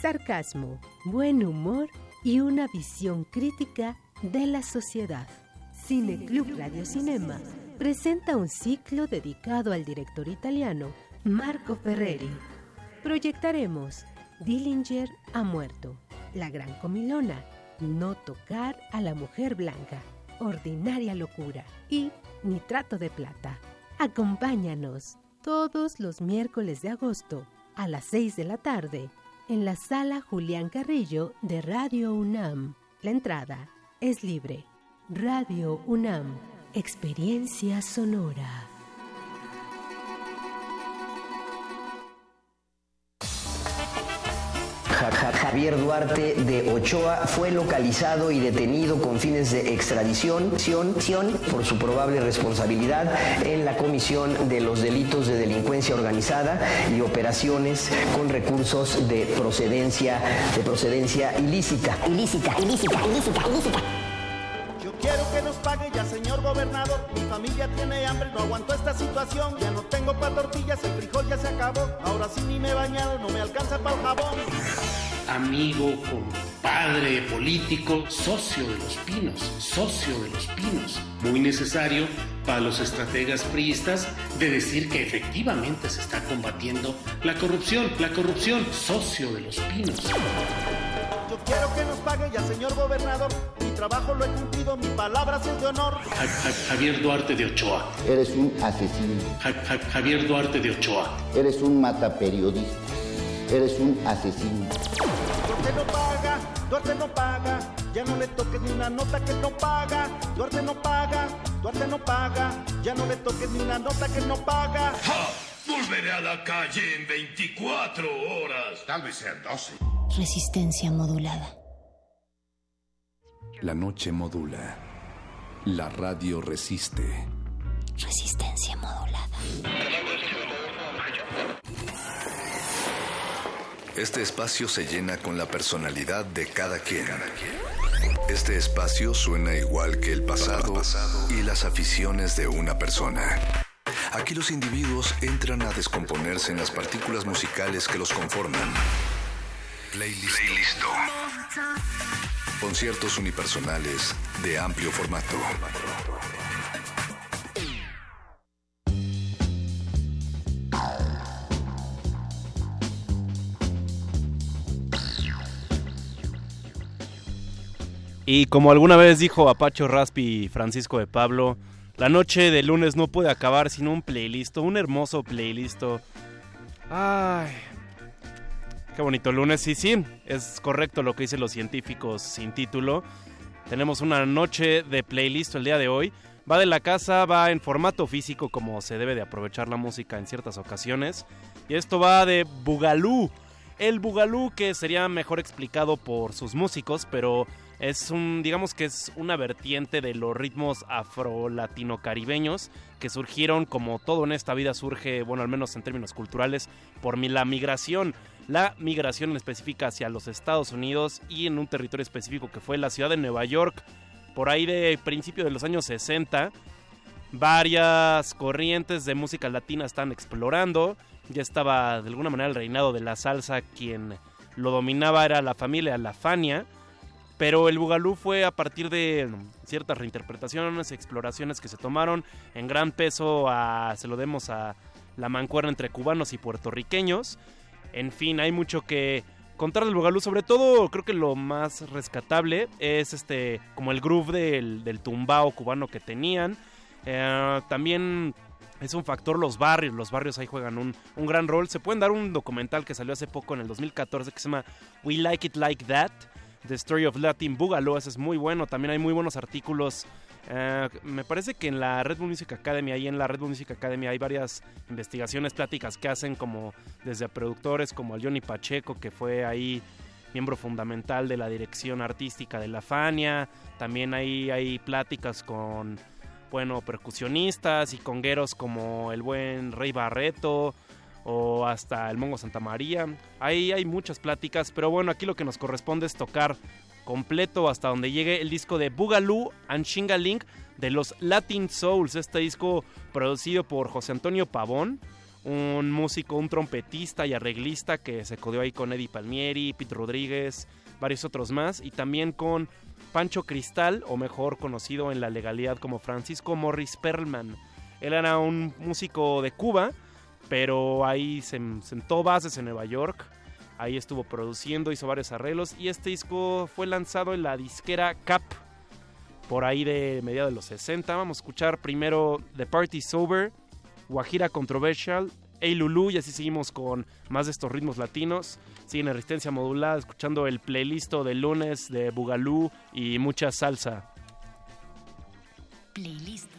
Sarcasmo, buen humor y una visión crítica de la sociedad. Cine Club Radio Cinema presenta un ciclo dedicado al director italiano Marco Ferreri. Proyectaremos Dillinger ha muerto, La Gran Comilona, No tocar a la mujer blanca, Ordinaria locura y Nitrato de plata. Acompáñanos todos los miércoles de agosto a las 6 de la tarde en la sala Julián Carrillo de Radio UNAM. La entrada es libre. Radio UNAM, experiencia sonora. Javier Duarte de Ochoa fue localizado y detenido con fines de extradición ción- ción por su probable responsabilidad en la comisión de los delitos de delincuencia organizada y operaciones con recursos de procedencia de procedencia ilícita. Ilícita, ilícita, ilícita, ilícita. Quiero que nos pague ya, señor gobernador. Mi familia tiene hambre, no aguanto esta situación. Ya no tengo pa' tortillas, el frijol ya se acabó. Ahora sí ni me he bañado, no me alcanza para el jabón. amigo, compadre político, socio de los pinos, socio de los pinos. Muy necesario para los estrategas priistas de decir que efectivamente se está combatiendo la corrupción, la corrupción, socio de los pinos. Quiero que nos pague ya, señor gobernador. Mi trabajo lo he cumplido, mi palabra sí es de honor. Ja- Ja- Javier Duarte de Ochoa. Eres un asesino. Ja- Ja- Javier Duarte de Ochoa. Eres un mataperiodista. Eres un asesino. Duarte no paga, Duarte no paga. Ya no le toques ni una nota que no paga. Duarte no paga, Duarte no paga. Ya no le toques ni una nota que no paga. Volveré a la calle en 24 horas. Tal vez sean 12. Resistencia modulada. La noche modula. La radio resiste. Resistencia modulada. Este espacio se llena con la personalidad de cada quien. Este espacio suena igual que el pasado y las aficiones de una persona. Aquí los individuos entran a descomponerse en las partículas musicales que los conforman. Playlist. Conciertos unipersonales de amplio formato. Y como alguna vez dijo Apacho Raspi Francisco de Pablo, la noche de lunes no puede acabar sin un playlist, un hermoso playlist. Ay, qué bonito lunes. Sí, sí, es correcto lo que dicen los científicos sin título. Tenemos una noche de playlist el día de hoy. Va de la casa, va en formato físico como se debe de aprovechar la música en ciertas ocasiones. Y esto va de Bugalú. El bugalú, que sería mejor explicado por sus músicos, pero es un, digamos que es una vertiente de los ritmos afro-latino-caribeños que surgieron como todo en esta vida surge, bueno, al menos en términos culturales, por la migración. La migración en específica hacia los Estados Unidos y en un territorio específico que fue la ciudad de Nueva York, por ahí de principio de los años 60 varias corrientes de música latina están explorando. Ya estaba de alguna manera el reinado de la salsa, quien lo dominaba era la familia La Fania. Pero el Bugalú fue a partir de ciertas reinterpretaciones, exploraciones que se tomaron en gran peso, a, se lo demos a la mancuerna entre cubanos y puertorriqueños. En fin, hay mucho que contar del Bugalú. Sobre todo, creo que lo más rescatable es este, como el groove del, del tumbao cubano que tenían. Eh, también es un factor los barrios, los barrios ahí juegan un, un gran rol. Se pueden dar un documental que salió hace poco en el 2014 que se llama We Like It Like That, The Story of Latin Boogaloo, ese es muy bueno. También hay muy buenos artículos. Eh, me parece que en la Red Bull Music Academy, ahí en la Red Bull Music Academy hay varias investigaciones, pláticas que hacen como desde productores como al Johnny Pacheco, que fue ahí miembro fundamental de la dirección artística de la Fania. También ahí hay pláticas con bueno, percusionistas y congueros como el buen Rey Barreto o hasta el Mongo Santa María. Ahí hay muchas pláticas, pero bueno, aquí lo que nos corresponde es tocar completo hasta donde llegue el disco de Boogaloo and Shingaling de los Latin Souls. Este disco producido por José Antonio Pavón, un músico, un trompetista y arreglista que se codeó ahí con Eddie Palmieri, Pete Rodríguez, varios otros más, y también con Pancho Cristal, o mejor conocido en la legalidad como Francisco Morris Perlman. Él era un músico de Cuba, pero ahí se sentó bases en Nueva York. Ahí estuvo produciendo, hizo varios arreglos y este disco fue lanzado en la disquera Cap por ahí de mediados de los 60. Vamos a escuchar primero The Party Sober, Guajira Controversial, Hey Lulu y así seguimos con más de estos ritmos latinos. Siguen en resistencia modulada, escuchando el playlist de lunes de Bugalú y mucha salsa. Playlist.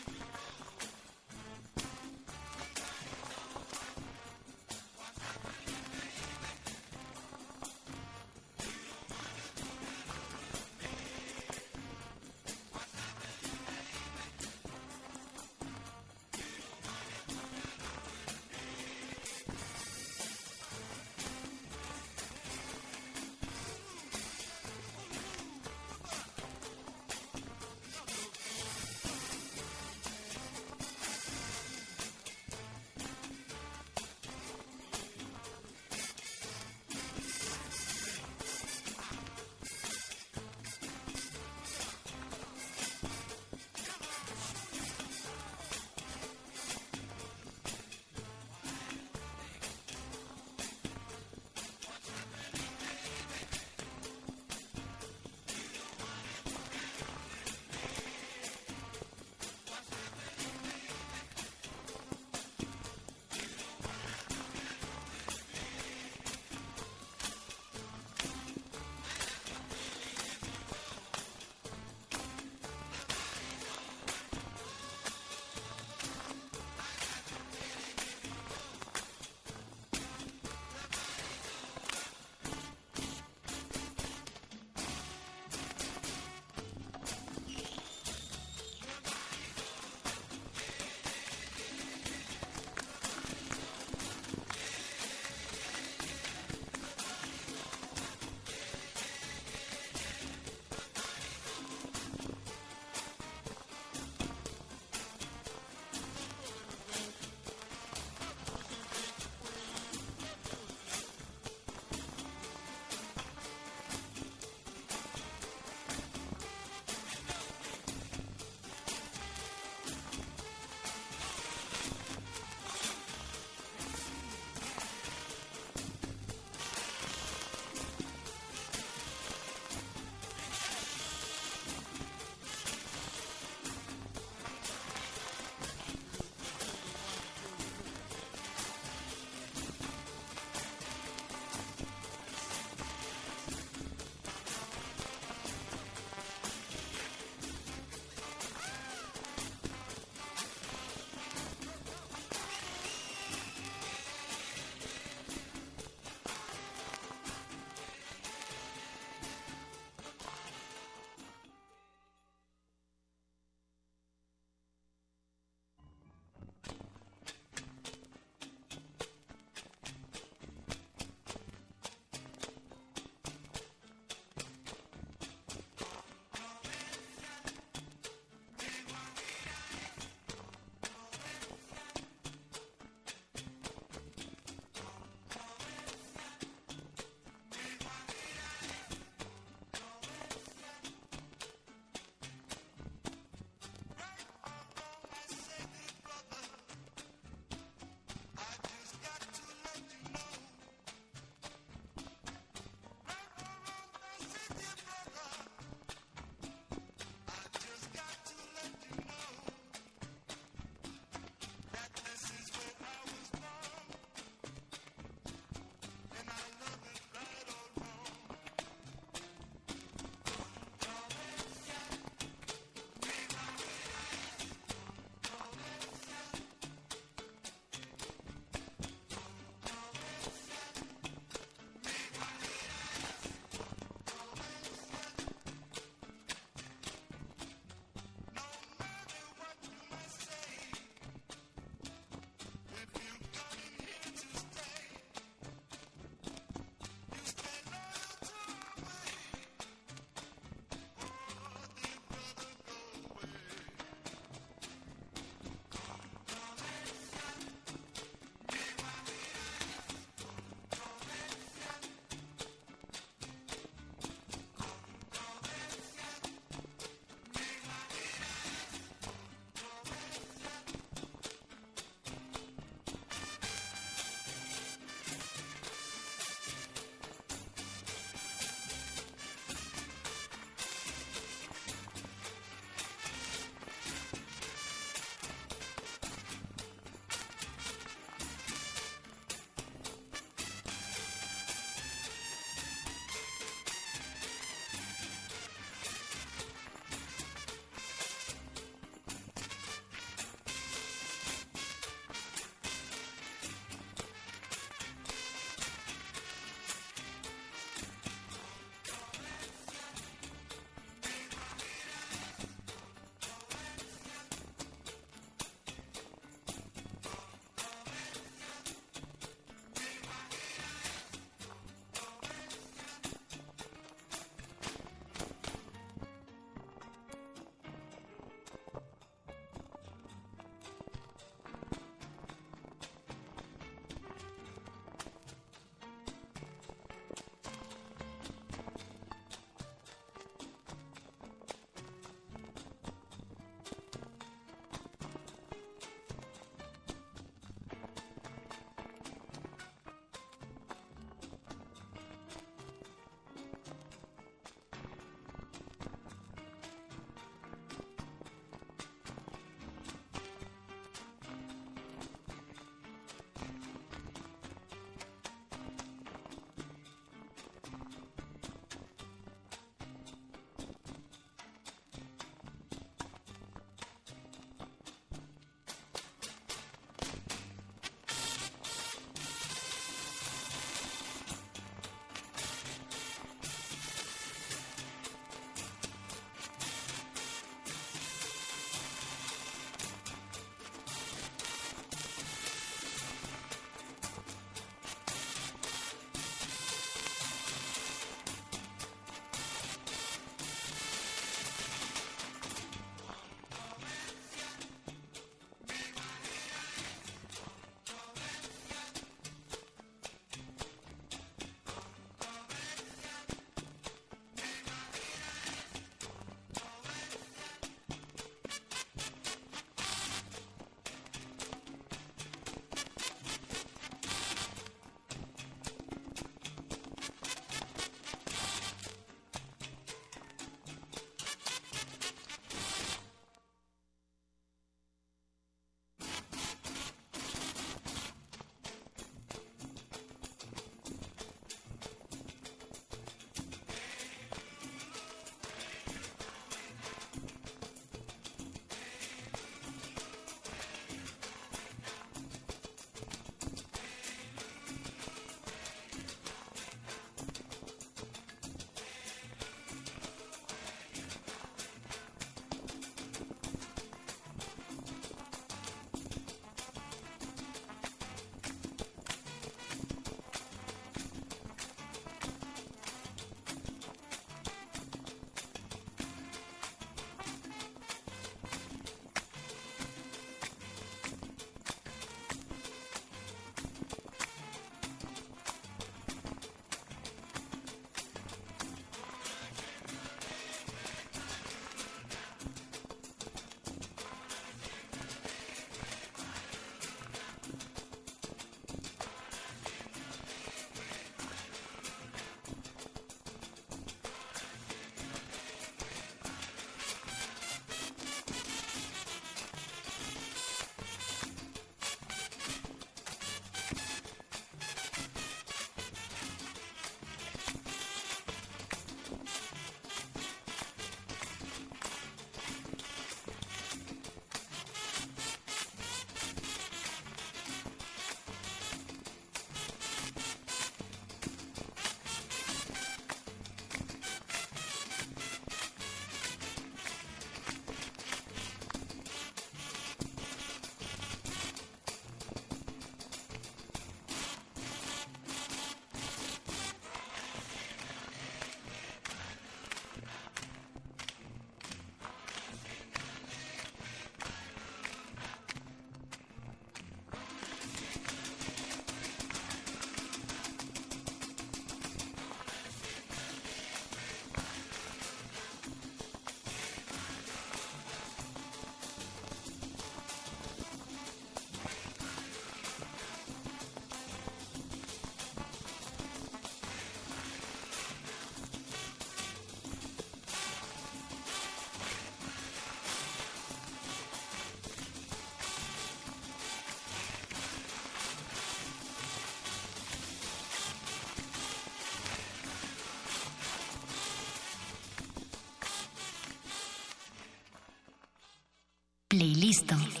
Playlisto.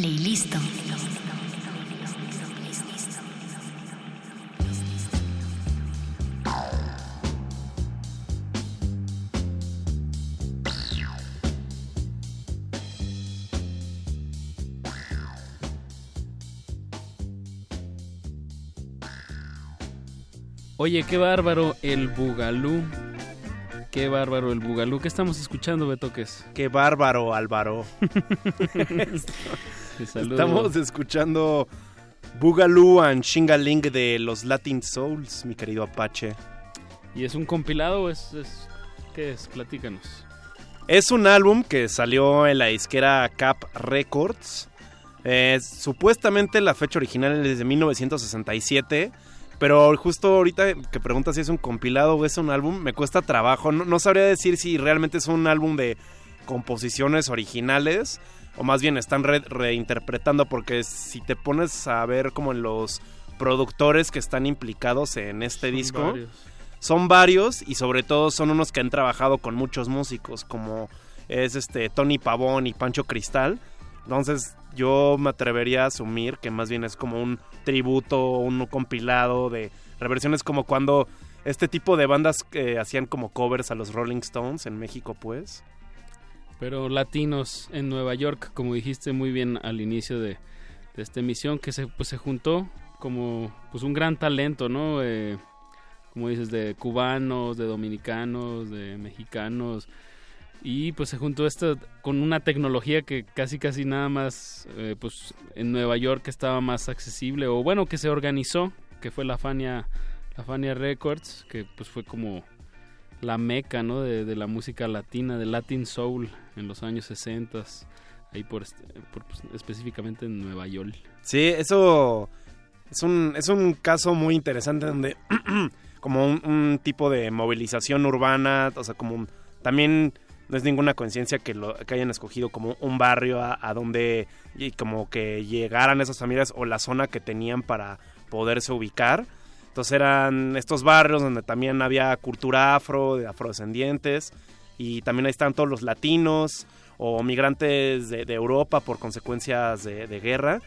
Playlist. Oye, qué bárbaro el Bugalú. Qué bárbaro el Bugalú. ¿Qué estamos escuchando, Betoques? Qué bárbaro, Álvaro. *laughs* *laughs* Estamos escuchando Boogaloo and Shingaling de los Latin Souls, mi querido Apache. ¿Y es un compilado o es, es- ¿Qué es? Platícanos. Es un álbum que salió en la disquera Cap Records. Eh, supuestamente la fecha original es de 1967. Pero justo ahorita que preguntas si es un compilado o es un álbum, me cuesta trabajo. No, no sabría decir si realmente es un álbum de composiciones originales o más bien están re- reinterpretando porque si te pones a ver como en los productores que están implicados en este disco, varios. son varios y sobre todo son unos que han trabajado con muchos músicos como es este Tony Pavón y Pancho Cristal. Entonces yo me atrevería a asumir que más bien es como un tributo, un compilado de reversiones como cuando este tipo de bandas que hacían como covers a los Rolling Stones en México pues. Pero latinos en Nueva York, como dijiste muy bien al inicio de, de esta emisión, que se, pues, se juntó como pues un gran talento, ¿no? Eh, como dices, de cubanos, de dominicanos, de mexicanos. Y pues se juntó esto con una tecnología que casi casi nada más eh, pues en Nueva York estaba más accesible o bueno que se organizó que fue la Fania la Fania Records que pues fue como la meca ¿no? de, de la música latina de Latin Soul en los años 60 ahí por, este- por, pues, específicamente en Nueva York Sí, eso es un, es un caso muy interesante donde *clears throat* como un, tipo de movilización urbana, o sea, como también no es ninguna coincidencia que, lo, que hayan escogido como un barrio a, a donde y como que llegaran esas familias o la zona que tenían para poderse ubicar. Entonces eran estos barrios donde también había cultura afro, de afrodescendientes, y también ahí están todos los latinos o migrantes de, Europa por consecuencias de, de guerra.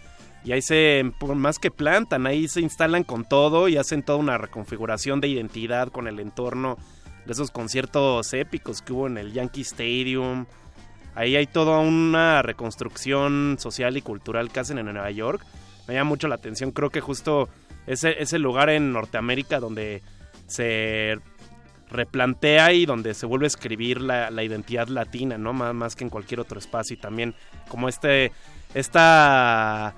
Y ahí se, más que plantan, ahí se instalan con todo y hacen toda una reconfiguración de identidad con el entorno de esos conciertos épicos que hubo en el Yankee Stadium. Ahí hay toda una reconstrucción social y cultural que hacen en Nueva York. Me llama mucho la atención, creo que justo ese lugar en Norteamérica donde se replantea y donde se vuelve a escribir la, la identidad latina, ¿no? Más, más que en cualquier otro espacio. Y también como este, esta,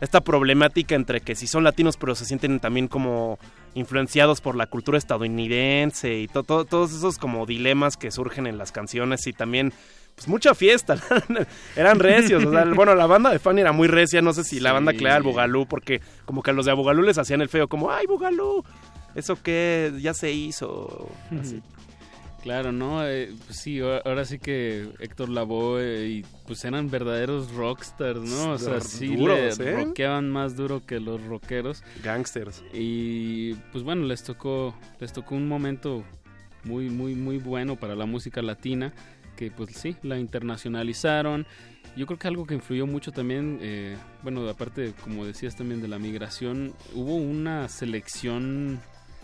esta problemática entre que si son latinos pero se sienten también como influenciados por la cultura estadounidense y to- todos esos como dilemas que surgen en las canciones y también pues mucha fiesta, *laughs* eran recios, o sea, *laughs* bueno, la banda de Fanny era muy recia, no sé si la banda da al Bugalú, porque como que a los de Bugalú les hacían el feo, como, ay, Bugalú, eso que ya se hizo, así. Claro, ¿no? Eh, pues sí, ahora sí que Héctor Lavoe y pues eran verdaderos rockstars, ¿no? O sea, sí duros, le ¿eh? rockeaban más duro que los rockeros. Gangsters. Y pues bueno, les tocó les tocó un momento muy muy muy bueno para la música latina que pues sí, la internacionalizaron. Yo creo que algo que influyó mucho también, eh, bueno, aparte, como decías también de la migración, hubo una selección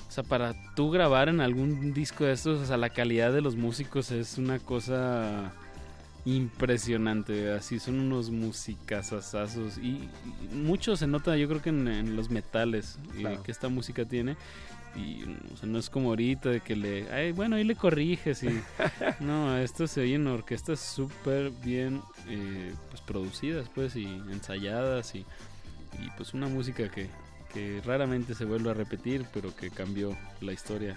o sea, para tú grabar en algún disco de estos, o sea, la calidad de los músicos es una cosa impresionante. Así son unos musicazazazos. Y, y mucho se nota, yo creo que en, en los metales eh, Claro. que esta música tiene. Y o sea, no es como ahorita de que le. Ay, bueno, ahí le corriges. Y, *laughs* no, esto se oye en orquestas súper bien eh, pues, producidas, pues, y ensayadas. Y, y pues una música que, que raramente se vuelve a repetir, pero que cambió la historia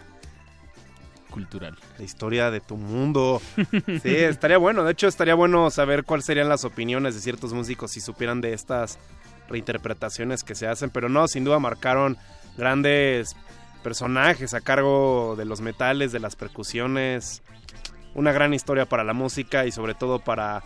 cultural. La historia de tu mundo. *laughs* Sí, estaría bueno. De hecho, estaría bueno saber cuáles serían las opiniones de ciertos músicos si supieran de estas reinterpretaciones que se hacen. Pero no, sin duda marcaron grandes personajes a cargo de los metales, de las percusiones. Una gran historia para la música y sobre todo para,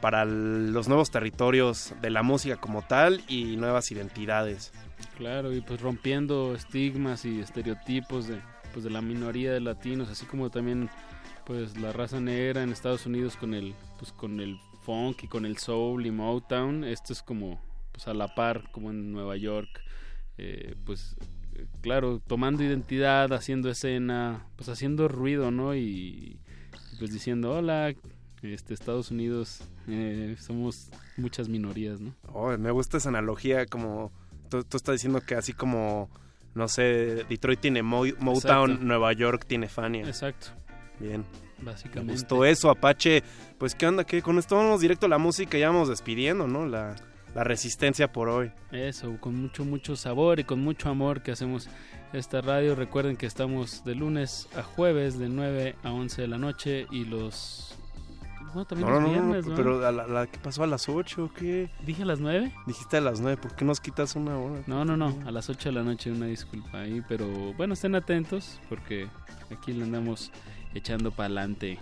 para los nuevos territorios de la música como tal y nuevas identidades. Claro, y pues rompiendo estigmas y estereotipos de, pues de la minoría de latinos, así como también pues la raza negra en Estados Unidos con el pues con el funk y con el soul y Motown. Esto es como pues a la par, como en Nueva York. Eh, pues claro, tomando identidad, haciendo escena, pues haciendo ruido, ¿no? Y, y pues diciendo, hola, este, Estados Unidos, eh, somos muchas minorías, ¿no? Oh, me gusta esa analogía, como tú, tú estás diciendo que así como, no sé, Detroit tiene Mo- Motown, Exacto. Nueva York tiene Fania. Exacto. Bien. Básicamente. Me gustó eso, Apache. Pues, ¿qué onda? ¿Qué? Con esto vamos directo a la música y ya vamos despidiendo, ¿no? La, la resistencia por hoy. Eso, con mucho, mucho sabor y con mucho amor que hacemos esta radio. Recuerden que estamos de lunes a jueves de 9 a 11 de la noche y los... Bueno, también No, no, los no, no, viernes, ¿no? pero a la, la- ¿qué pasó a las 8 o qué? ¿Dije a las 9? Dijiste a las 9, ¿por qué nos quitas una hora? No, no, no, a las 8 de la noche, una disculpa ahí, pero bueno, estén atentos porque aquí le andamos echando para adelante.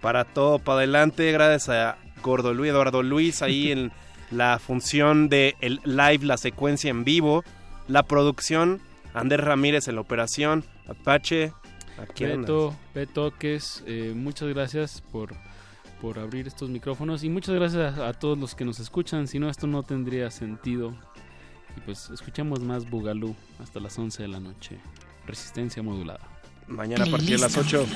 Para todo, para adelante, gracias a Gordo Luis, Eduardo Luis, ahí *laughs* en la función de el live, la secuencia en vivo, la producción, Andrés Ramírez en la operación, Apache, aquí. Beto, eh, muchas gracias por, por abrir estos micrófonos y muchas gracias a, a todos los que nos escuchan, si no esto no tendría sentido. Y pues escuchamos más Bugalú hasta las 11 de la noche. Resistencia modulada. Mañana a partir de las 8.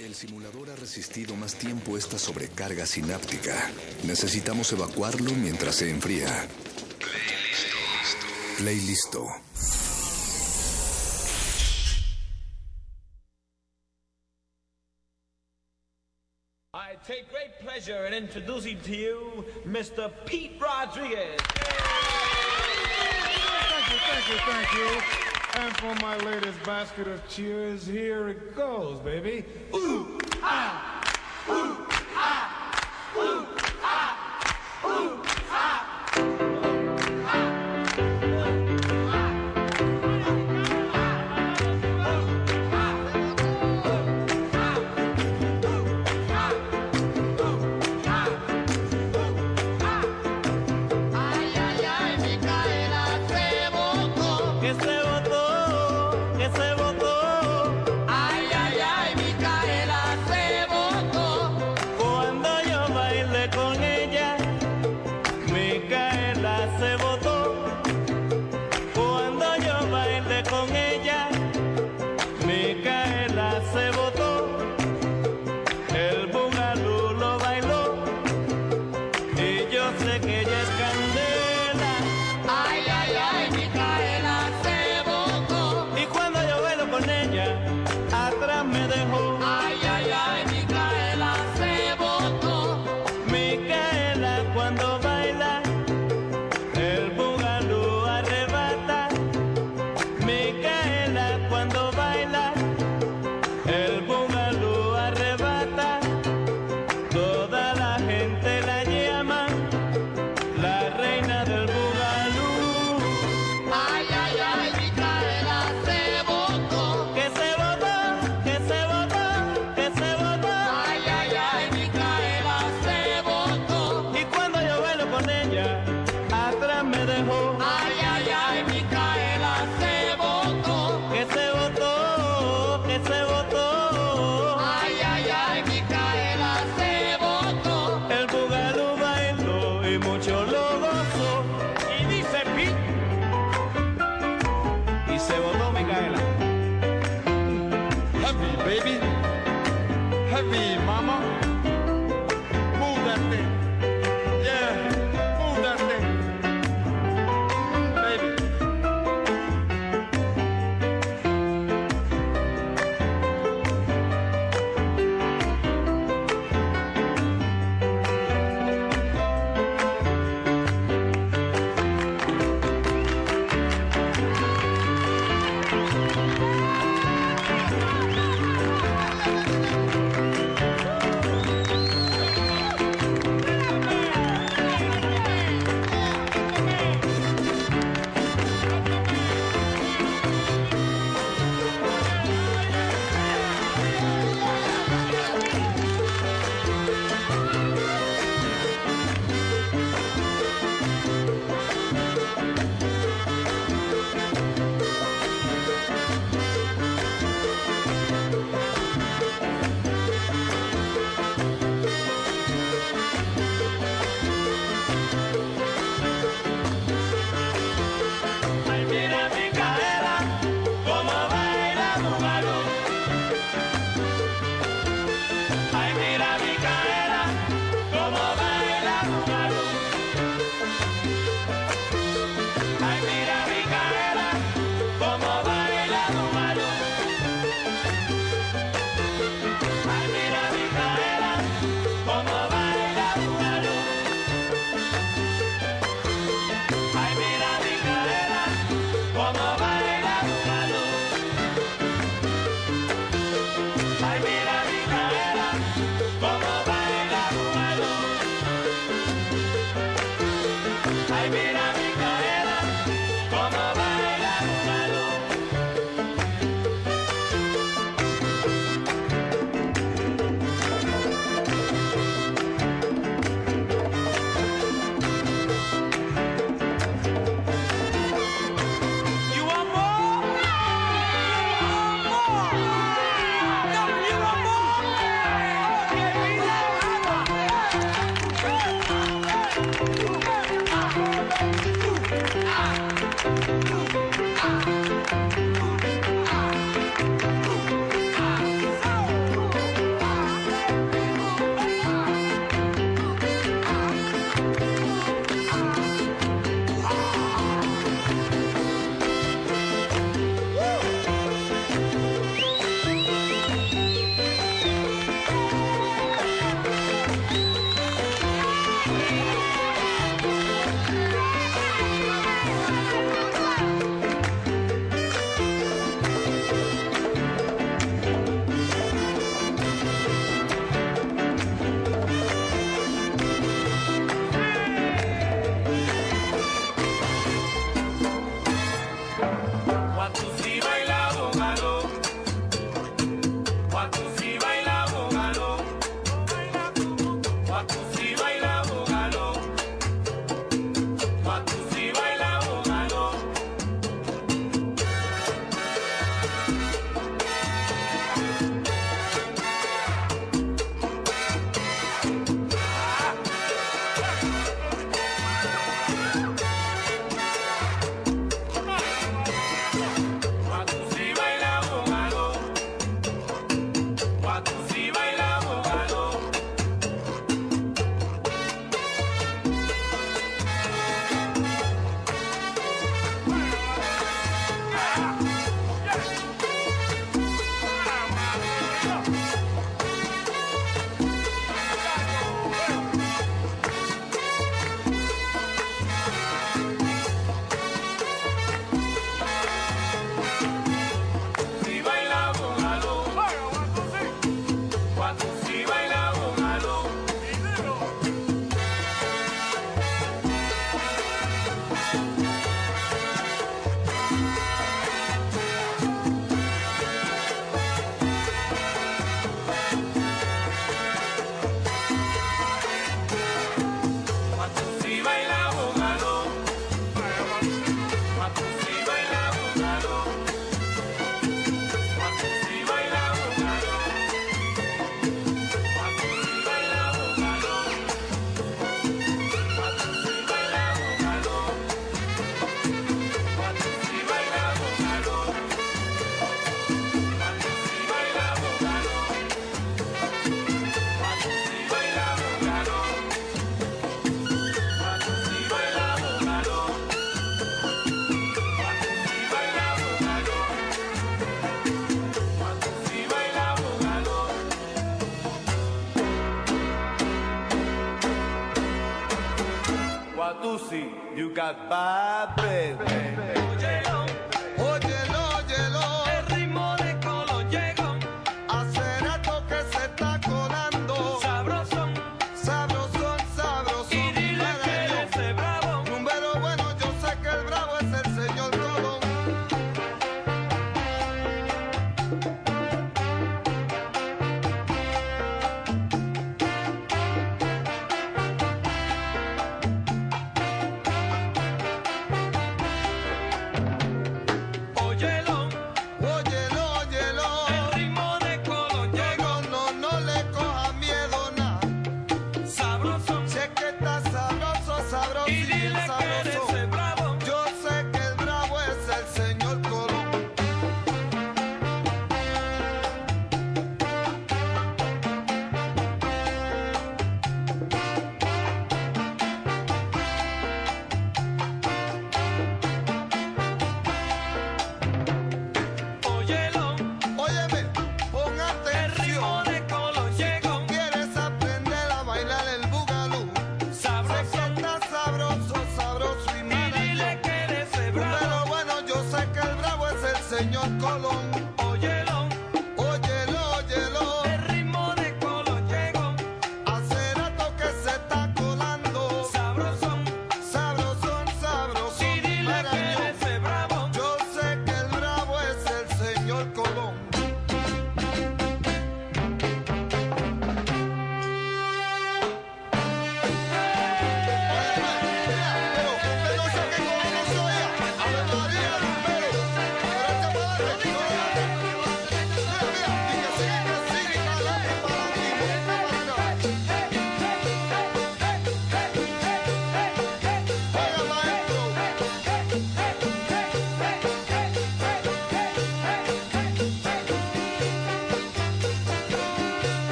El simulador ha resistido más tiempo esta sobrecarga sináptica. Necesitamos evacuarlo mientras se enfría. Play listo. I take great pleasure in introducing to you Mr. Pete Rodriguez. thank you, thank you. And for my latest basket of cheers, here it goes, baby. Ooh, ah!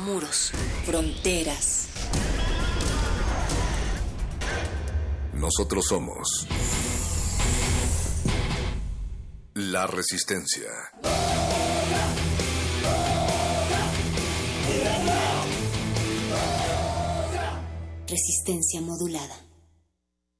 muros, fronteras. Nosotros somos la resistencia. Resistencia modulada.